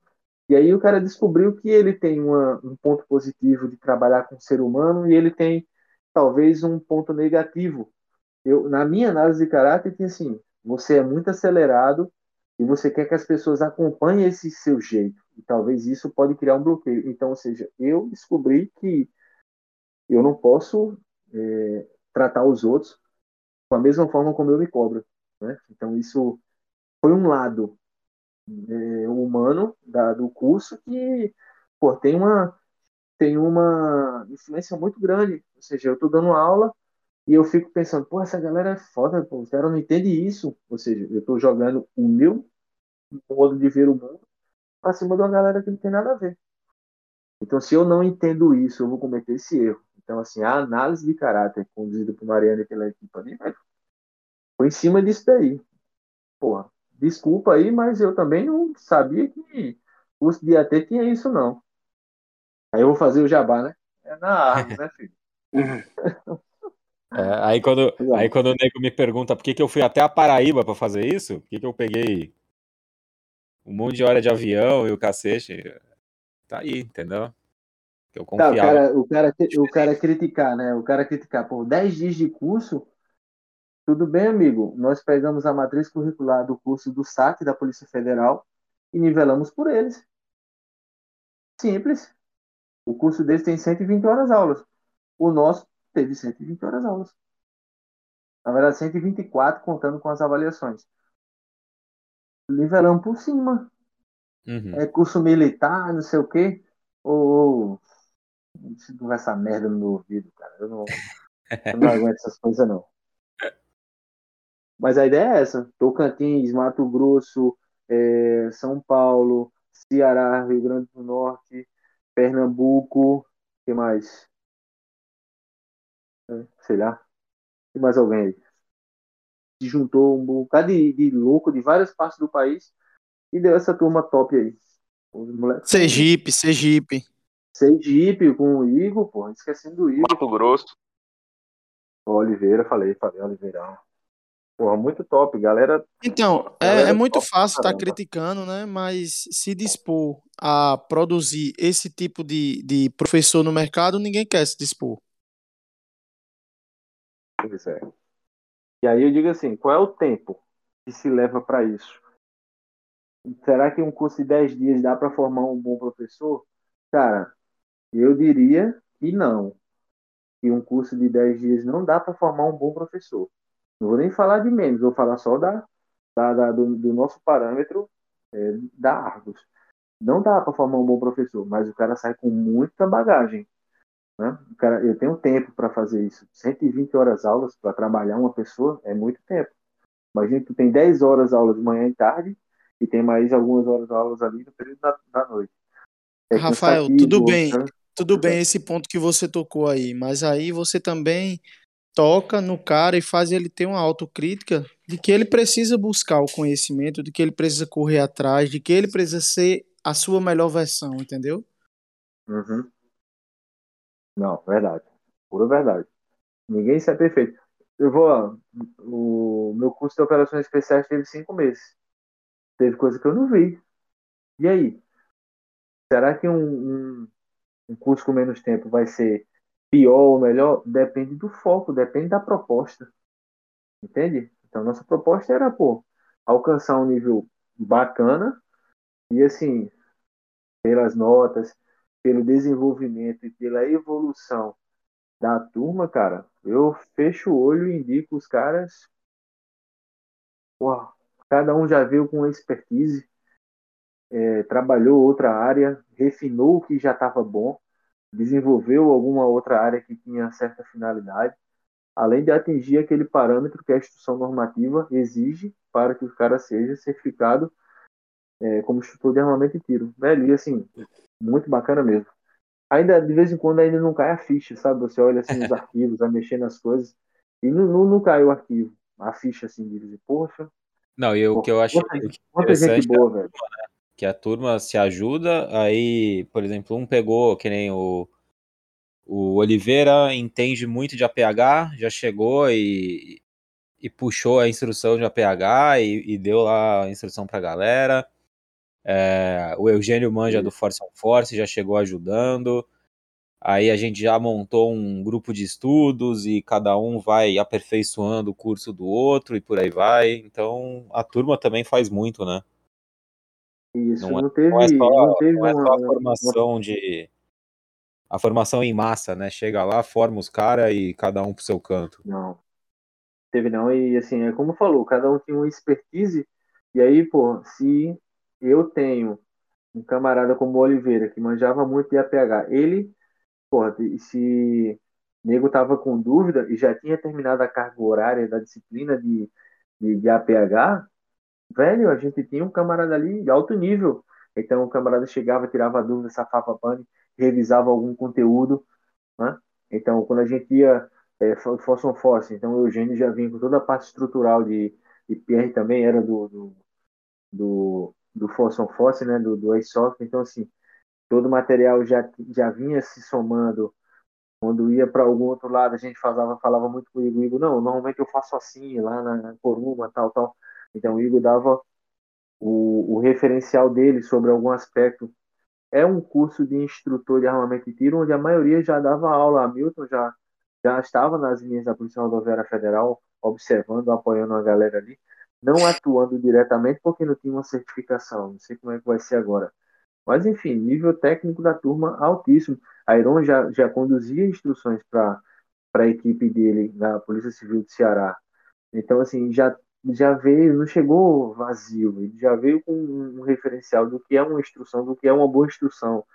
E aí o cara descobriu que ele tem uma, um ponto positivo de trabalhar com o ser humano e ele tem talvez um ponto negativo. Eu, na minha análise de caráter, tem assim, você é muito acelerado e você quer que as pessoas acompanhem esse seu jeito. E talvez isso pode criar um bloqueio. Então, ou seja, eu descobri que eu não posso é, tratar os outros com a mesma forma como eu me cobro. Né? Então, isso foi um lado é, humano da, do curso que pô, tem uma tem uma influência muito grande. Ou seja, eu estou dando aula e eu fico pensando, pô, essa galera é foda, pô, os caras não entendem isso. Ou seja, eu estou jogando o meu modo de ver o mundo para cima de uma galera que não tem nada a ver. Então, se eu não entendo isso, eu vou cometer esse erro. Então, assim, a análise de caráter conduzida por Mariana e pela equipe ali, foi em cima disso daí. Porra, desculpa aí, mas eu também não sabia que o curso de AT tinha isso, não. Aí eu vou fazer o jabá, né? É na árvore, né, filho? É, aí, quando, aí quando o nego me pergunta por que, que eu fui até a Paraíba para fazer isso, por que, que eu peguei um monte de hora de avião e o cacete, tá aí, entendeu? Que eu confiava. Tá, o, cara, o, cara, o cara criticar, né? O cara criticar, por 10 dias de curso, tudo bem, amigo. Nós pegamos a matriz curricular do curso do SAT da Polícia Federal e nivelamos por eles. Simples. O curso deles tem 120 horas aulas. O nosso teve 120 horas aulas. Na verdade, 124 contando com as avaliações. Nivelamos por cima. Uhum. É curso militar, não sei o quê. Ou. Não essa merda no meu ouvido, cara. Eu não, eu não aguento essas coisas, não. Mas a ideia é essa: Tocantins, Mato Grosso, é, São Paulo, Ceará, Rio Grande do Norte, Pernambuco, que mais? É, sei lá. Tem mais alguém aí? Se juntou um bocado de, de louco de várias partes do país e deu essa turma top aí. Sergipe, Sergipe. Sergipe com o Igor, pô, esquecendo do Igor. Mato Grosso. Oliveira, falei, falei, Oliveirão. Porra, muito top, galera. Então, é, galera é, é muito fácil estar tá criticando, né? Mas se dispor a produzir esse tipo de, de professor no mercado, ninguém quer se dispor. Pois é. E aí eu digo assim, qual é o tempo que se leva para isso? Será que um curso de 10 dias dá para formar um bom professor? Cara, eu diria que não. Que um curso de 10 dias não dá para formar um bom professor. Não vou nem falar de menos, vou falar só da, da, da do, do, nosso parâmetro é, da Argos. Não dá para formar um bom professor, mas o cara sai com muita bagagem. Né? O cara, eu tenho tempo para fazer isso. 120 horas aulas para trabalhar uma pessoa é muito tempo. Imagina que tu tem 10 horas aulas de manhã e tarde e tem mais algumas horas aulas ali no período da, da noite. É Rafael, tudo bem, tudo bem esse ponto que você tocou aí, mas aí você também toca no cara e faz ele ter uma autocrítica de que ele precisa buscar o conhecimento, de que ele precisa correr atrás, de que ele precisa ser a sua melhor versão, entendeu? Uhum. Não, verdade. Pura verdade. Ninguém é perfeito. eu vou, o meu curso de operações especiais teve cinco meses. Teve coisa que eu não vi. E aí? Será que um, um, um curso com menos tempo vai ser pior ou melhor? Depende do foco, depende da proposta. Entende? Então, nossa proposta era, pô, alcançar um nível bacana e, assim, pelas notas, pelo desenvolvimento e pela evolução da turma, cara, eu fecho o olho e indico os caras. Pô, cada um já veio com expertise, é, trabalhou outra área, refinou o que já estava bom, desenvolveu alguma outra área que tinha certa finalidade, além de atingir aquele parâmetro que a instrução normativa exige para que o cara seja certificado é, como instrutor de armamento e tiro. Velho, e assim, muito bacana mesmo. Ainda, de vez em quando, ainda não cai a ficha, sabe? Você olha assim os arquivos, vai mexer nas coisas, e não, não, não cai o arquivo, a ficha assim de dizer, poxa. Não, e o que eu acho interessante gente boa, velho. que a turma se ajuda, aí, por exemplo, um pegou, que nem o, o Oliveira entende muito de APH, já chegou e, e puxou a instrução de APH e, e deu lá a instrução para a galera. É, o Eugênio Manja do Force on Force já chegou ajudando. Aí a gente já montou um grupo de estudos e cada um vai aperfeiçoando o curso do outro e por aí vai. Então a turma também faz muito, né? Isso, não, é, não teve, não é só, não teve não é só a formação uma... de. A formação em massa, né? Chega lá, forma os caras e cada um pro seu canto. Não. Teve não, e assim, é como falou, cada um tem uma expertise, e aí, pô, se eu tenho um camarada como o Oliveira, que manjava muito de APH. Ele, porra, se nego tava com dúvida e já tinha terminado a carga horária da disciplina de, de, de APH, velho, a gente tinha um camarada ali de alto nível. Então o camarada chegava, tirava dúvida, safava pane, revisava algum conteúdo, né? Então quando a gente ia é, Force on Force, então o Eugênio já vinha com toda a parte estrutural de, de Pierre também era do, do, do do Force on Force, né, do, do Airsoft. Então, assim, todo o material já, já vinha se somando. Quando ia para algum outro lado, a gente falava, falava muito com o Igor. Igor, não, normalmente eu faço assim, lá na, na Coruma, tal, tal. Então, o Igor dava o, o referencial dele sobre algum aspecto. É um curso de instrutor de armamento e tiro, onde a maioria já dava aula. A Milton já, já estava nas linhas da Polícia Rodoviária Federal, observando, apoiando a galera ali não atuando diretamente porque não tinha uma certificação. Não sei como é que vai ser agora. Mas, enfim, nível técnico da turma altíssimo. A Iron já, já conduzia instruções para a equipe dele na Polícia Civil do Ceará. Então, assim, já, já veio, não chegou vazio, ele já veio com um referencial do que é uma instrução, do que é uma boa instrução.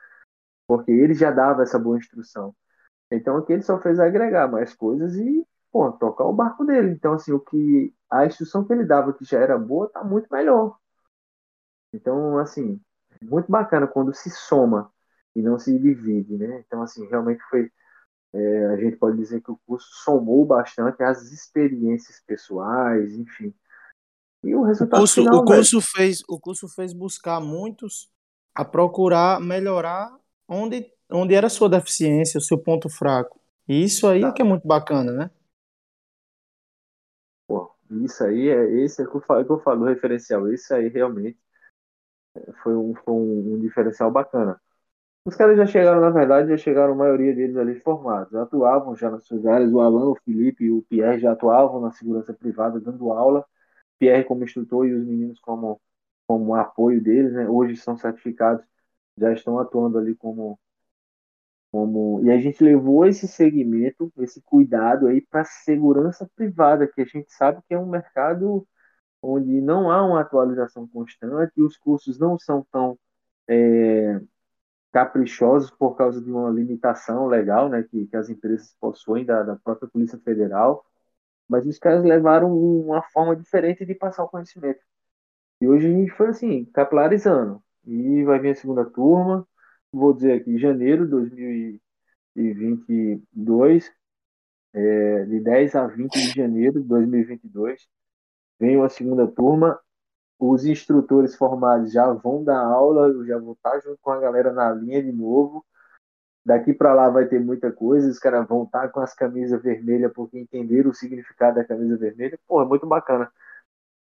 Porque ele já dava essa boa instrução. Então, aqui ele só fez agregar mais coisas e pô, tocar o barco dele. Então, assim, o que a instrução que ele dava que já era boa tá muito melhor. Então, assim, muito bacana quando se soma e não se divide, né? Então, assim, realmente foi é, a gente pode dizer que o curso somou bastante as experiências pessoais, enfim. E o resultado o curso, final, o curso fez o curso fez buscar muitos a procurar melhorar onde onde era a sua deficiência, o seu ponto fraco. E isso aí tá. que é muito bacana, né? Isso aí é esse é que eu falo, que eu falo referencial. Isso aí realmente foi um, foi um, um, diferencial bacana. Os caras já chegaram, na verdade, já chegaram a maioria deles ali formados, atuavam já nas suas áreas. O Alan, o Felipe e o Pierre já atuavam na segurança privada, dando aula. Pierre como instrutor e os meninos como, como apoio deles, né? Hoje são certificados, já estão atuando ali como como e a gente levou esse segmento, esse cuidado aí para segurança privada, que a gente sabe que é um mercado onde não há uma atualização constante, e os cursos não são tão é, caprichosos por causa de uma limitação legal, né, que, que as empresas possuem da, da própria Polícia Federal, mas os caras levaram uma forma diferente de passar o conhecimento. E hoje a gente foi assim, capilarizando. E vai vir a segunda turma, vou dizer aqui, janeiro de 2022, é, de 10 a 20 de janeiro de 2022, vem uma segunda turma. Os instrutores formados já vão dar aula, eu já vou estar junto com a galera na linha de novo. Daqui para lá vai ter muita coisa, os caras vão estar com as camisas vermelhas porque entenderam o significado da camisa vermelha. Pô, é muito bacana.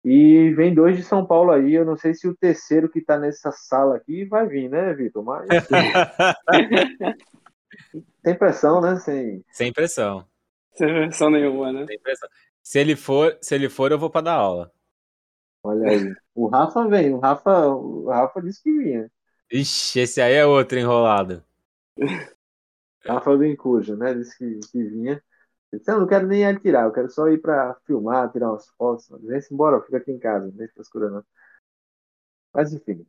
E vem dois de São Paulo aí. Eu não sei se o terceiro que está nessa sala aqui vai vir, né, Vitor? Mas. Sem pressão, né? Sem, Sem pressão. Sem pressão nenhuma, né? Sem pressão. Se ele for, se ele for, eu vou para dar aula. Olha aí. O Rafa vem. O Rafa, o Rafa disse que vinha. Ixi, esse aí é outro enrolado. Rafa Bencuja, né? Disse que, que vinha. Eu disse, eu não quero nem atirar, eu quero só ir para filmar, tirar umas fotos. Vem-se embora, fica aqui em casa, não deixa frescura não. Mas enfim,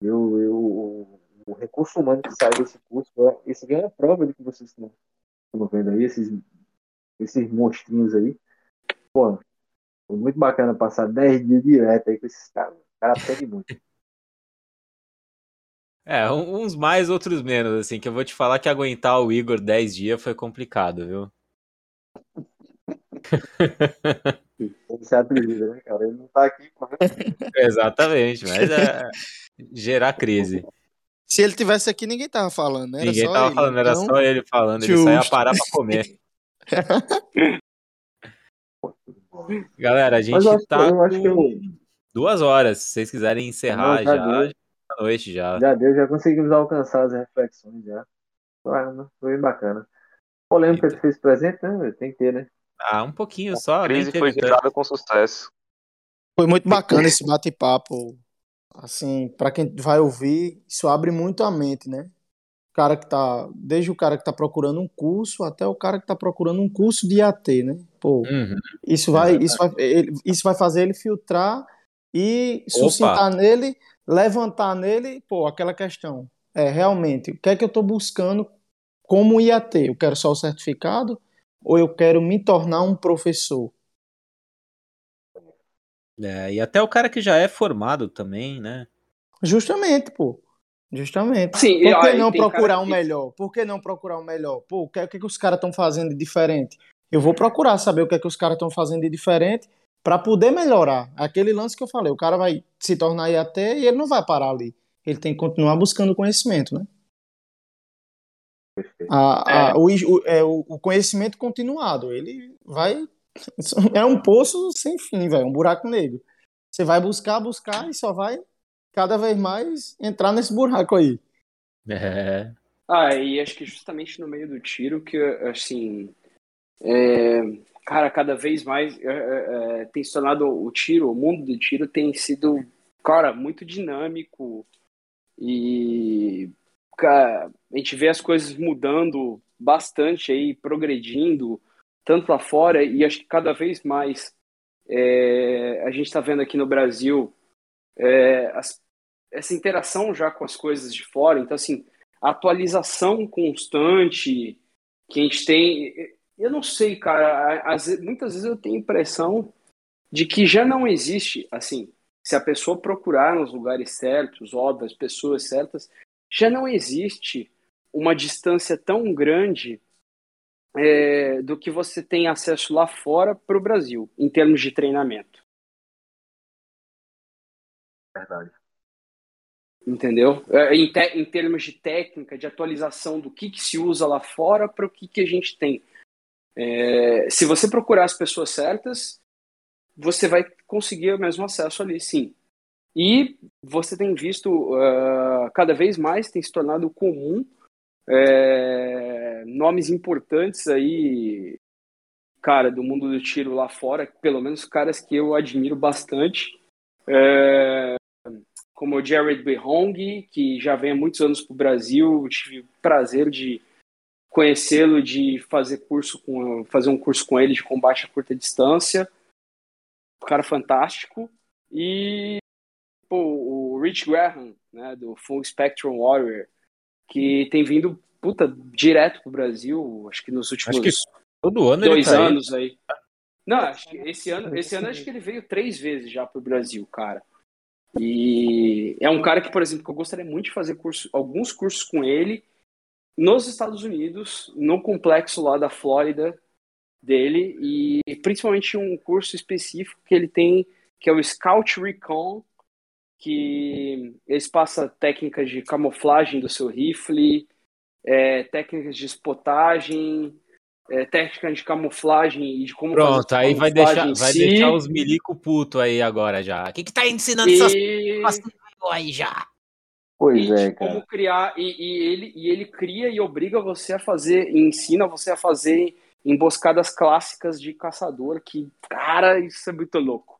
eu, eu, o, recurso humano que sai desse curso, esse ganha prova de que vocês estão, estão vendo aí, esses, esses monstrinhos aí. Pô, foi muito bacana passar 10 dias direto aí com esses caras. O cara aprende muito. É, uns mais, outros menos, assim, que eu vou te falar que aguentar o Igor 10 dias foi complicado, viu? Esse atribuído, né, cara? Ele não tá aqui. Exatamente, mas é gerar crise. Se ele tivesse aqui, ninguém tava falando, né? Ninguém só tava ele. falando, era então... só ele falando, ele só ia parar pra comer. Galera, a gente Mas tá eu acho que eu, com duas horas. Se vocês quiserem encerrar Não, já já, deu. já noite já. já deu, já conseguimos alcançar as reflexões já. Foi, bem bacana. Polêmica que fez presente, né? Tem que ter, né? Ah, um pouquinho só. A crise foi gerada com sucesso. Foi muito bacana esse bate-papo. Assim, para quem vai ouvir, isso abre muito a mente, né? O cara que tá, desde o cara que tá procurando um curso até o cara que tá procurando um curso de IAT, né? Pô, Uhum. isso vai, isso vai, ele- isso vai fazer ele filtrar e suscitar nele, levantar nele, pô, aquela questão. É, realmente, o que é que eu tô buscando como IAT? Eu quero só o certificado ou eu quero me tornar um professor? É, e até o cara que já é formado também, né? Justamente, pô. Justamente. Sim, Por que e não procurar um que- melhor? Por que não procurar um melhor? Pô, o que, o que, que os caras estão fazendo de diferente? Eu vou procurar saber o que é que os caras estão fazendo de diferente para poder melhorar. Aquele lance que eu falei, o cara vai se tornar IAT e ele não vai parar ali. Ele tem que continuar buscando conhecimento, né? Perfeito. A- a- o, o- é, o- conhecimento continuado, ele vai. É um poço sem fim, velho, um buraco negro. Você vai buscar, buscar e só vai cada vez mais entrar nesse buraco aí. É. Ah, e acho que justamente no meio do tiro que, assim, é, cara, cada vez mais é, é, é, tem se tornado o tiro, o mundo do tiro tem sido, cara, muito dinâmico e, a gente vê as coisas mudando bastante aí, progredindo, tanto lá fora e acho que cada vez mais é, a gente está vendo aqui no Brasil é, as- essa interação já com as coisas de fora, então, assim, a atualização constante que a gente tem. Eu não sei, cara. muitas vezes eu tenho a impressão de que já não existe, assim, se a pessoa procurar nos lugares certos, óbvio, as pessoas certas, já não existe uma distância tão grande é, do que você tem acesso lá fora para o Brasil, em termos de treinamento. Verdade. Entendeu? É, Em, te- em termos de técnica, de atualização do que, que se usa lá fora para o que, que a gente tem. É, se você procurar as pessoas certas, você vai conseguir o mesmo acesso ali, sim. E você tem visto ah, cada vez mais tem se tornado comum é, nomes importantes aí, cara, do mundo do tiro lá fora, pelo menos caras que eu admiro bastante. É, como o Jared Behong, que já vem há muitos anos para o Brasil, tive o prazer de conhecê-lo, de fazer curso com, fazer um curso com ele de combate a curta distância. Um cara fantástico. E pô, o Rich Graham, né, do Full Spectrum Warrior, que tem vindo puta, direto para o Brasil, acho que nos últimos Acho que todo ano ele dois tá aí. anos aí. Não, acho que esse ano, esse ano acho que ele veio três vezes já pro Brasil, cara. E é um cara que, por exemplo, que eu gostaria muito de fazer curso, alguns cursos com ele nos Estados Unidos, no complexo lá da Flórida dele e principalmente um curso específico que ele tem, que é o Scout Recon, que eles passam técnicas de camuflagem do seu rifle, é, técnicas de spotagem, é, técnica de camuflagem e de como Pronto, aí vai deixar, vai si. deixar os milico puto aí agora já. O que que tá ensinando e... essas aí já? Pois e é, cara. Como criar e, e, ele e ele cria e obriga você a fazer, e ensina você a fazer emboscadas clássicas de caçador que, cara, isso é muito louco.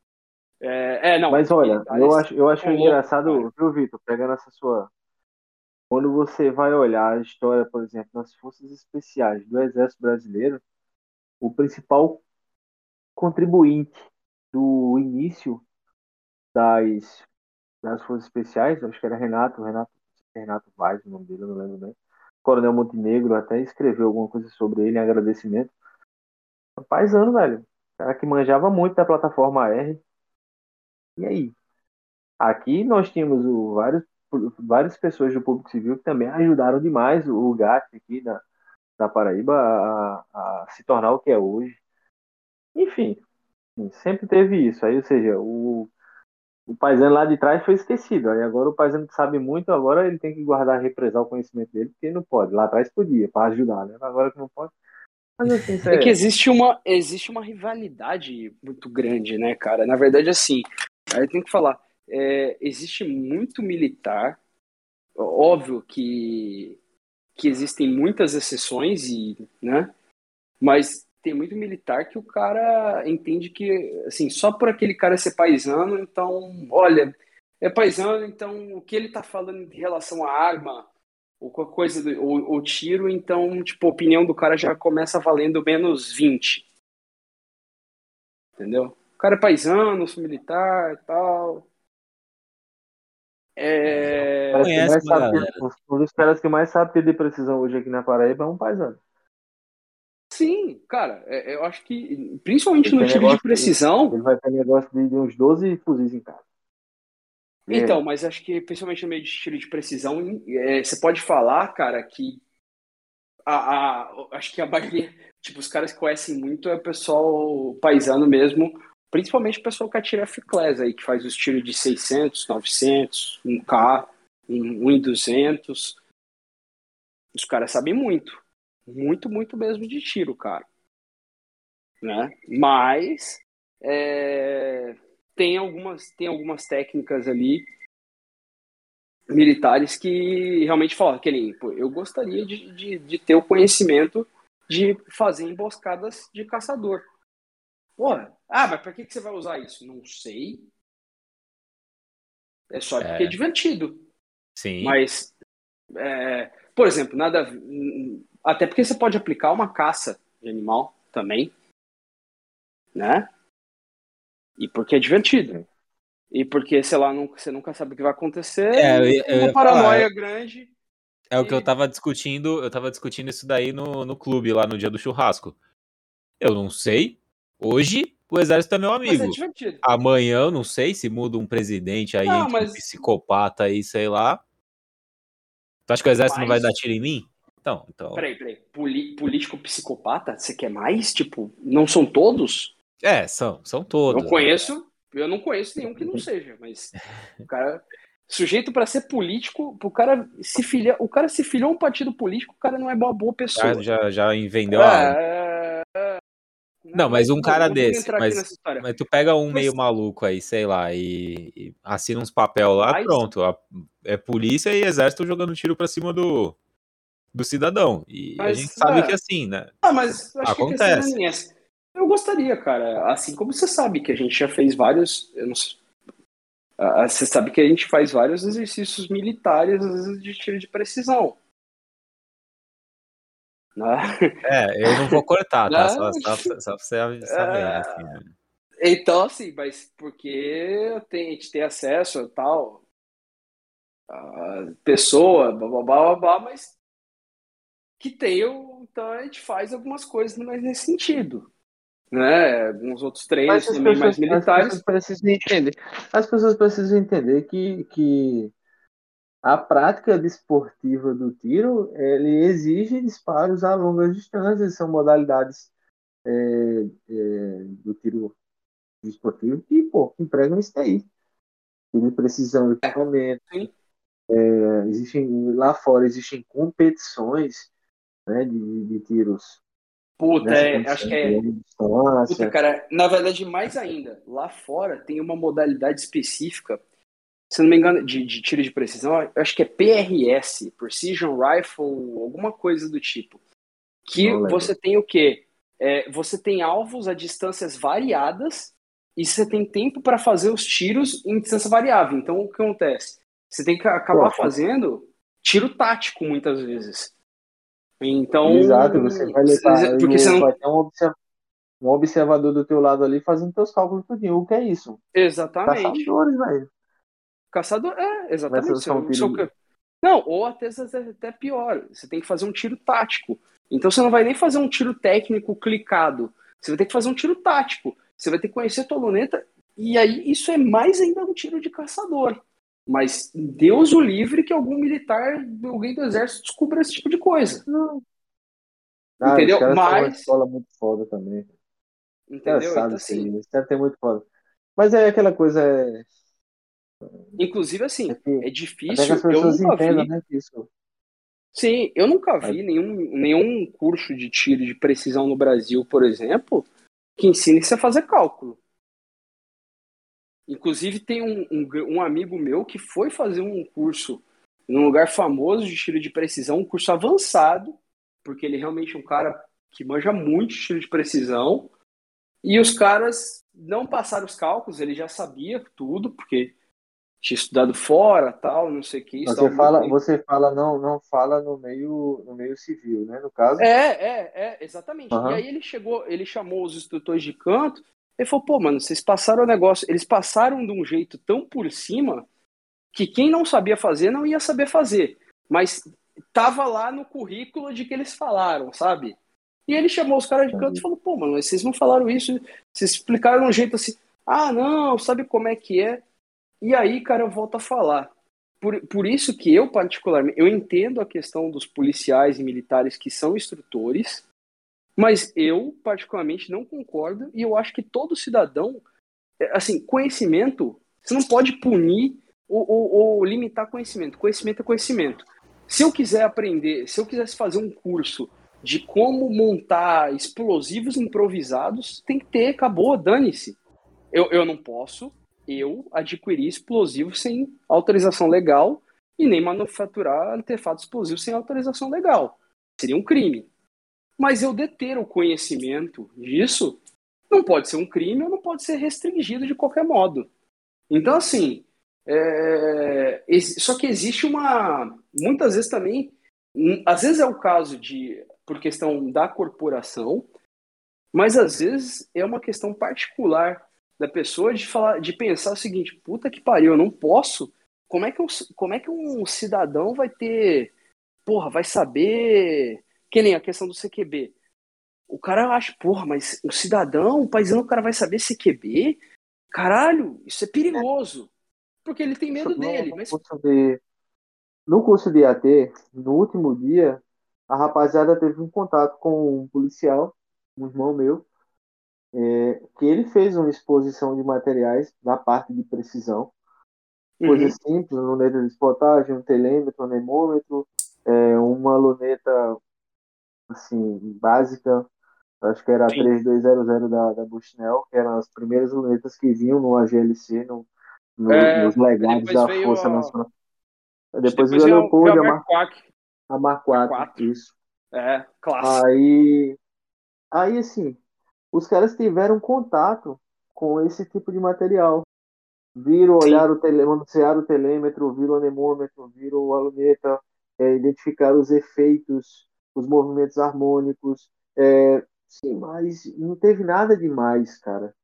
É, é não. Mas olha, eu acho, eu acho é engraçado, louco, viu, Vitor, pegando essa sua quando você vai olhar a história, por exemplo, das forças especiais do Exército Brasileiro, o principal contribuinte do início das, das forças especiais, acho que era Renato, Renato, Renato Vaz, o nome dele, eu não lembro bem. Coronel Montenegro até escreveu alguma coisa sobre ele em agradecimento. Paisano, velho. Cara que manjava muito da plataforma R. E aí? Aqui nós tínhamos o, vários várias pessoas do público civil que também ajudaram demais o GAT aqui da, da Paraíba a, a, se tornar o que é hoje. Enfim, sempre teve isso. Aí, ou seja, o, o paisano lá de trás foi esquecido. Aí agora o paisano que sabe muito, agora ele tem que guardar, represar o conhecimento dele, porque não pode. Lá atrás podia, para ajudar, né? Agora que não pode. Assim, é, é que existe uma, existe uma rivalidade muito grande, né, cara? Na verdade, assim, aí tem que falar é, existe muito militar. Óbvio que, que existem muitas exceções, e, né? mas tem muito militar que o cara entende que, assim, só por aquele cara ser paisano, então, olha, é paisano, então o que ele tá falando em relação à arma, ou qualquer coisa, ou, ou tiro, então, tipo, a opinião do cara já começa valendo menos 20. Entendeu? O cara é paisano, sou militar e tal. É... Conhece um dos caras que mais sabe ter de precisão hoje aqui na Paraíba é um paisano. Sim, cara, é, eu acho que, principalmente ele no tiro de precisão. De, ele vai ter negócio de, de uns 12 fuzis em casa. Então, é. mas acho que, principalmente no meio de tiro de precisão, é, você pode falar, cara, que a, a, acho que a maioria, tipo, os caras que conhecem muito é o pessoal paisano mesmo, Principalmente o pessoal que atira F-Class aí, que faz os tiros de 600, 900, 1K, 1.200. Os caras sabem muito. Muito, muito mesmo de tiro, cara. Né? Mas é, tem, algumas, tem algumas técnicas ali militares que realmente falam que pô, eu gostaria de, de, de ter o conhecimento de fazer emboscadas de caçador. Porra, ah, mas pra que, que você vai usar isso? Não sei. É só é. porque é divertido. Sim. Mas, é, por exemplo, nada. Até porque você pode aplicar uma caça de animal também. Né? E porque é divertido. E porque, sei lá, não, você nunca sabe o que vai acontecer. É, eu, eu, uma paranoia falar, grande. É o que eu tava discutindo. Eu tava discutindo isso daí no, no clube, lá no dia do churrasco. Eu não sei Hoje, o exército é meu amigo. É Amanhã, eu não sei se muda um presidente aí, não, mas... um psicopata aí, sei lá. Tu acha que o exército mas... não vai dar tiro em mim? Então, então. Peraí, peraí. Poli político psicopata? Você quer mais? Tipo, não são todos? É, são, são todos. Eu conheço, eu não conheço nenhum que não seja, mas o cara sujeito para ser político, pro cara se filiar, o cara se filiou a um partido político, o cara não é uma boa pessoa. Já já, já vendeu é, a não, mas um cara desse, mas, mas tu pega um meio maluco aí, sei lá, e, e assina uns papel lá, mas... pronto. A, é polícia e exército jogando tiro pra cima do, do cidadão. E mas, a gente sabe é. que é assim, né? Ah, mas acho Acontece. que a é Eu gostaria, cara. Assim como você sabe que a gente já fez vários. Eu não sei, você sabe que a gente faz vários exercícios militares de tiro de precisão. Né? É, eu não vou cortar, tá? Só, só, só pra você saber. É... Assim, né? Então, assim, mas porque tem, a gente tem acesso a tal a pessoa, blá, blá, blá, blá, mas que tem, então a gente faz algumas coisas mais nesse sentido. Né? Alguns outros treinos também pessoas, mais militares. As pessoas precisam entender, as pessoas precisam entender que, que a prática desportiva do tiro ele exige disparos a longas distâncias, são modalidades é, é, do tiro desportivo que, pô, empregam isso aí. Tiro de precisão, equipamento. Sim. É, existem, lá fora existem competições né, de, de tiros. Puta, é, acho que é. Puta, cara, na verdade, mais ainda, lá fora tem uma modalidade específica, se não me engano, de, de tiro de precisão, eu acho que é PRS, Precision Rifle, alguma coisa do tipo. Que você tem o quê? É, você tem alvos a distâncias variadas e você tem tempo para fazer os tiros em distância variável. Então, o que acontece? Você tem que acabar Pô, fazendo tiro tático muitas vezes. Então. Exato, você vai levar. Porque você não... vai ter um, um observador do teu lado ali fazendo teus cálculos tudinho. O que é isso? Exatamente. Caçadores, velho. Caçador, é, exatamente. Um Não, ou até, até pior. Você tem que fazer um tiro tático. Então você não vai nem fazer um tiro técnico clicado. Você vai ter que fazer um tiro tático. Você vai ter que conhecer a tua luneta. E aí isso é mais ainda um tiro de caçador. Mas Deus o livre que algum militar, alguém do exército descubra esse tipo de coisa. Não. Ah, Entendeu? Mas. Uma escola muito foda também. Entendeu? Sabe, então, assim, ter muito foda. Mas é aquela coisa. É... Inclusive, assim, é, é difícil. as pessoas eu nunca entendam, vi... né? Isso. Sim, eu nunca vi nenhum, nenhum curso de tiro de precisão no Brasil, por exemplo, que ensine-se a fazer cálculo. Inclusive, tem um, um, um, amigo meu que foi fazer um curso num lugar famoso de tiro de precisão, um curso avançado, porque ele realmente é um cara que manja muito de tiro de precisão. E os caras não passaram os cálculos, ele já sabia tudo, porque tinha estudado fora, tal, não sei o que. Você fala, você fala não, não fala no meio, no meio civil, né? No caso. É, é, é, exatamente. Uhum. E aí ele chegou, ele chamou os instrutores de canto ele falou, pô, mano, vocês passaram o negócio. Eles passaram de um jeito tão por cima que quem não sabia fazer não ia saber fazer. Mas tava lá no currículo de que eles falaram, sabe? E ele chamou os caras de canto e falou, pô, mano, vocês não falaram isso, vocês explicaram de um jeito assim, ah, não, sabe como é que é? E aí, cara, eu volto a falar. Por, por isso que eu, particularmente, eu entendo a questão dos policiais e militares que são instrutores, mas eu, particularmente, não concordo e eu acho que todo cidadão, é, assim, conhecimento, você não pode punir ou, ou, ou, limitar conhecimento. Conhecimento é conhecimento. Se eu quiser aprender, se eu quisesse fazer um curso de como montar explosivos improvisados, tem que ter, acabou, dane-se. Eu, eu não posso, eu, adquirir explosivos sem autorização legal e nem manufaturar artefatos explosivos sem autorização legal. Seria um crime. Mas eu deter o conhecimento disso não pode ser um crime ou não pode ser restringido de qualquer modo. Então, assim, é... só que existe uma. Muitas vezes também. Às vezes é o caso de. por questão da corporação, mas às vezes é uma questão particular da pessoa de falar, de pensar o seguinte: puta que pariu, eu não posso. Como é que um, como é que um cidadão vai ter. Porra, vai saber que nem a questão do CQB. O cara acha, porra, mas o cidadão, o paisano, o cara vai saber CQB? Caralho, isso é perigoso. Porque ele tem medo dele. No, mas... curso de, no curso de AT, no último dia, a rapaziada teve um contato com um policial, um irmão meu, é, que ele fez uma exposição de materiais da parte de precisão. Coisas uhum. simples, luneta de spotagem, um telêmetro, um anemômetro, é, uma luneta assim, básica. Acho que era a 3200 da, da Bushnell, que eram as primeiras lunetas que vinham no AGLC, no, no é, nos legados da Força a... Nacional. Depois, depois veio a Leopold, a 4. A 4, isso. É, clássico. Aí, aí, assim, os caras tiveram contato com esse tipo de material. Viram, olharam o telêmetro, o telêmetro, viram o anemômetro, viram a luneta, é, identificaram os efeitos os movimentos harmônicos. É, sim, mas não teve nada demais, cara.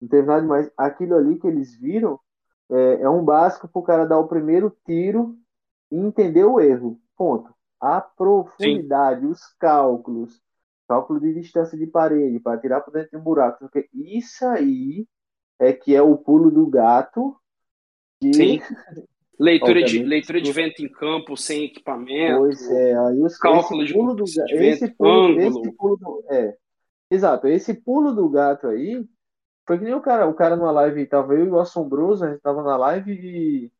Não teve nada demais. Aquilo ali que eles viram é, é um básico para o cara dar o primeiro tiro e entender o erro. Ponto. A profundidade, sim. os cálculos, cálculo de distância de parede para tirar por dentro de um buraco. Porque isso aí é que é o pulo do gato. Que... Sim. Leitura de, leitura de vento em campo sem equipamento. Pois é, aí os cálculos de, pulo do, de esse vento, pulo, ângulo. Esse pulo do, é, exato, esse pulo do gato aí foi que nem o cara, o cara numa live, tava eu e o Assombroso, a gente tava na live e,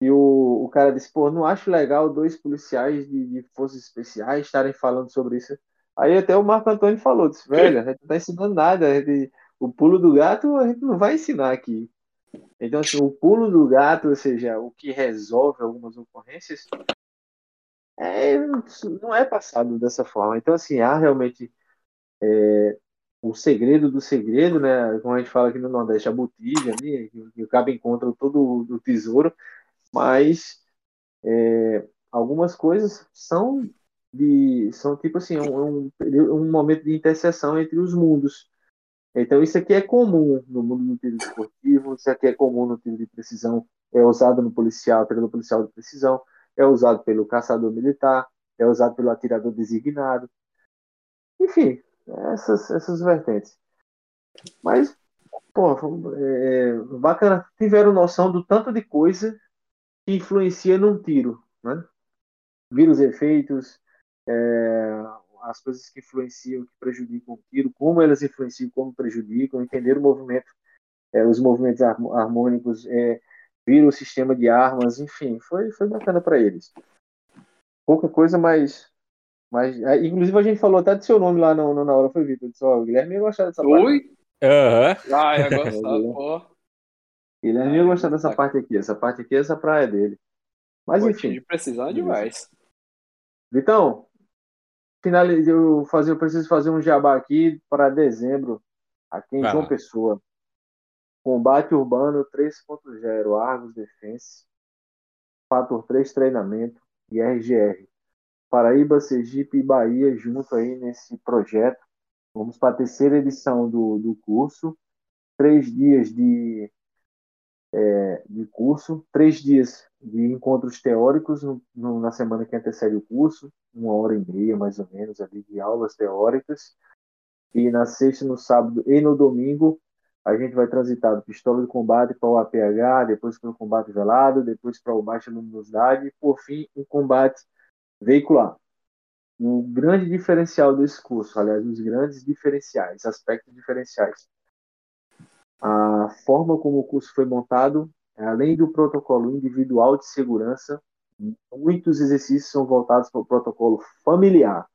E o, o cara disse, pô, não acho legal dois policiais de, de forças especiais estarem falando sobre isso. Aí até o Marco Antônio falou, disse, velho, a gente não tá ensinando nada, gente, o pulo do gato a gente não vai ensinar aqui. Então, assim, o pulo do gato, ou seja, o que resolve algumas ocorrências, é, não é passado dessa forma. Então, assim, há realmente é, o segredo do segredo, né? Como a gente fala aqui no Nordeste, a botija ali, que o cabo encontra todo o tesouro, mas é, algumas coisas são de são tipo assim um, um, momento de interseção entre os mundos. Então isso aqui é comum no mundo do tiro esportivo, isso aqui é comum no tiro de precisão, é usado no policial, pelo policial de precisão, é usado pelo caçador militar, é usado pelo atirador designado. Enfim, essas, essas vertentes. Mas, pô, é, bacana, tiveram noção do tanto de coisa que influencia num tiro, né? Vira os efeitos, é, as coisas que influenciam, que prejudicam o tiro, como elas influenciam, como prejudicam, entender o movimento, é, os movimentos harmônicos, é, vira o sistema de armas, enfim, foi, foi bacana para eles. Pouca coisa, mas mas, é, inclusive, a gente falou até do seu nome lá no, no na hora, foi Vitor. Disse, ó, o Guilherme ia gostar dessa Oi? parte. Aham. Ah, ia gostar, pô. Guilherme ia gostar dessa parte aqui. Essa parte aqui é essa praia dele. Mas, Pô, enfim. De precisão é demais. Vitão, finalize, eu, fazer, eu preciso fazer um jabá aqui para dezembro, aqui em Ah. João Pessoa. Combate Urbano 3.0, Argos Defense, Fator 3 Treinamento e RGR. Paraíba, Sergipe e Bahia junto aí nesse projeto. Vamos para a terceira edição do, do curso. Três dias de, é, de curso, três dias de encontros teóricos no, no, na semana que antecede o curso, uma hora e meia mais ou menos ali de aulas teóricas. E na sexta, no sábado e no domingo, a gente vai transitar do pistola de combate para o APH, depois para o combate velado, depois para o baixa luminosidade e, por fim, o combate veicular. O grande diferencial desse curso, aliás, os grandes diferenciais, aspectos diferenciais. A forma como o curso foi montado, além do protocolo individual de segurança, muitos exercícios são voltados para o protocolo familiar.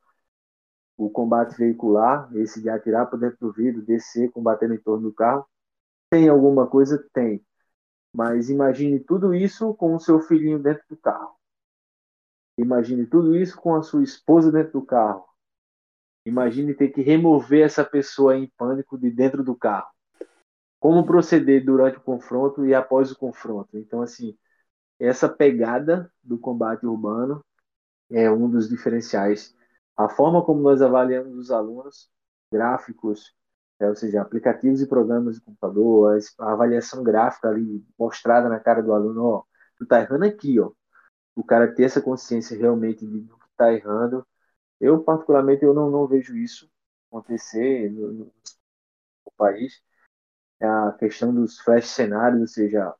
O combate veicular, esse de atirar por dentro do vidro, descer, combater em torno do carro, tem alguma coisa? Tem. Mas imagine tudo isso com o seu filhinho dentro do carro. Imagine tudo isso com a sua esposa dentro do carro. Imagine ter que remover essa pessoa em pânico de dentro do carro. Como proceder durante o confronto e após o confronto. Então, assim, essa pegada do combate urbano é um dos diferenciais. A forma como nós avaliamos os alunos, gráficos, é, ou seja, aplicativos e programas de computador, a avaliação gráfica ali mostrada na cara do aluno, ó, tu tá errando aqui, ó o cara ter essa consciência realmente de do que está errando. Eu, particularmente, eu não, não vejo isso acontecer no, no país. A questão dos flash cenários, ou seja,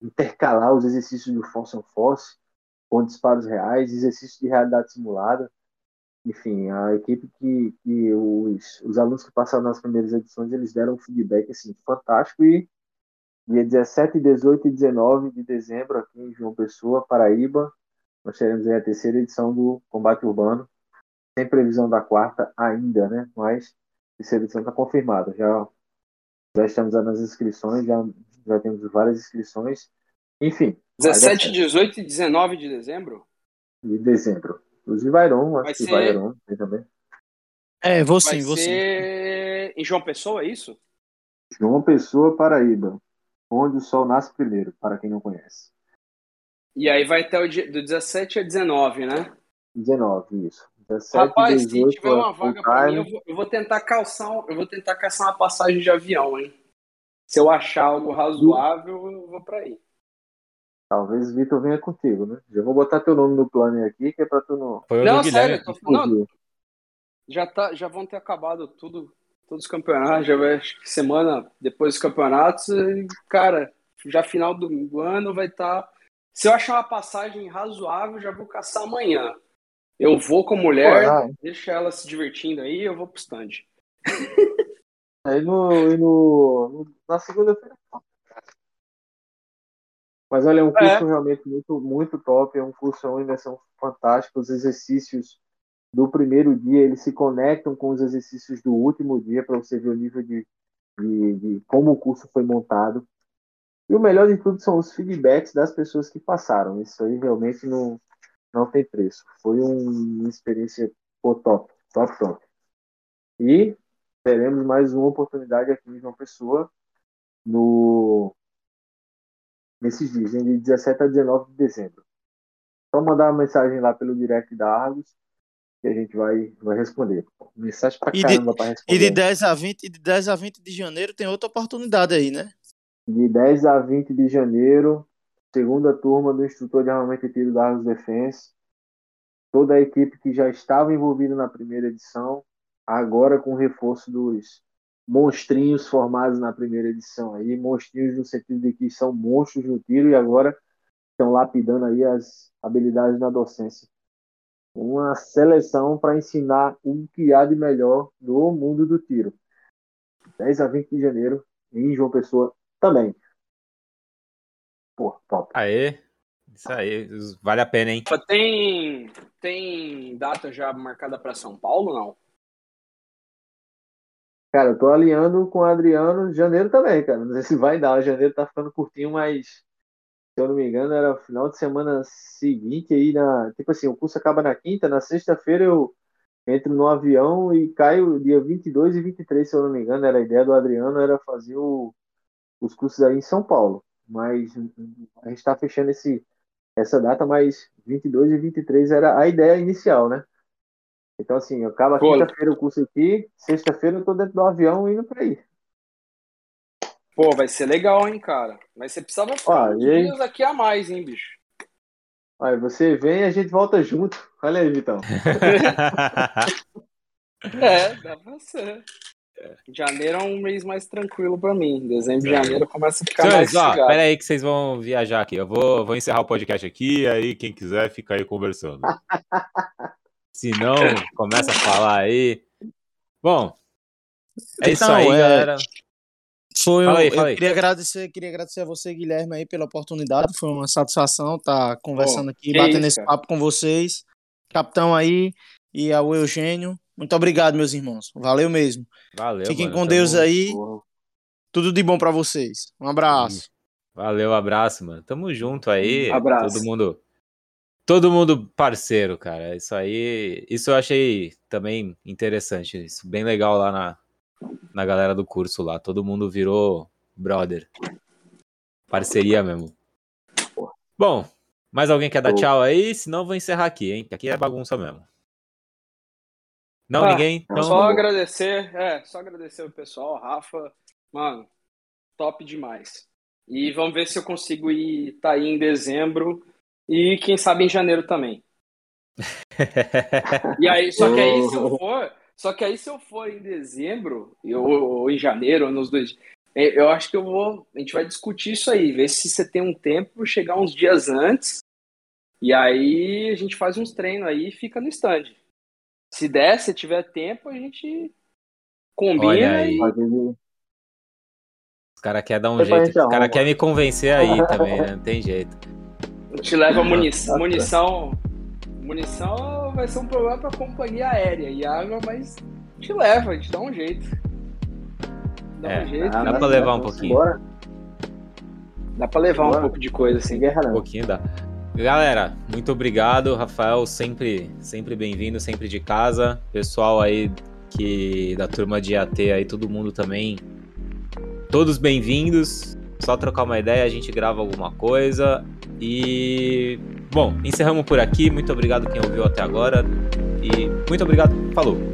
intercalar os exercícios do Force on Force com disparos reais, exercícios de realidade simulada. Enfim, a equipe que, que os, os alunos que passaram nas primeiras edições, eles deram um feedback assim, fantástico e Dia 17, 18 e 19 de dezembro, aqui em João Pessoa, Paraíba, nós teremos a terceira edição do Combate Urbano, sem previsão da quarta ainda, né? Mas terceira edição está confirmada. Já, já estamos nas inscrições, já, já temos várias inscrições. Enfim. 17, 18 e 19 de dezembro? De dezembro. Inclusive Vairon, acho Vai que ser- vai Vairon tem também. É, vou Vai sim, vou sim. ser em João Pessoa, é isso? João Pessoa, Paraíba. Onde o sol nasce primeiro, para quem não conhece. E aí vai até o dia do 17 a 19, né? 19, isso. 17, Rapaz, se 18 tiver uma é vaga pra mim, eu vou, eu vou tentar calçar, um- eu vou tentar caçar uma passagem de avião, hein? Se eu achar algo razoável, eu vou pra aí. Talvez o Vitor venha contigo, né? Já vou botar teu nome no plano aqui, que é pra tu não Foi o Não, sério, tô, não, fugir. já, tá, já vão ter acabado tudo, todos os campeonatos, já vai, acho que semana depois dos campeonatos, e, cara, já final do, do ano vai estar. Se eu achar uma passagem razoável, já vou caçar amanhã. Eu vou com a mulher, Pô, ah, deixa ela se divertindo aí, eu vou pro stand. Aí no, e no, no- na segunda-feira. Mas olha, é um curso é. realmente muito, muito top, é um curso, é uma imersão fantástica, os exercícios do primeiro dia, eles se conectam com os exercícios do último dia para você ver o nível de, de, de, como o curso foi montado. E o melhor de tudo são os feedbacks das pessoas que passaram. Isso aí realmente não, não tem preço. Foi uma experiência pô, top, top, top. E teremos mais uma oportunidade aqui em João Pessoa no nesses dias, de 17 a 19 de dezembro. Só mandar uma mensagem lá pelo direct da Argos que a gente vai, vai responder. Mensagem pra e caramba de, pra responder. E de 10 a 20, de 10 a 20 de janeiro tem outra oportunidade aí, né? De 10 a 20 de janeiro, segunda turma do instrutor de armamento e tiro da Argos Defense. Toda a equipe que já estava envolvida na primeira edição, agora com o reforço dos monstrinhos formados na primeira edição aí, monstrinhos no sentido de que são monstros no tiro e agora estão lapidando aí as habilidades na docência uma seleção para ensinar o que há de melhor no mundo do tiro. 10 a 20 de janeiro em João Pessoa também. Pô, top. Aê, isso aí, vale a pena, hein? Tem, tem data já marcada para São Paulo, não? Cara, eu tô alinhando com o Adriano janeiro também, cara. Não sei se vai dar. O janeiro tá ficando curtinho, mas se eu não me engano, era o final de semana seguinte aí na. Tipo assim, o curso acaba na quinta, na sexta-feira eu entro no avião e caio dia 22 e 23, se eu não me engano. Era a ideia do Adriano, era fazer o, os cursos aí em São Paulo. Mas a gente está fechando esse, essa data, mas 22 e 23 era a ideia inicial, né? Então, assim, acaba quinta-feira o curso aqui, sexta-feira eu tô dentro do avião indo para aí. Pô, vai ser legal, hein, cara. Mas você precisava ficar ah, dias aqui a mais, hein, bicho. Aí você vem e a gente volta junto. Olha aí, Vitão. é, dá pra ser. Janeiro é um mês mais tranquilo pra mim. Dezembro e janeiro começa a ficar Senhores, mais ó, Pera aí que vocês vão viajar aqui. Eu vou, vou encerrar o podcast aqui, aí quem quiser fica aí conversando. Se não, começa a falar aí. Bom, é então, isso aí, é... galera. Foi fala aí, fala eu queria agradecer, queria agradecer a você, Guilherme, aí pela oportunidade. Foi uma satisfação estar tá conversando aqui, batendo isso, esse papo com vocês. Capitão aí e ao Eugênio. Muito obrigado, meus irmãos. Valeu mesmo. Valeu. Fiquem mano, com Deus aí. Tudo de bom para vocês. Um abraço. Valeu, abraço, mano. Tamo junto aí. Um abraço. Todo mundo todo mundo parceiro, cara. Isso aí, isso eu achei também interessante, isso bem legal lá na na galera do curso lá. Todo mundo virou brother. Parceria mesmo. Bom, mais alguém quer dar tchau aí? Senão vou encerrar aqui, hein? Aqui é bagunça mesmo. Não, ah, ninguém? Então... Só agradecer, é, só agradecer o pessoal, Rafa, mano, top demais. E vamos ver se eu consigo ir tá aí em dezembro e quem sabe em janeiro também. e aí, só que aí se eu for, só que aí, se eu for em dezembro, eu, ou em janeiro, ou nos dois. É, eu acho que eu vou. A gente vai discutir isso aí, ver se você tem um tempo, chegar uns dias antes. E aí a gente faz uns treinos aí e fica no stand. Se der, se tiver tempo, a gente combina e. Os caras querem dar um jeito. Os caras querem me convencer aí também, né? Não tem jeito. Gente leva munição, munição Munição vai ser um problema para a companhia aérea e água, mas te leva, a gente dá um jeito. Dá é, um jeito. Dá, dá para levar um pouquinho. Bora. Dá para levar Bora. um pouco de coisa assim. Guerra, um pouquinho dá. Galera, muito obrigado, Rafael, sempre, sempre bem-vindo, sempre de casa. Pessoal aí que da turma de AT aí, todo mundo também. Todos bem-vindos. Só trocar uma ideia, a gente grava alguma coisa. E Bom, encerramos por aqui. Muito obrigado quem ouviu até agora. E muito obrigado. Falou.